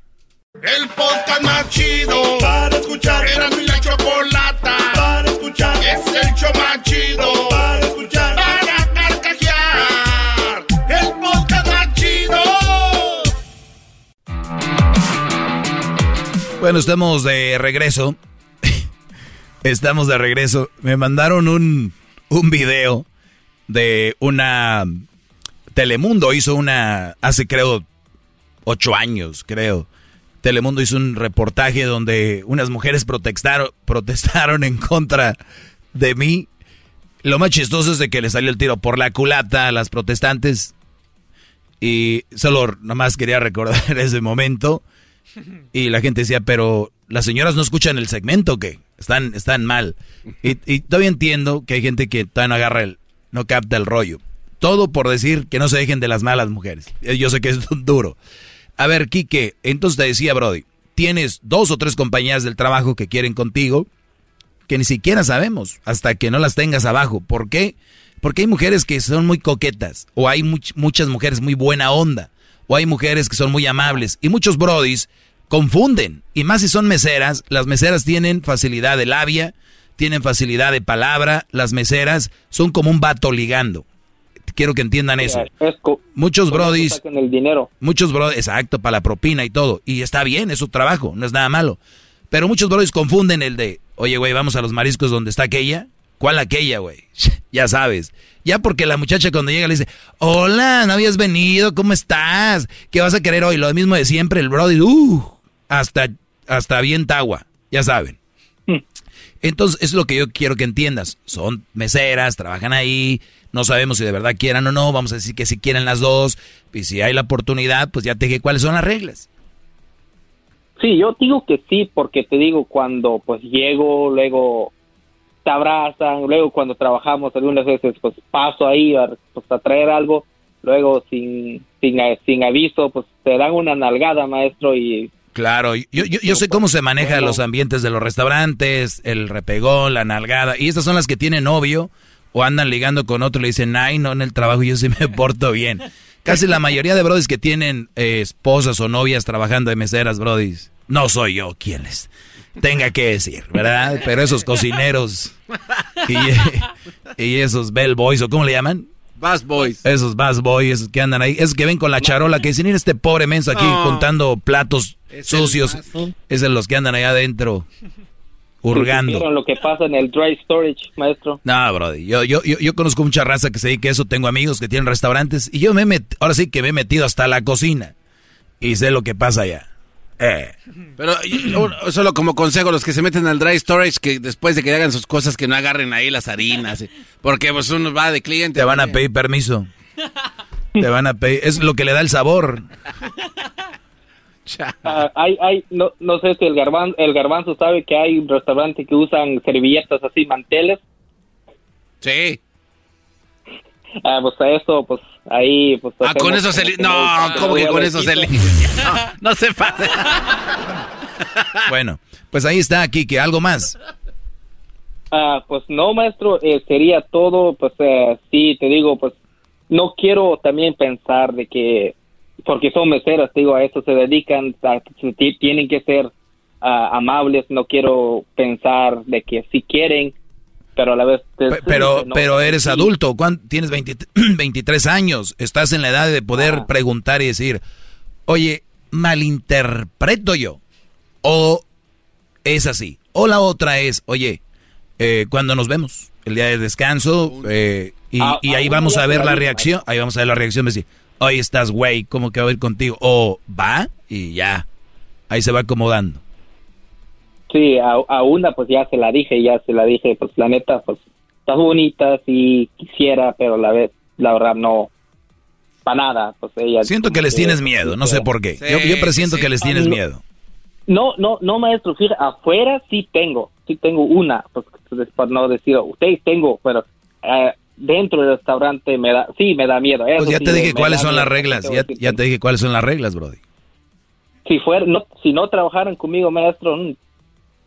El podcast más chido para escuchar. Era mi la chocolata para escuchar. Es el show más chido para escuchar. Para carcajear. El podcast más chido. Bueno, estamos de regreso. Estamos de regreso. Me mandaron un, un video de una... Telemundo hizo una... Hace creo ocho años, creo Telemundo hizo un reportaje donde unas mujeres protestaron, protestaron en contra de mí. Lo más chistoso es de que le salió el tiro por la culata a las protestantes. Y solo nomás quería recordar ese momento. Y la gente decía, pero las señoras no escuchan el segmento, que están, están mal. Y, y, todavía entiendo que hay gente que todavía no agarra el, no capta el rollo. Todo por decir que no se dejen de las malas mujeres. Yo sé que es duro. A ver, Quique, entonces te decía, Brody, tienes dos o tres compañías del trabajo que quieren contigo, que ni siquiera sabemos hasta que no las tengas abajo. ¿Por qué? Porque hay mujeres que son muy coquetas, o hay muchas mujeres muy buena onda, o hay mujeres que son muy amables, y muchos brodis confunden, y más si son meseras, las meseras tienen facilidad de labia, tienen facilidad de palabra, las meseras son como un vato ligando. Quiero que entiendan eso. muchos brodis. el dinero. Muchos brodis, exacto, para la propina y todo. Y está bien, es su trabajo, no es nada malo. Pero muchos brodis confunden el de, oye, güey, vamos a los mariscos donde está aquella. ¿Cuál aquella, güey? ya sabes. Ya porque la muchacha cuando llega le dice, hola, no habías venido, ¿cómo estás? ¿Qué vas a querer hoy? Lo mismo de siempre, el brody, uh, hasta, hasta bien agua, ya saben. Hmm. Entonces, es lo que yo quiero que entiendas. Son meseras, trabajan ahí, no sabemos si de verdad quieran o no, vamos a decir que si quieren las dos, y si hay la oportunidad, pues ya te dije cuáles son las reglas. Sí, yo digo que sí, porque te digo, cuando pues llego, luego te abrazan, luego cuando trabajamos algunas veces pues paso ahí a, pues, a traer algo, luego sin, sin, sin aviso pues te dan una nalgada maestro y Claro, yo, yo, yo sé cómo se maneja los ambientes de los restaurantes, el repegón, la nalgada, y estas son las que tienen novio o andan ligando con otro y le dicen, ay, no, en el trabajo yo sí me porto bien. Casi la mayoría de brodis que tienen eh, esposas o novias trabajando de meseras, brodis, no soy yo quien les tenga que decir, ¿verdad? Pero esos cocineros y, y esos bellboys, o cómo le llaman, Bass Boys. Esos Bass Boys, esos que andan ahí, esos que ven con la charola, que dicen, mira este pobre menso aquí juntando platos sucios. Esos son los que andan ahí adentro, hurgando. lo que pasa en el dry storage, maestro. No, brody, yo, yo, yo, yo conozco mucha raza que se dedica a eso, tengo amigos que tienen restaurantes, y yo me he ahora sí que me he metido hasta la cocina, y sé lo que pasa allá. Eh. Pero solo como consejo, los que se meten al dry storage, que después de que hagan sus cosas, que no agarren ahí las harinas. Porque pues uno va de cliente. Te van a pedir permiso. Te van a pedir. Es lo que le da el sabor. Ah, hay, hay, no, no sé si el garbanzo, el garbanzo sabe que hay un restaurante que usan servilletas así, manteles. Sí. Ah, pues a eso, pues ahí, pues... Ah, con eso se... No, ¿cómo que con eso se limpia? No, no se pase. bueno, pues ahí está, aquí, que algo más. Ah, pues no, maestro, eh, sería todo, pues eh, sí, te digo, pues no quiero también pensar de que, porque son meseras, te digo, a eso se dedican, a, tienen que ser ah, amables, no quiero pensar de que si quieren pero a la vez... pero, pero eres adulto, tienes 23 años, estás en la edad de poder preguntar y decir, oye, malinterpreto yo, o es así, o la otra es, oye, eh, cuando nos vemos, el día de descanso, eh, y, ah, y, ahí vamos a ver la reacción, ahí vamos a ver la reacción, de decir, oye, estás güey, ¿cómo que va a ir contigo? O va y ya, ahí se va acomodando. Sí, a, una pues ya se la dije, ya se la dije, pues la neta, pues está bonita, si quisiera, pero la vez, la verdad no, para nada, pues ella... Siento que les tienes miedo, no sé por qué. yo, yo presiento que les tienes miedo. No, no, no, maestro, fíjate, afuera sí tengo, sí tengo una, pues, para no decir, ustedes tengo, pero eh, dentro del restaurante me da, sí me da miedo. pues ya te dije cuáles son las reglas, ya, ya te dije cuáles son las reglas, Brody. Si fuera, no, si no trabajaran conmigo, maestro, mm,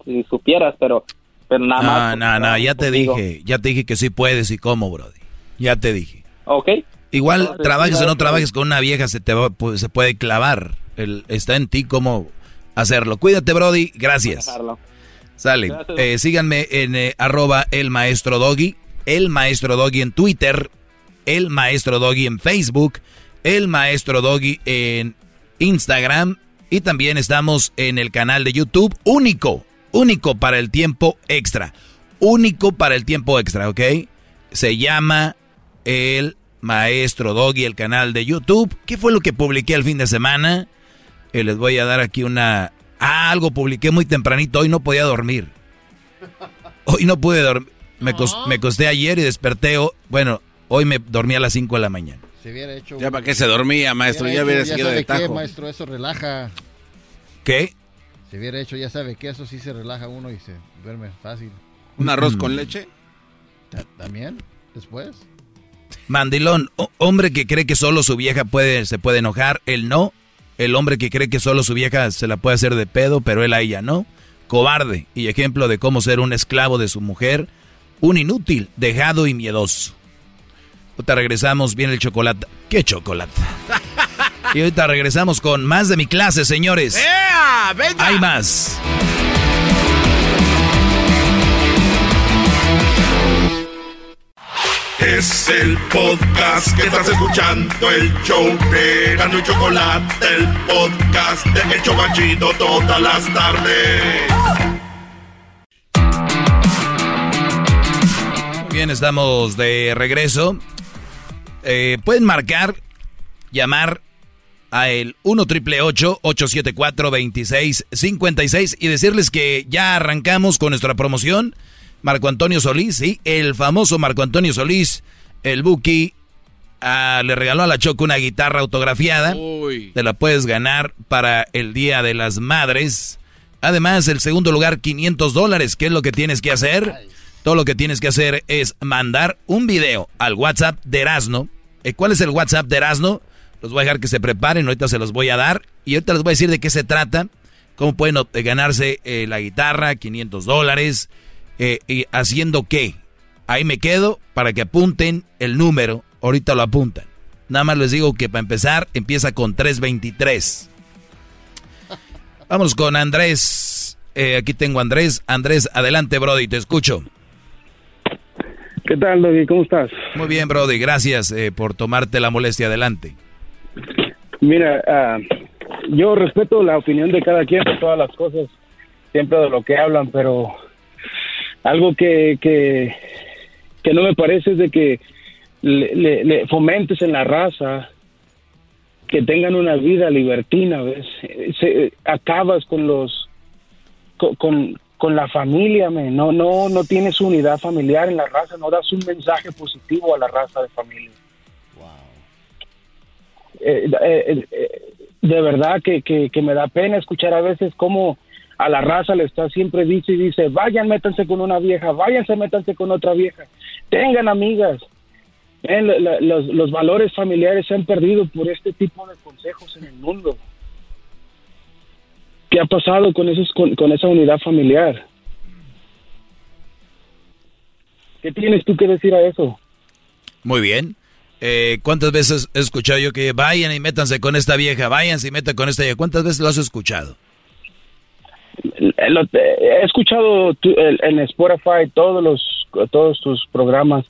si supieras, pero, pero nada más. No, no, no, ya te dije, ya te dije que sí puedes y cómo, Brody. Ya te dije. Ok. Igual trabajes o no trabajes con una vieja, se te se puede clavar. El, está en ti cómo hacerlo. Cuídate, Brody. Gracias. Sale. Eh, síganme en eh, arroba el maestro doggy, el maestro doggy en Twitter, el maestro doggy en Facebook, el maestro doggy en Instagram y también estamos en el canal de YouTube único único para el tiempo extra. Único para el tiempo extra, ¿ok? Se llama El Maestro Doggy, el canal de YouTube. ¿Qué fue lo que publiqué el fin de semana? Eh, les voy a dar aquí una... Ah, algo publiqué muy tempranito. Hoy no podía dormir. Hoy no pude dormir. Me, me costé ayer y desperté. Bueno, hoy me dormí a las 5 de la mañana. Ya para qué se dormía, maestro. Ya hubiera seguido de tajo. maestro, eso relaja. ¿Qué? Si hubiera hecho, ya sabe que eso sí se relaja uno y se duerme fácil. ¿Un arroz con leche? ¿También? ¿Después? Mandilón, hombre que cree que solo su vieja puede, se puede enojar, él no. El hombre que cree que solo su vieja se la puede hacer de pedo, pero él a ella no. Cobarde y ejemplo de cómo ser un esclavo de su mujer. Un inútil, dejado y miedoso. Ahorita regresamos, viene el chocolate. ¿Qué chocolate? y ahorita regresamos con más de mi clase, señores. Hay más. Es el podcast que estás escuchando, el show de Gano y Chocolate, el podcast de El Chocachito todas las tardes. Bien, estamos de regreso. Eh, pueden marcar, llamar a el 1 triple 874 2656 y decirles que ya arrancamos con nuestra promoción. Marco Antonio Solís, sí, el famoso Marco Antonio Solís, el Buki, ah, le regaló a la Choco una guitarra autografiada. Te la puedes ganar para el Día de las Madres. Además, el segundo lugar, 500 dólares. ¿Qué es lo que tienes que hacer? Todo lo que tienes que hacer es mandar un video al WhatsApp de Erasno. Eh, ¿Cuál es el WhatsApp de Erasno? Los voy a dejar que se preparen, ahorita se los voy a dar. Y ahorita les voy a decir de qué se trata. Cómo pueden ganarse eh, la guitarra, 500 dólares. Eh, ¿Y haciendo qué? Ahí me quedo para que apunten el número. Ahorita lo apuntan. Nada más les digo que para empezar empieza con 323. Vamos con Andrés. aquí tengo a Andrés. Andrés, adelante, Brody, te escucho. ¿Qué tal, Doggy? ¿Cómo estás? Muy bien, Brody. Gracias eh, por tomarte la molestia. Adelante. Mira, ah, yo respeto la opinión de cada quien de todas las cosas, siempre de lo que hablan, pero algo que, que, no me parece es de que le, fomentes en la raza que tengan una vida libertina, ¿ves? Se, acabas con los con, con la familia, no, no, no tienes unidad familiar en la raza, no das un mensaje positivo a la raza de familia. Eh, eh, eh, de verdad que, que, me da pena escuchar a veces cómo a la raza le está siempre dice y dice, vayan, métanse con una vieja, váyanse, métanse con otra vieja, tengan amigas. los, los valores familiares se han perdido por este tipo de consejos en el mundo. ¿Qué ha pasado con, esos, con, esa unidad familiar? ¿Qué tienes tú que decir a eso? Muy bien. Eh, ¿Cuántas veces he escuchado yo que vayan y métanse con esta vieja, váyanse y metan con esta vieja? ¿Cuántas veces lo has escuchado? He escuchado en Spotify todos los todos tus programas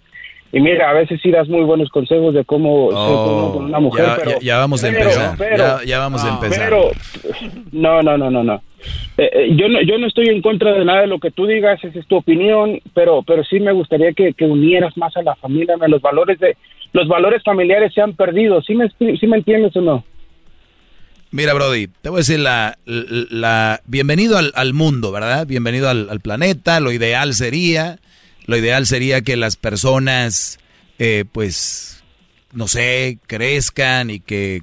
y mira, a veces sí das muy buenos consejos de cómo ser con una mujer, ya, pero... Ya, vamos a empezar, ya, vamos a empezar. Pero, no, no, no, no, no. Eh, eh, yo no. Yo no estoy en contra de nada de lo que tú digas, esa es tu opinión, pero, pero sí me gustaría que, unieras más a la familia, los valores de... Los valores familiares se han perdido, ¿sí me, me entiendes o no? Mira, Brody, te voy a decir la, bienvenido al, mundo, ¿verdad? Bienvenido al, al planeta. Lo ideal sería lo ideal sería que las personas, eh, pues, no sé, crezcan y que,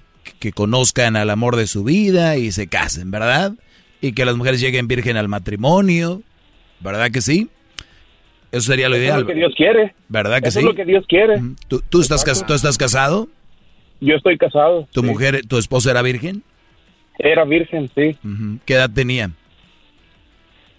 conozcan al amor de su vida y se casen, ¿verdad? Y que las mujeres lleguen virgen al matrimonio, ¿verdad que sí? Eso sería lo ideal. Es lo que Dios quiere. ¿Verdad que Eso sí? es lo que Dios quiere. ¿Tú, estás, ¿Tú estás casado? Yo estoy casado. ¿Tu mujer, tu esposa era virgen? Era virgen, sí. ¿Qué edad tenía?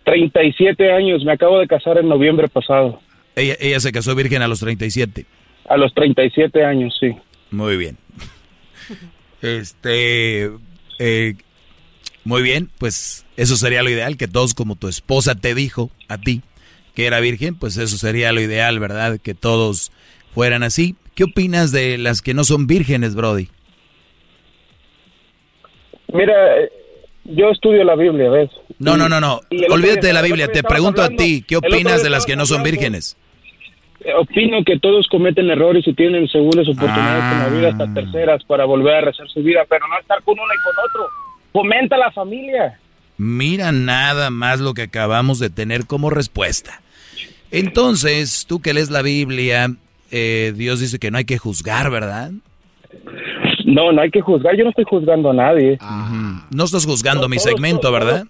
37 años, me acabo de casar en noviembre pasado. Ella, ella se casó virgen a los 37. A los 37 años, sí. Muy bien. Este, eh, muy bien, pues eso sería lo ideal, que todos como tu esposa te dijo a ti que era virgen, pues eso sería lo ideal, ¿verdad? Que todos fueran así. ¿Qué opinas de las que no son vírgenes, Brody? Mira, yo estudio la Biblia, ¿ves? No, no, no, no. Olvídate de la Biblia. Te pregunto a ti, ¿qué opinas de las que no son vírgenes? Eh, opino que todos cometen errores y tienen segundas oportunidades en la vida hasta ah. terceras para volver a rezar su vida, pero no estar con uno y con otro. Fomenta la familia. Mira nada más lo que acabamos de tener como respuesta. Entonces, tú que lees la Biblia, eh, Dios dice que no hay que juzgar, ¿verdad? No, no hay que juzgar. Yo no estoy juzgando a nadie. No estás juzgando mi segmento, ¿verdad?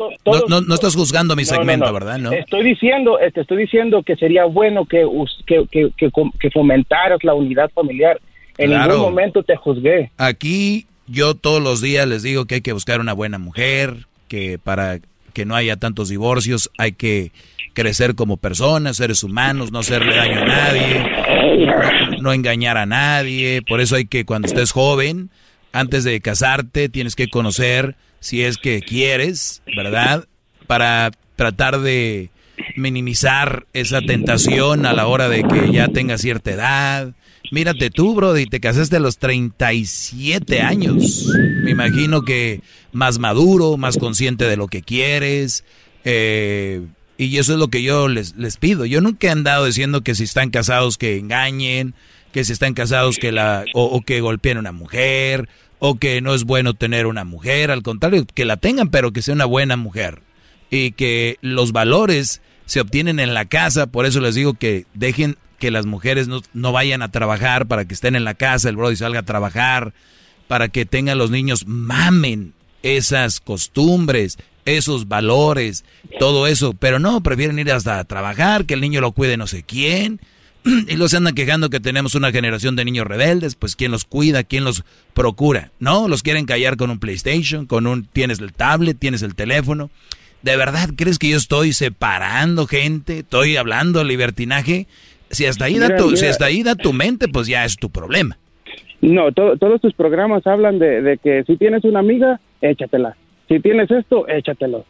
no, no, estás juzgando mi segmento, ¿verdad? No. Estoy diciendo, te estoy diciendo que sería bueno que, que, que, fomentaras la unidad familiar. En ningún momento te juzgué. Aquí yo todos los días les digo que hay que buscar una buena mujer, que para que no haya tantos divorcios hay que crecer como personas, seres humanos, no hacerle daño a nadie, no, engañar a nadie. Por eso hay que cuando estés joven, antes de casarte, tienes que conocer si es que quieres, ¿verdad? Para tratar de minimizar esa tentación a la hora de que ya tengas cierta edad. Mírate tú, Brody, te casaste a los 37 años. Me imagino que más maduro, más consciente de lo que quieres. Eh, y eso es lo que yo les, les pido. Yo nunca he andado diciendo que si están casados que engañen, que si están casados que la o, que golpeen a una mujer o que no es bueno tener una mujer, al contrario, que la tengan, pero que sea una buena mujer. Y que los valores se obtienen en la casa, por eso les digo que dejen que las mujeres no, no vayan a trabajar para que estén en la casa, el brody salga a trabajar, para que tengan los niños, mamen esas costumbres, esos valores, todo eso, pero no, prefieren ir hasta a trabajar, que el niño lo cuide no sé quién, y los andan quejando que tenemos una generación de niños rebeldes, pues quién los cuida, quién los procura, no, los quieren callar con un PlayStation, con un, tienes el tablet, tienes el teléfono, ¿de verdad crees que yo estoy separando gente, estoy hablando de libertinaje? Si hasta ahí, da tu, si hasta ahí da tu mente, pues ya es tu problema. No, to- todos tus programas hablan de, de que si tienes una amiga, échatela. Si tienes esto, échatelo.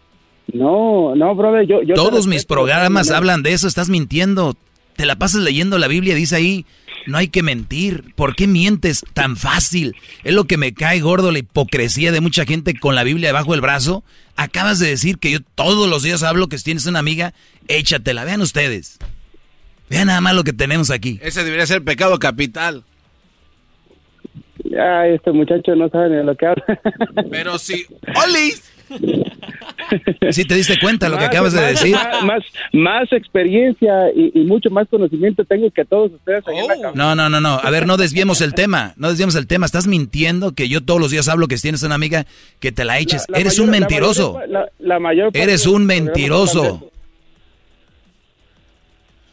No, no, brother, yo... yo Todos mis respeto, programas hablan de eso, estás mintiendo. Te la pasas leyendo la Biblia, dice ahí, no hay que mentir. ¿Por qué mientes tan fácil? Es lo que me cae gordo la hipocresía de mucha gente con la Biblia debajo del brazo. Acabas de decir que yo todos los días hablo que si tienes una amiga, échatela. Vean ustedes. Vean nada más lo que tenemos aquí. Ese debería ser pecado capital. Ay, este muchacho no sabe ni de lo que habla. Pero si... ¡Olis! Si te diste cuenta lo que Más- acabas de más- decir. Más, más, más experiencia y, y mucho más conocimiento tengo que todos ustedes ahí en la cabeza. No, no, no, no. A ver, no desviemos el tema. No desviemos el tema. Estás mintiendo que yo todos los días hablo que si tienes una amiga que te la eches. La Eres mayor- un la mentiroso. mayor- la- la mayor parte Eres un mentiroso.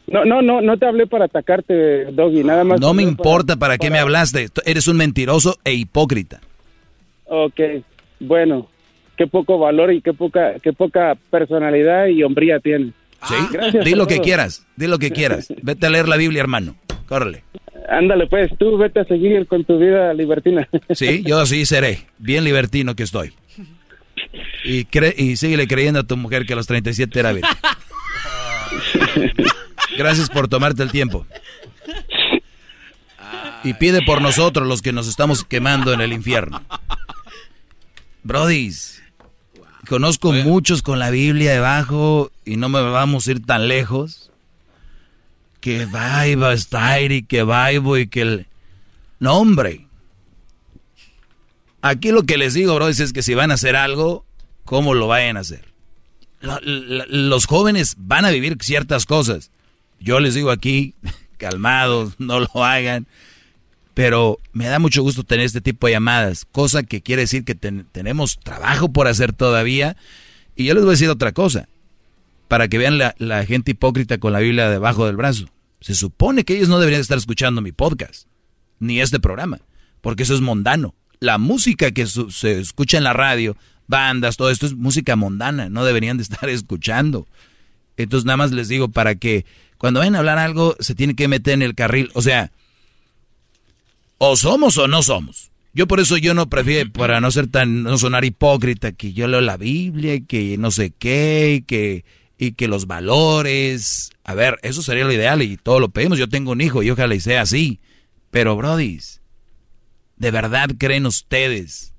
No, no, no, no te hablé para atacarte, Doggy, nada más. No me importa para qué me hablaste. Eres un mentiroso e hipócrita. Ok, bueno, qué poco valor y qué poca, qué poca personalidad y hombría tienes. ¿Sí? Gracias Di lo que quieras. Di lo que quieras. Vete a leer la Biblia, hermano. Córrele. Ándale, pues, tú vete a seguir con tu vida libertina. Sí, yo así seré. Bien libertino que estoy. Y, cre y síguele creyendo a tu mujer que a los 37 era virgen. Gracias por tomarte el tiempo. Y pide por nosotros los que nos estamos quemando en el infierno. Brodis, conozco muchos con la Biblia debajo y no me vamos a ir tan lejos. Que está y que Bible y que el... No, hombre. Aquí lo que les digo, bro, es que si van a hacer algo, ¿cómo lo vayan a hacer? Los jóvenes van a vivir ciertas cosas. Yo les digo aquí, calmados, no lo hagan. Pero me da mucho gusto tener este tipo de llamadas, cosa que quiere decir que ten- tenemos trabajo por hacer todavía. Y yo les voy a decir otra cosa, para que vean la, la gente hipócrita con la Biblia debajo del brazo. Se supone que ellos no deberían estar escuchando mi podcast, ni este programa, porque eso es mundano. La música que su- se escucha en la radio, bandas, todo esto es música mundana, no deberían de estar escuchando. Entonces nada más les digo para que cuando vayan a hablar algo se tiene que meter en el carril, o sea, o somos o no somos. Yo por eso yo no prefiero, para no ser tan, no sonar hipócrita, que yo leo la Biblia y que no sé qué, y que, y que los valores. A ver, eso sería lo ideal y todo lo pedimos. Yo tengo un hijo y ojalá y sea así. Pero, brodis, ¿de verdad creen ustedes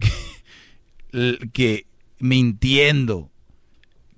que, que mintiendo,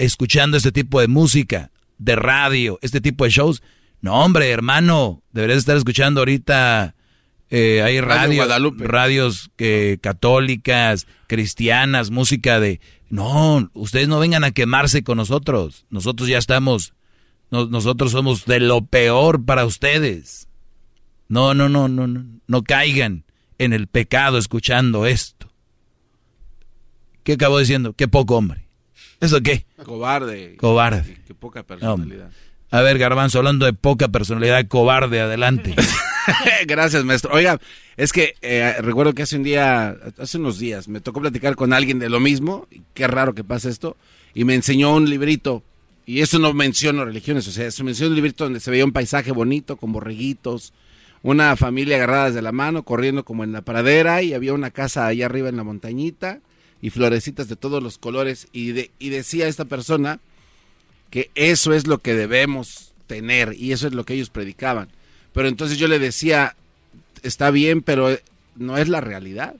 Escuchando este tipo de música, de radio, este tipo de shows. No, hombre, hermano, deberías estar escuchando ahorita. eh, hay Radio radios eh, católicas, cristianas, música de No, ustedes no vengan a quemarse con nosotros. Nosotros ya estamos, nosotros somos de lo peor para ustedes. No, no, no, no, no, no caigan en el pecado escuchando esto. ¿Qué acabo diciendo? Qué poco hombre. ¿Eso qué? Cobarde. Cobarde. Qué poca personalidad. A ver, Garbanzo, hablando de poca personalidad, cobarde, adelante. Gracias, maestro. Oiga, es que eh, recuerdo que hace un día, hace unos días, me tocó platicar con alguien de lo mismo. Qué raro que pase esto. Y me enseñó un librito. Y eso no menciono religiones, o sea, se menciona un librito donde se veía un paisaje bonito con borreguitos, una familia agarradas de la mano, corriendo como en la pradera, y había una casa allá arriba en la montañita, y florecitas de todos los colores. Y, de, y decía esta persona que eso es lo que debemos tener, y eso es lo que ellos predicaban. Pero entonces yo le decía, está bien, pero no es la realidad.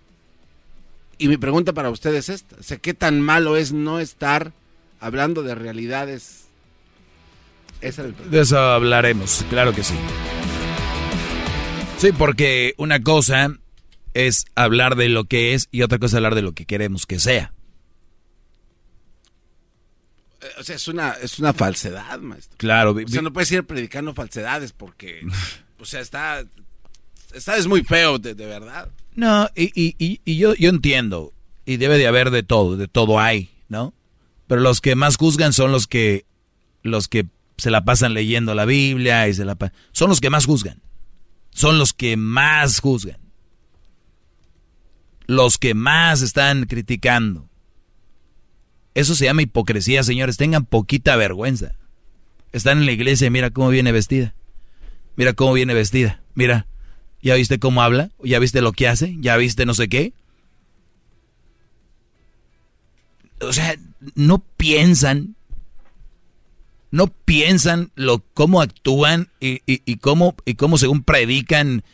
Y mi pregunta para ustedes es esta, sé ¿qué tan malo es no estar hablando de realidades? de eso hablaremos, claro que sí. Sí, porque una cosa es hablar de lo que es y otra cosa es hablar de lo que queremos que sea. Eh, o sea, es una, es una falsedad, maestro. Claro. O sea, no puedes ir predicando falsedades porque, o sea, está, está es muy feo, de, verdad. No, y, y, y, yo, yo entiendo, y debe de haber de todo, de todo hay, ¿no? Pero los que más juzgan son los que, los que se la pasan leyendo la Biblia y se la son los que más juzgan. Son los que más juzgan. Los que más están criticando. Eso se llama hipocresía, señores. Tengan poquita vergüenza. Están en la iglesia y mira cómo viene vestida. Mira cómo viene vestida. Mira, ¿ya viste cómo habla? ¿Ya viste lo que hace? ¿Ya viste no sé qué? O sea, no piensan, no piensan lo cómo actúan y, y, cómo y cómo según predican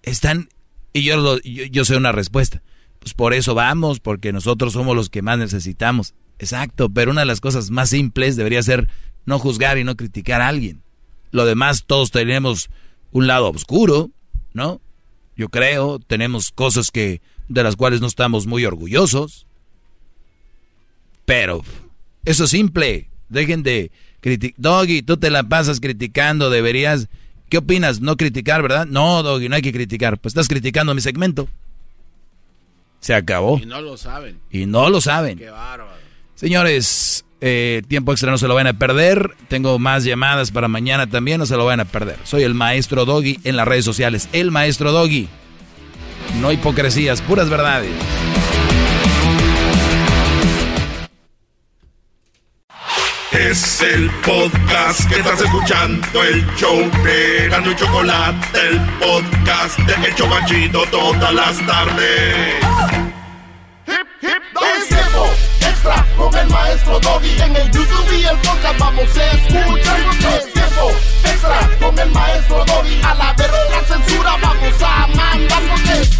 están y yo, yo yo sé una respuesta. Pues por eso vamos, porque nosotros somos los que más necesitamos. Exacto, pero una de las cosas más simples debería ser no juzgar y no criticar a alguien. Lo demás, todos tenemos un lado oscuro, ¿no? Yo creo, tenemos cosas que de las cuales no estamos muy orgullosos. Pero eso es simple. Dejen de criticar. Doggy, tú te la pasas criticando, deberías. ¿Qué opinas? No criticar, ¿verdad? No, Doggy, no hay que criticar. Pues estás criticando mi segmento. Se acabó. Y no lo saben. Y no lo saben. Qué bárbaro. Señores, eh, tiempo extra no se lo van a perder. Tengo más llamadas para mañana también, no se lo van a perder. Soy el maestro Doggy en las redes sociales. El maestro Doggy. No hipocresías, puras verdades. Es el podcast que estás escuchando, el show de Gano y Chocolate, el podcast de El Chocachito todas las tardes. Hip, hip, extra con el maestro Doggy. En el YouTube y el podcast vamos a escuchar. Es tiempo extra con el maestro Doggy. A la verga la censura vamos a mandar. Es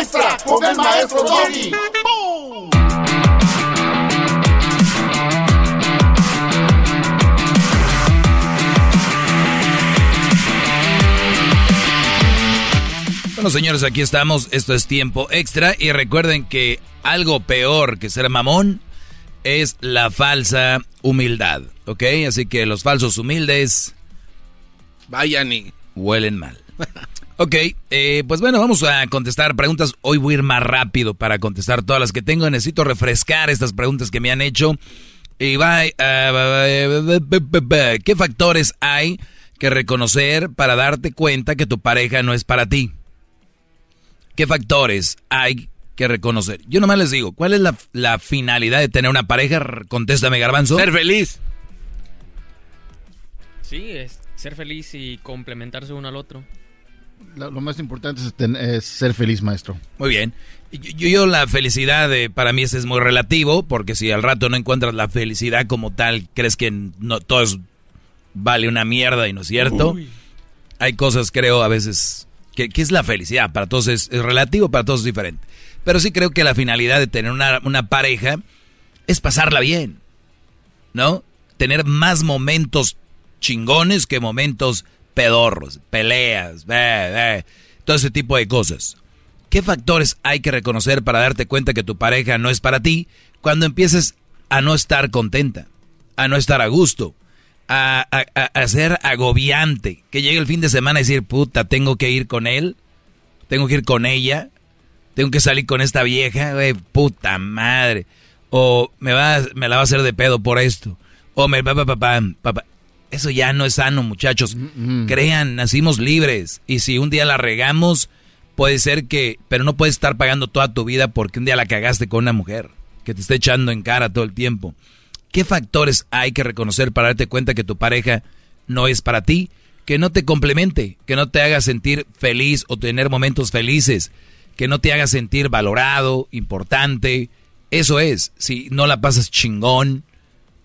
extra con el maestro Doggy. Bueno, señores, aquí estamos. Esto es tiempo extra. Y recuerden que algo peor que ser mamón es la falsa humildad. ¿Ok? Así que los falsos humildes. Vayan y. Huelen mal. Ok, eh, pues bueno, vamos a contestar preguntas. Hoy voy a ir más rápido para contestar todas las que tengo. Necesito refrescar estas preguntas que me han hecho. Y va, eh, ¿qué factores hay que reconocer para darte cuenta que tu pareja no es para ti? ¿Qué factores hay que reconocer? Yo nomás les digo, ¿cuál es la, finalidad de tener una pareja? Contéstame, Garbanzo. Ser feliz. Sí, es ser feliz y complementarse uno al otro. Lo, más importante es, ser feliz, maestro. Muy bien. Yo, yo la felicidad para mí es muy relativo, porque si al rato no encuentras la felicidad como tal, crees que no, todo vale una mierda y no es cierto. Hay cosas, creo, a veces que, es la felicidad. Para todos es, relativo, para todos es diferente. Pero sí creo que la finalidad de tener una, una pareja es pasarla bien, ¿no? Tener más momentos chingones que momentos pedorros, peleas, todo ese tipo de cosas. ¿Qué factores hay que reconocer para darte cuenta que tu pareja no es para ti? Cuando empieces a no estar contenta, a no estar a gusto, a, a, ser agobiante, que llegue el fin de semana y decir, puta, tengo que ir con él, tengo que ir con ella, tengo que salir con esta vieja, güey, puta madre. O me, va, me la va a hacer de pedo por esto. O me papá, papá, papá. Eso ya no es sano, muchachos. Crean, nacimos libres. Y si un día la regamos, puede ser que... Pero no puedes estar pagando toda tu vida porque un día la cagaste con una mujer que te está echando en cara todo el tiempo. ¿Qué factores hay que reconocer para darte cuenta que tu pareja no es para ti? Que no te complemente, que no te haga sentir feliz o tener momentos felices, que no te haga sentir valorado, importante. Eso es, si no la pasas chingón,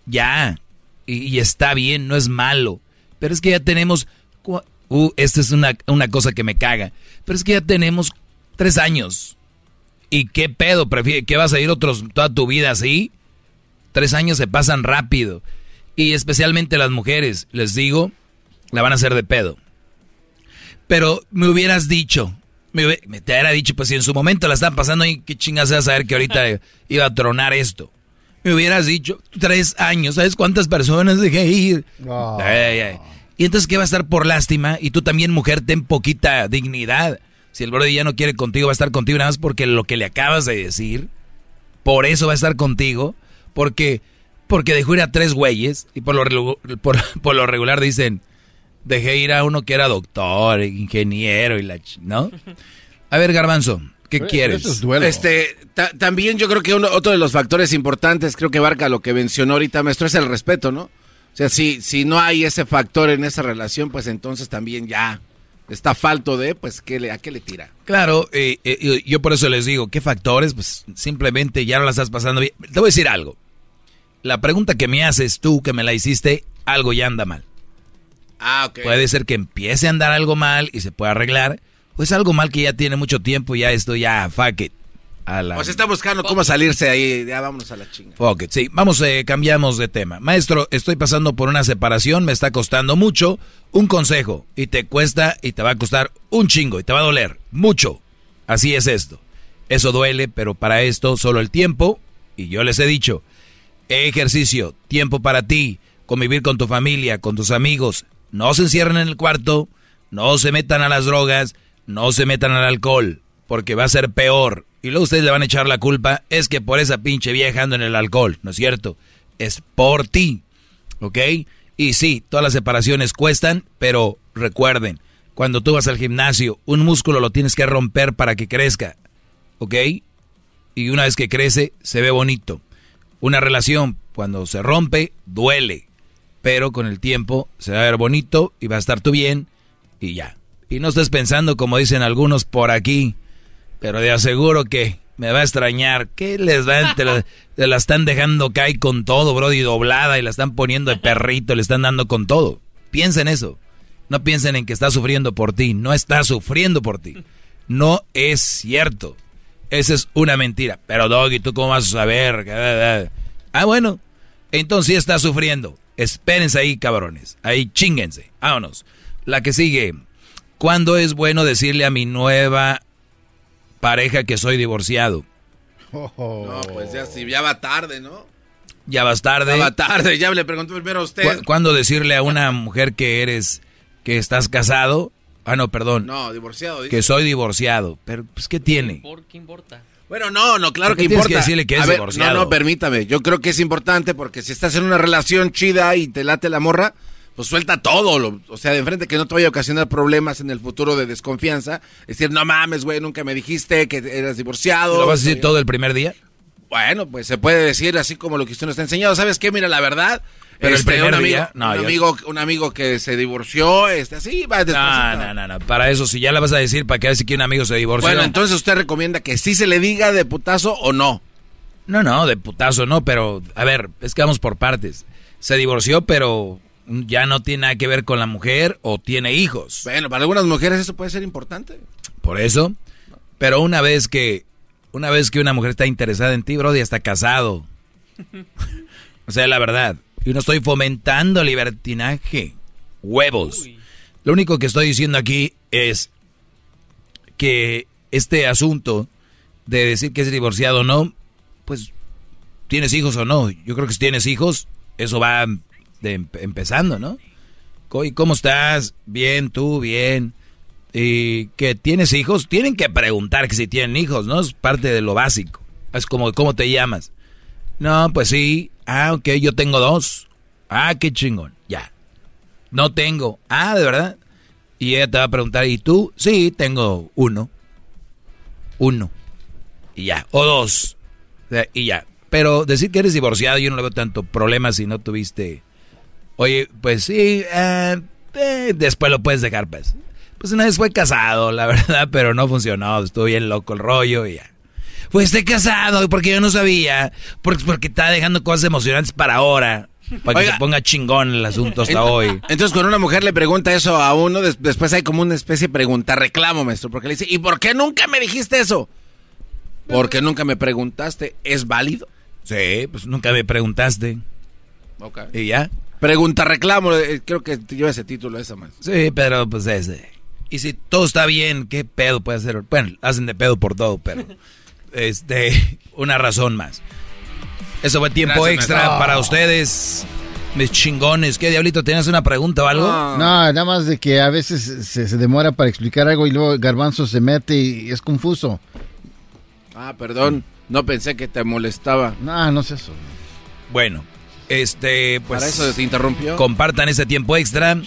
ya, y, está bien, no es malo. Pero es que ya tenemos, uh, esta es una, una cosa que me caga, pero es que ya tenemos tres años. ¿Y qué pedo? ¿Qué vas a ir otros toda tu vida así? Tres años se pasan rápido. Y especialmente las mujeres, les digo, la van a hacer de pedo. Pero me hubieras dicho, me, te hubiera dicho, pues si en su momento la están pasando y qué chingas a saber que ahorita iba a tronar esto me hubieras dicho, tres años, ¿sabes cuántas personas dejé ir? Y entonces, ¿qué va a estar por lástima? Y tú también, mujer, ten poquita dignidad. Si el brother ya no quiere contigo, va a estar contigo nada más porque lo que le acabas de decir, por eso va a estar contigo, porque, porque dejó ir a tres güeyes, y por lo, por, lo regular dicen, dejé ir a uno que era doctor, ingeniero y la... ¿No? A ver, Garbanzo, ¿Qué quieres? Este, también yo creo que uno, otro de los factores importantes, creo que abarca lo que mencionó ahorita, maestro, es el respeto, ¿no? O sea, si, si no hay ese factor en esa relación, pues entonces también ya está falto de, pues, ¿qué le, ¿a qué le tira? Claro, eh, eh, yo por eso les digo, ¿qué factores? Pues simplemente ya no la estás pasando bien. Te voy a decir algo. La pregunta que me haces tú, que me la hiciste, algo ya anda mal. Ah, ok. Puede ser que empiece a andar algo mal y se pueda arreglar pues algo mal que ya tiene mucho tiempo, ya esto ya, fuck it. A la... Pues está buscando cómo salirse ahí, ya vámonos a la chinga. Fuck it, sí, vamos, eh, cambiamos de tema. Maestro, estoy pasando por una separación, me está costando mucho. Un consejo, y te cuesta, y te va a costar un chingo, y te va a doler, mucho. Así es esto. Eso duele, pero para esto solo el tiempo, y yo les he dicho, ejercicio, tiempo para ti, convivir con tu familia, con tus amigos, no se encierren en el cuarto, no se metan a las drogas, no se metan al alcohol, porque va a ser peor. Y luego ustedes le van a echar la culpa, es que por esa pinche vieja ando en el alcohol, ¿no es cierto? Es por ti, ¿ok? Y sí, todas las separaciones cuestan, pero recuerden, cuando tú vas al gimnasio, un músculo lo tienes que romper para que crezca, ¿ok? Y una vez que crece, se ve bonito. Una relación, cuando se rompe, duele, pero con el tiempo se va a ver bonito y va a estar tú bien y ya. Y no estés pensando como dicen algunos por aquí, pero de aseguro que me va a extrañar. ¿Qué les va? Te la, te la están dejando caer con todo, brody, doblada y la están poniendo de perrito, le están dando con todo. Piensen eso. No piensen en que está sufriendo por ti. No está sufriendo por ti. No es cierto. Esa es una mentira. Pero Doggy, ¿tú cómo vas a saber? Ah, bueno. Entonces sí está sufriendo. Espérense ahí, cabrones. Ahí chinguense. Vámonos. La que sigue. ¿Cuándo es bueno decirle a mi nueva pareja que soy divorciado? No, pues ya, ya va tarde, ¿no? Ya vas tarde. Ya va tarde, ya le pregunto primero a usted. ¿Cuándo decirle a una mujer que eres, que estás casado? Ah, no, perdón. No, divorciado. Que soy divorciado. Pero, pues, ¿qué tiene? ¿Por qué importa? Bueno, no, no, claro que importa. Que decirle que es divorciado? No, no, permítame. Yo creo que es importante porque si estás en una relación chida y te late la morra, pues suelta todo, o sea, de enfrente que no te vaya a ocasionar problemas en el futuro de desconfianza. Es decir, no mames, güey, nunca me dijiste que eras divorciado. ¿Lo vas a decir todo el primer día? Bueno, pues se puede decir así como lo que usted nos ha enseñado. ¿Sabes qué? Mira, la verdad, pero el este, primer un día, no, un, amigo, un amigo que se divorció, este, así, va No, no, no, no, para eso, si ya la vas a decir, para que decir que un amigo se divorció. Bueno, entonces usted recomienda que sí se le diga de putazo o no. No, no, de putazo no, pero, a ver, es que vamos por partes. Se divorció, pero ya no tiene nada que ver con la mujer o tiene hijos. Bueno, para algunas mujeres eso puede ser importante. Por eso. Pero una vez que una vez que una mujer está interesada en ti, bro, ya está casado. o sea, la verdad. Yo no estoy fomentando libertinaje. Huevos. Lo único que estoy diciendo aquí es que este asunto de decir que es divorciado o no, pues ¿tienes hijos o no? Yo creo que si tienes hijos, eso va em- empezando, ¿no? ¿Y cómo estás? Bien, tú, bien. ¿Y que tienes hijos? Tienen que preguntar que si tienen hijos, ¿no? Es parte de lo básico. Es como, ¿cómo te llamas? No, pues sí. Ah, ok, yo tengo dos. Ah, qué chingón. Ya. No tengo. Ah, ¿de verdad? Y ella te va a preguntar, ¿y tú? Sí, tengo uno. Uno. Y ya. O dos. Y ya. Pero decir que eres divorciado, yo no le veo tanto problema si no tuviste. Oye, pues sí, eh, eh, después lo puedes dejar, pues. Pues una vez fue casado, la verdad, pero no funcionó. Estuvo bien loco el rollo y ya. Pues esté casado, porque yo no sabía. Porque, porque está dejando cosas emocionantes para ahora. Para que Oiga. se ponga chingón el asunto hasta hoy. Entonces, cuando una mujer le pregunta eso a uno, des- después hay como una especie de pregunta, reclamo, maestro, porque le dice, ¿y por qué nunca me dijiste eso? Porque nunca me preguntaste, ¿es válido? Sí, pues nunca me preguntaste. Ok. ¿Y ya? Pregunta, reclamo, eh, creo que lleva ese título esa más. Sí, pero pues ese. Y si todo está bien, ¿qué pedo puede hacer? Bueno, hacen de pedo por todo, pero este, una razón más. Eso fue tiempo Gracias, extra para ustedes, mis chingones. ¿Qué diablito? ¿Tenías una pregunta o algo? No, nada más de que a veces se, se demora para explicar algo y luego Garbanzo se mete y es confuso. Ah, perdón, no pensé que te molestaba. No, no es eso. Bueno, este, pues. Para eso se interrumpió. Compartan ese tiempo extra.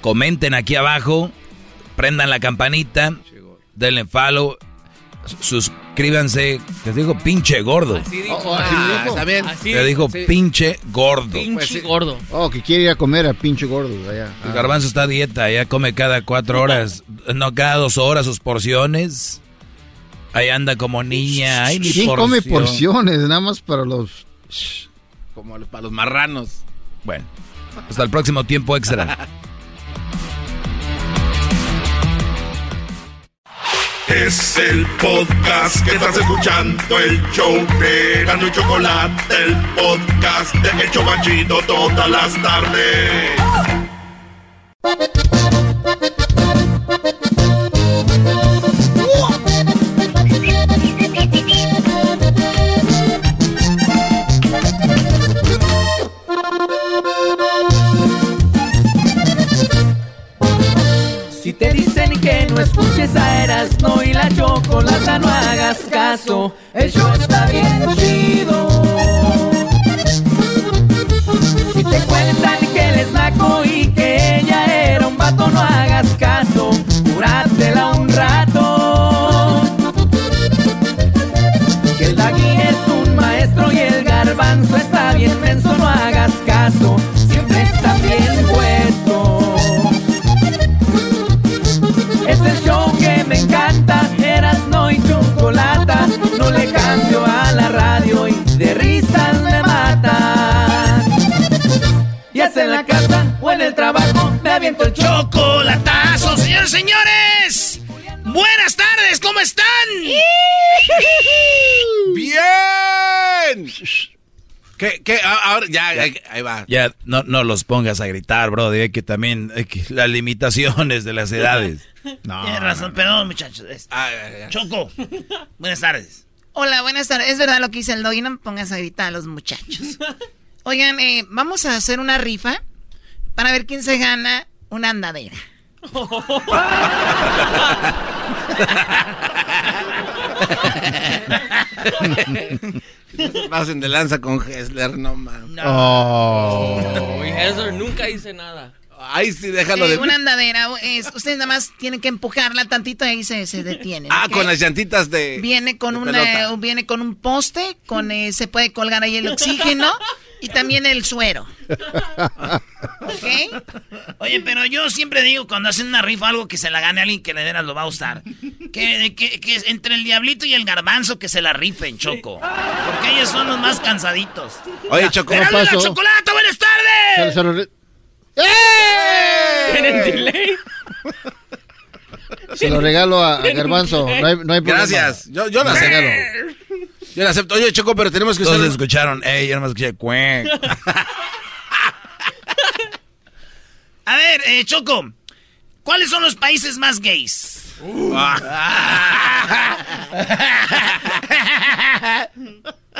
Comenten aquí abajo. Prendan la campanita. Denle follow. Suscríbanse. Que digo pinche gordo. Ah, está bien. Que dijo Sí. pinche gordo. Pues gordo. Oh, que quiere ir a comer a pinche gordo allá. El garbanzo está a dieta, ya come cada cuatro horas, no cada dos horas sus porciones. Ahí anda como niña. Ay, mi ¿Quién porción. come porciones? Nada más para los... Como los- para los marranos. Bueno, hasta el próximo tiempo extra. Es el podcast que estás escuchando, el show de Gano y Chocolate, el podcast de El Chobachito todas las tardes. Hagas la casa o en el trabajo, me aviento el Chocolatazo, señores, señores. Buenas tardes, ¿cómo están? ¡Bien! ¿Qué, qué? Ah, Ahora, ya, ahí, ahí va. Ya, no, no los pongas a gritar, bro. Hay que también, hay que- las limitaciones de las edades. Tienes razón, perdón, muchachos. Ah, Choco, buenas tardes. Hola, buenas tardes. Es verdad lo que dice el doggy, no me pongas a gritar a los muchachos. Oigan, eh, vamos a hacer una rifa para ver quién se gana una andadera. Pasen de lanza con Hessler, no mames. Oh. Uy, eso nunca hice nada. Ay, sí, déjalo Eh, de... una andadera, es, ustedes nada más tienen que empujarla tantito y ahí se, se detiene. Ah, con las llantitas de... Viene con de una, pelota. viene con un poste, con eh, se puede colgar ahí el oxígeno y también el suero. ¿Ok? Oye, pero yo siempre digo cuando hacen una rifa algo que se la gane a alguien que de veras lo va a gustar. Que, que, que entre el diablito y el garbanzo que se la rifen, Choco. Porque ellos son los más cansaditos. Oye, Choco, ¡Erasmo ¿qué y la pasó? chocolate, buenas tardes! se lo re- ¿Tienen delay? Se lo regalo a, a Garbanzo. No hay, no hay problema. Gracias. Yo, yo la Se lo regalo. Yo la acepto. Oye, Choco, pero tenemos que Todos usar... escucharon, ey, yo nomás escuché cuec. A ver, eh, Choco, ¿cuáles son los países más gays?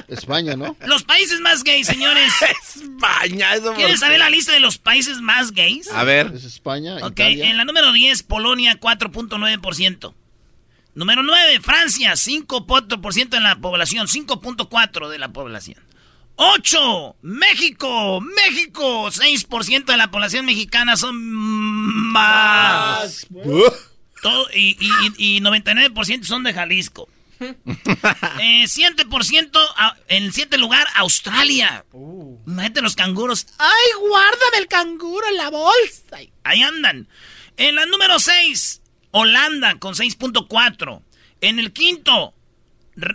España, ¿no? Los países más gays, señores. España, eso ¿Quieres por saber la lista de los países más gays? A ver. Es España, Ok, Italia. en la número 10, Polonia, 4.9%. Número 9, Francia, 5.4% de la población, 5.4% de la población. 8, México, México, 6% de la población mexicana son más. Todo- y, y- y 99% son de Jalisco. Eh, 7% a- en el 7 lugar, Australia. Imagínate los canguros. ¡Ay, guárdame el canguro en la bolsa! Ahí andan. En la número 6, Holanda con 6.4. En el quinto,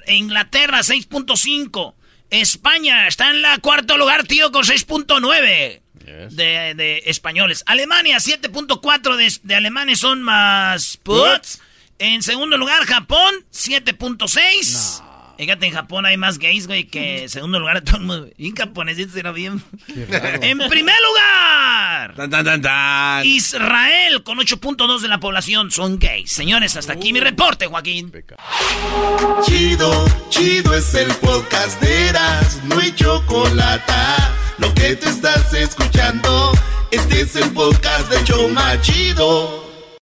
Inglaterra 6.5. España está en la cuarto lugar, tío, con 6.9 de, de españoles. Alemania 7.4 de, de alemanes son más puts. En segundo lugar, Japón 7.6. Fíjate, en Japón hay más gays, güey, que en segundo lugar todo el mundo. Y en japonesito era bien. En primer lugar, Tan, tan, tan, tan. Israel con 8.2 de la población son gays. Señores, hasta aquí mi reporte, Joaquín. Chido, chido es el podcast de Eras, no hay chocolate. Lo que te estás escuchando, este es el podcast de Choma Chido.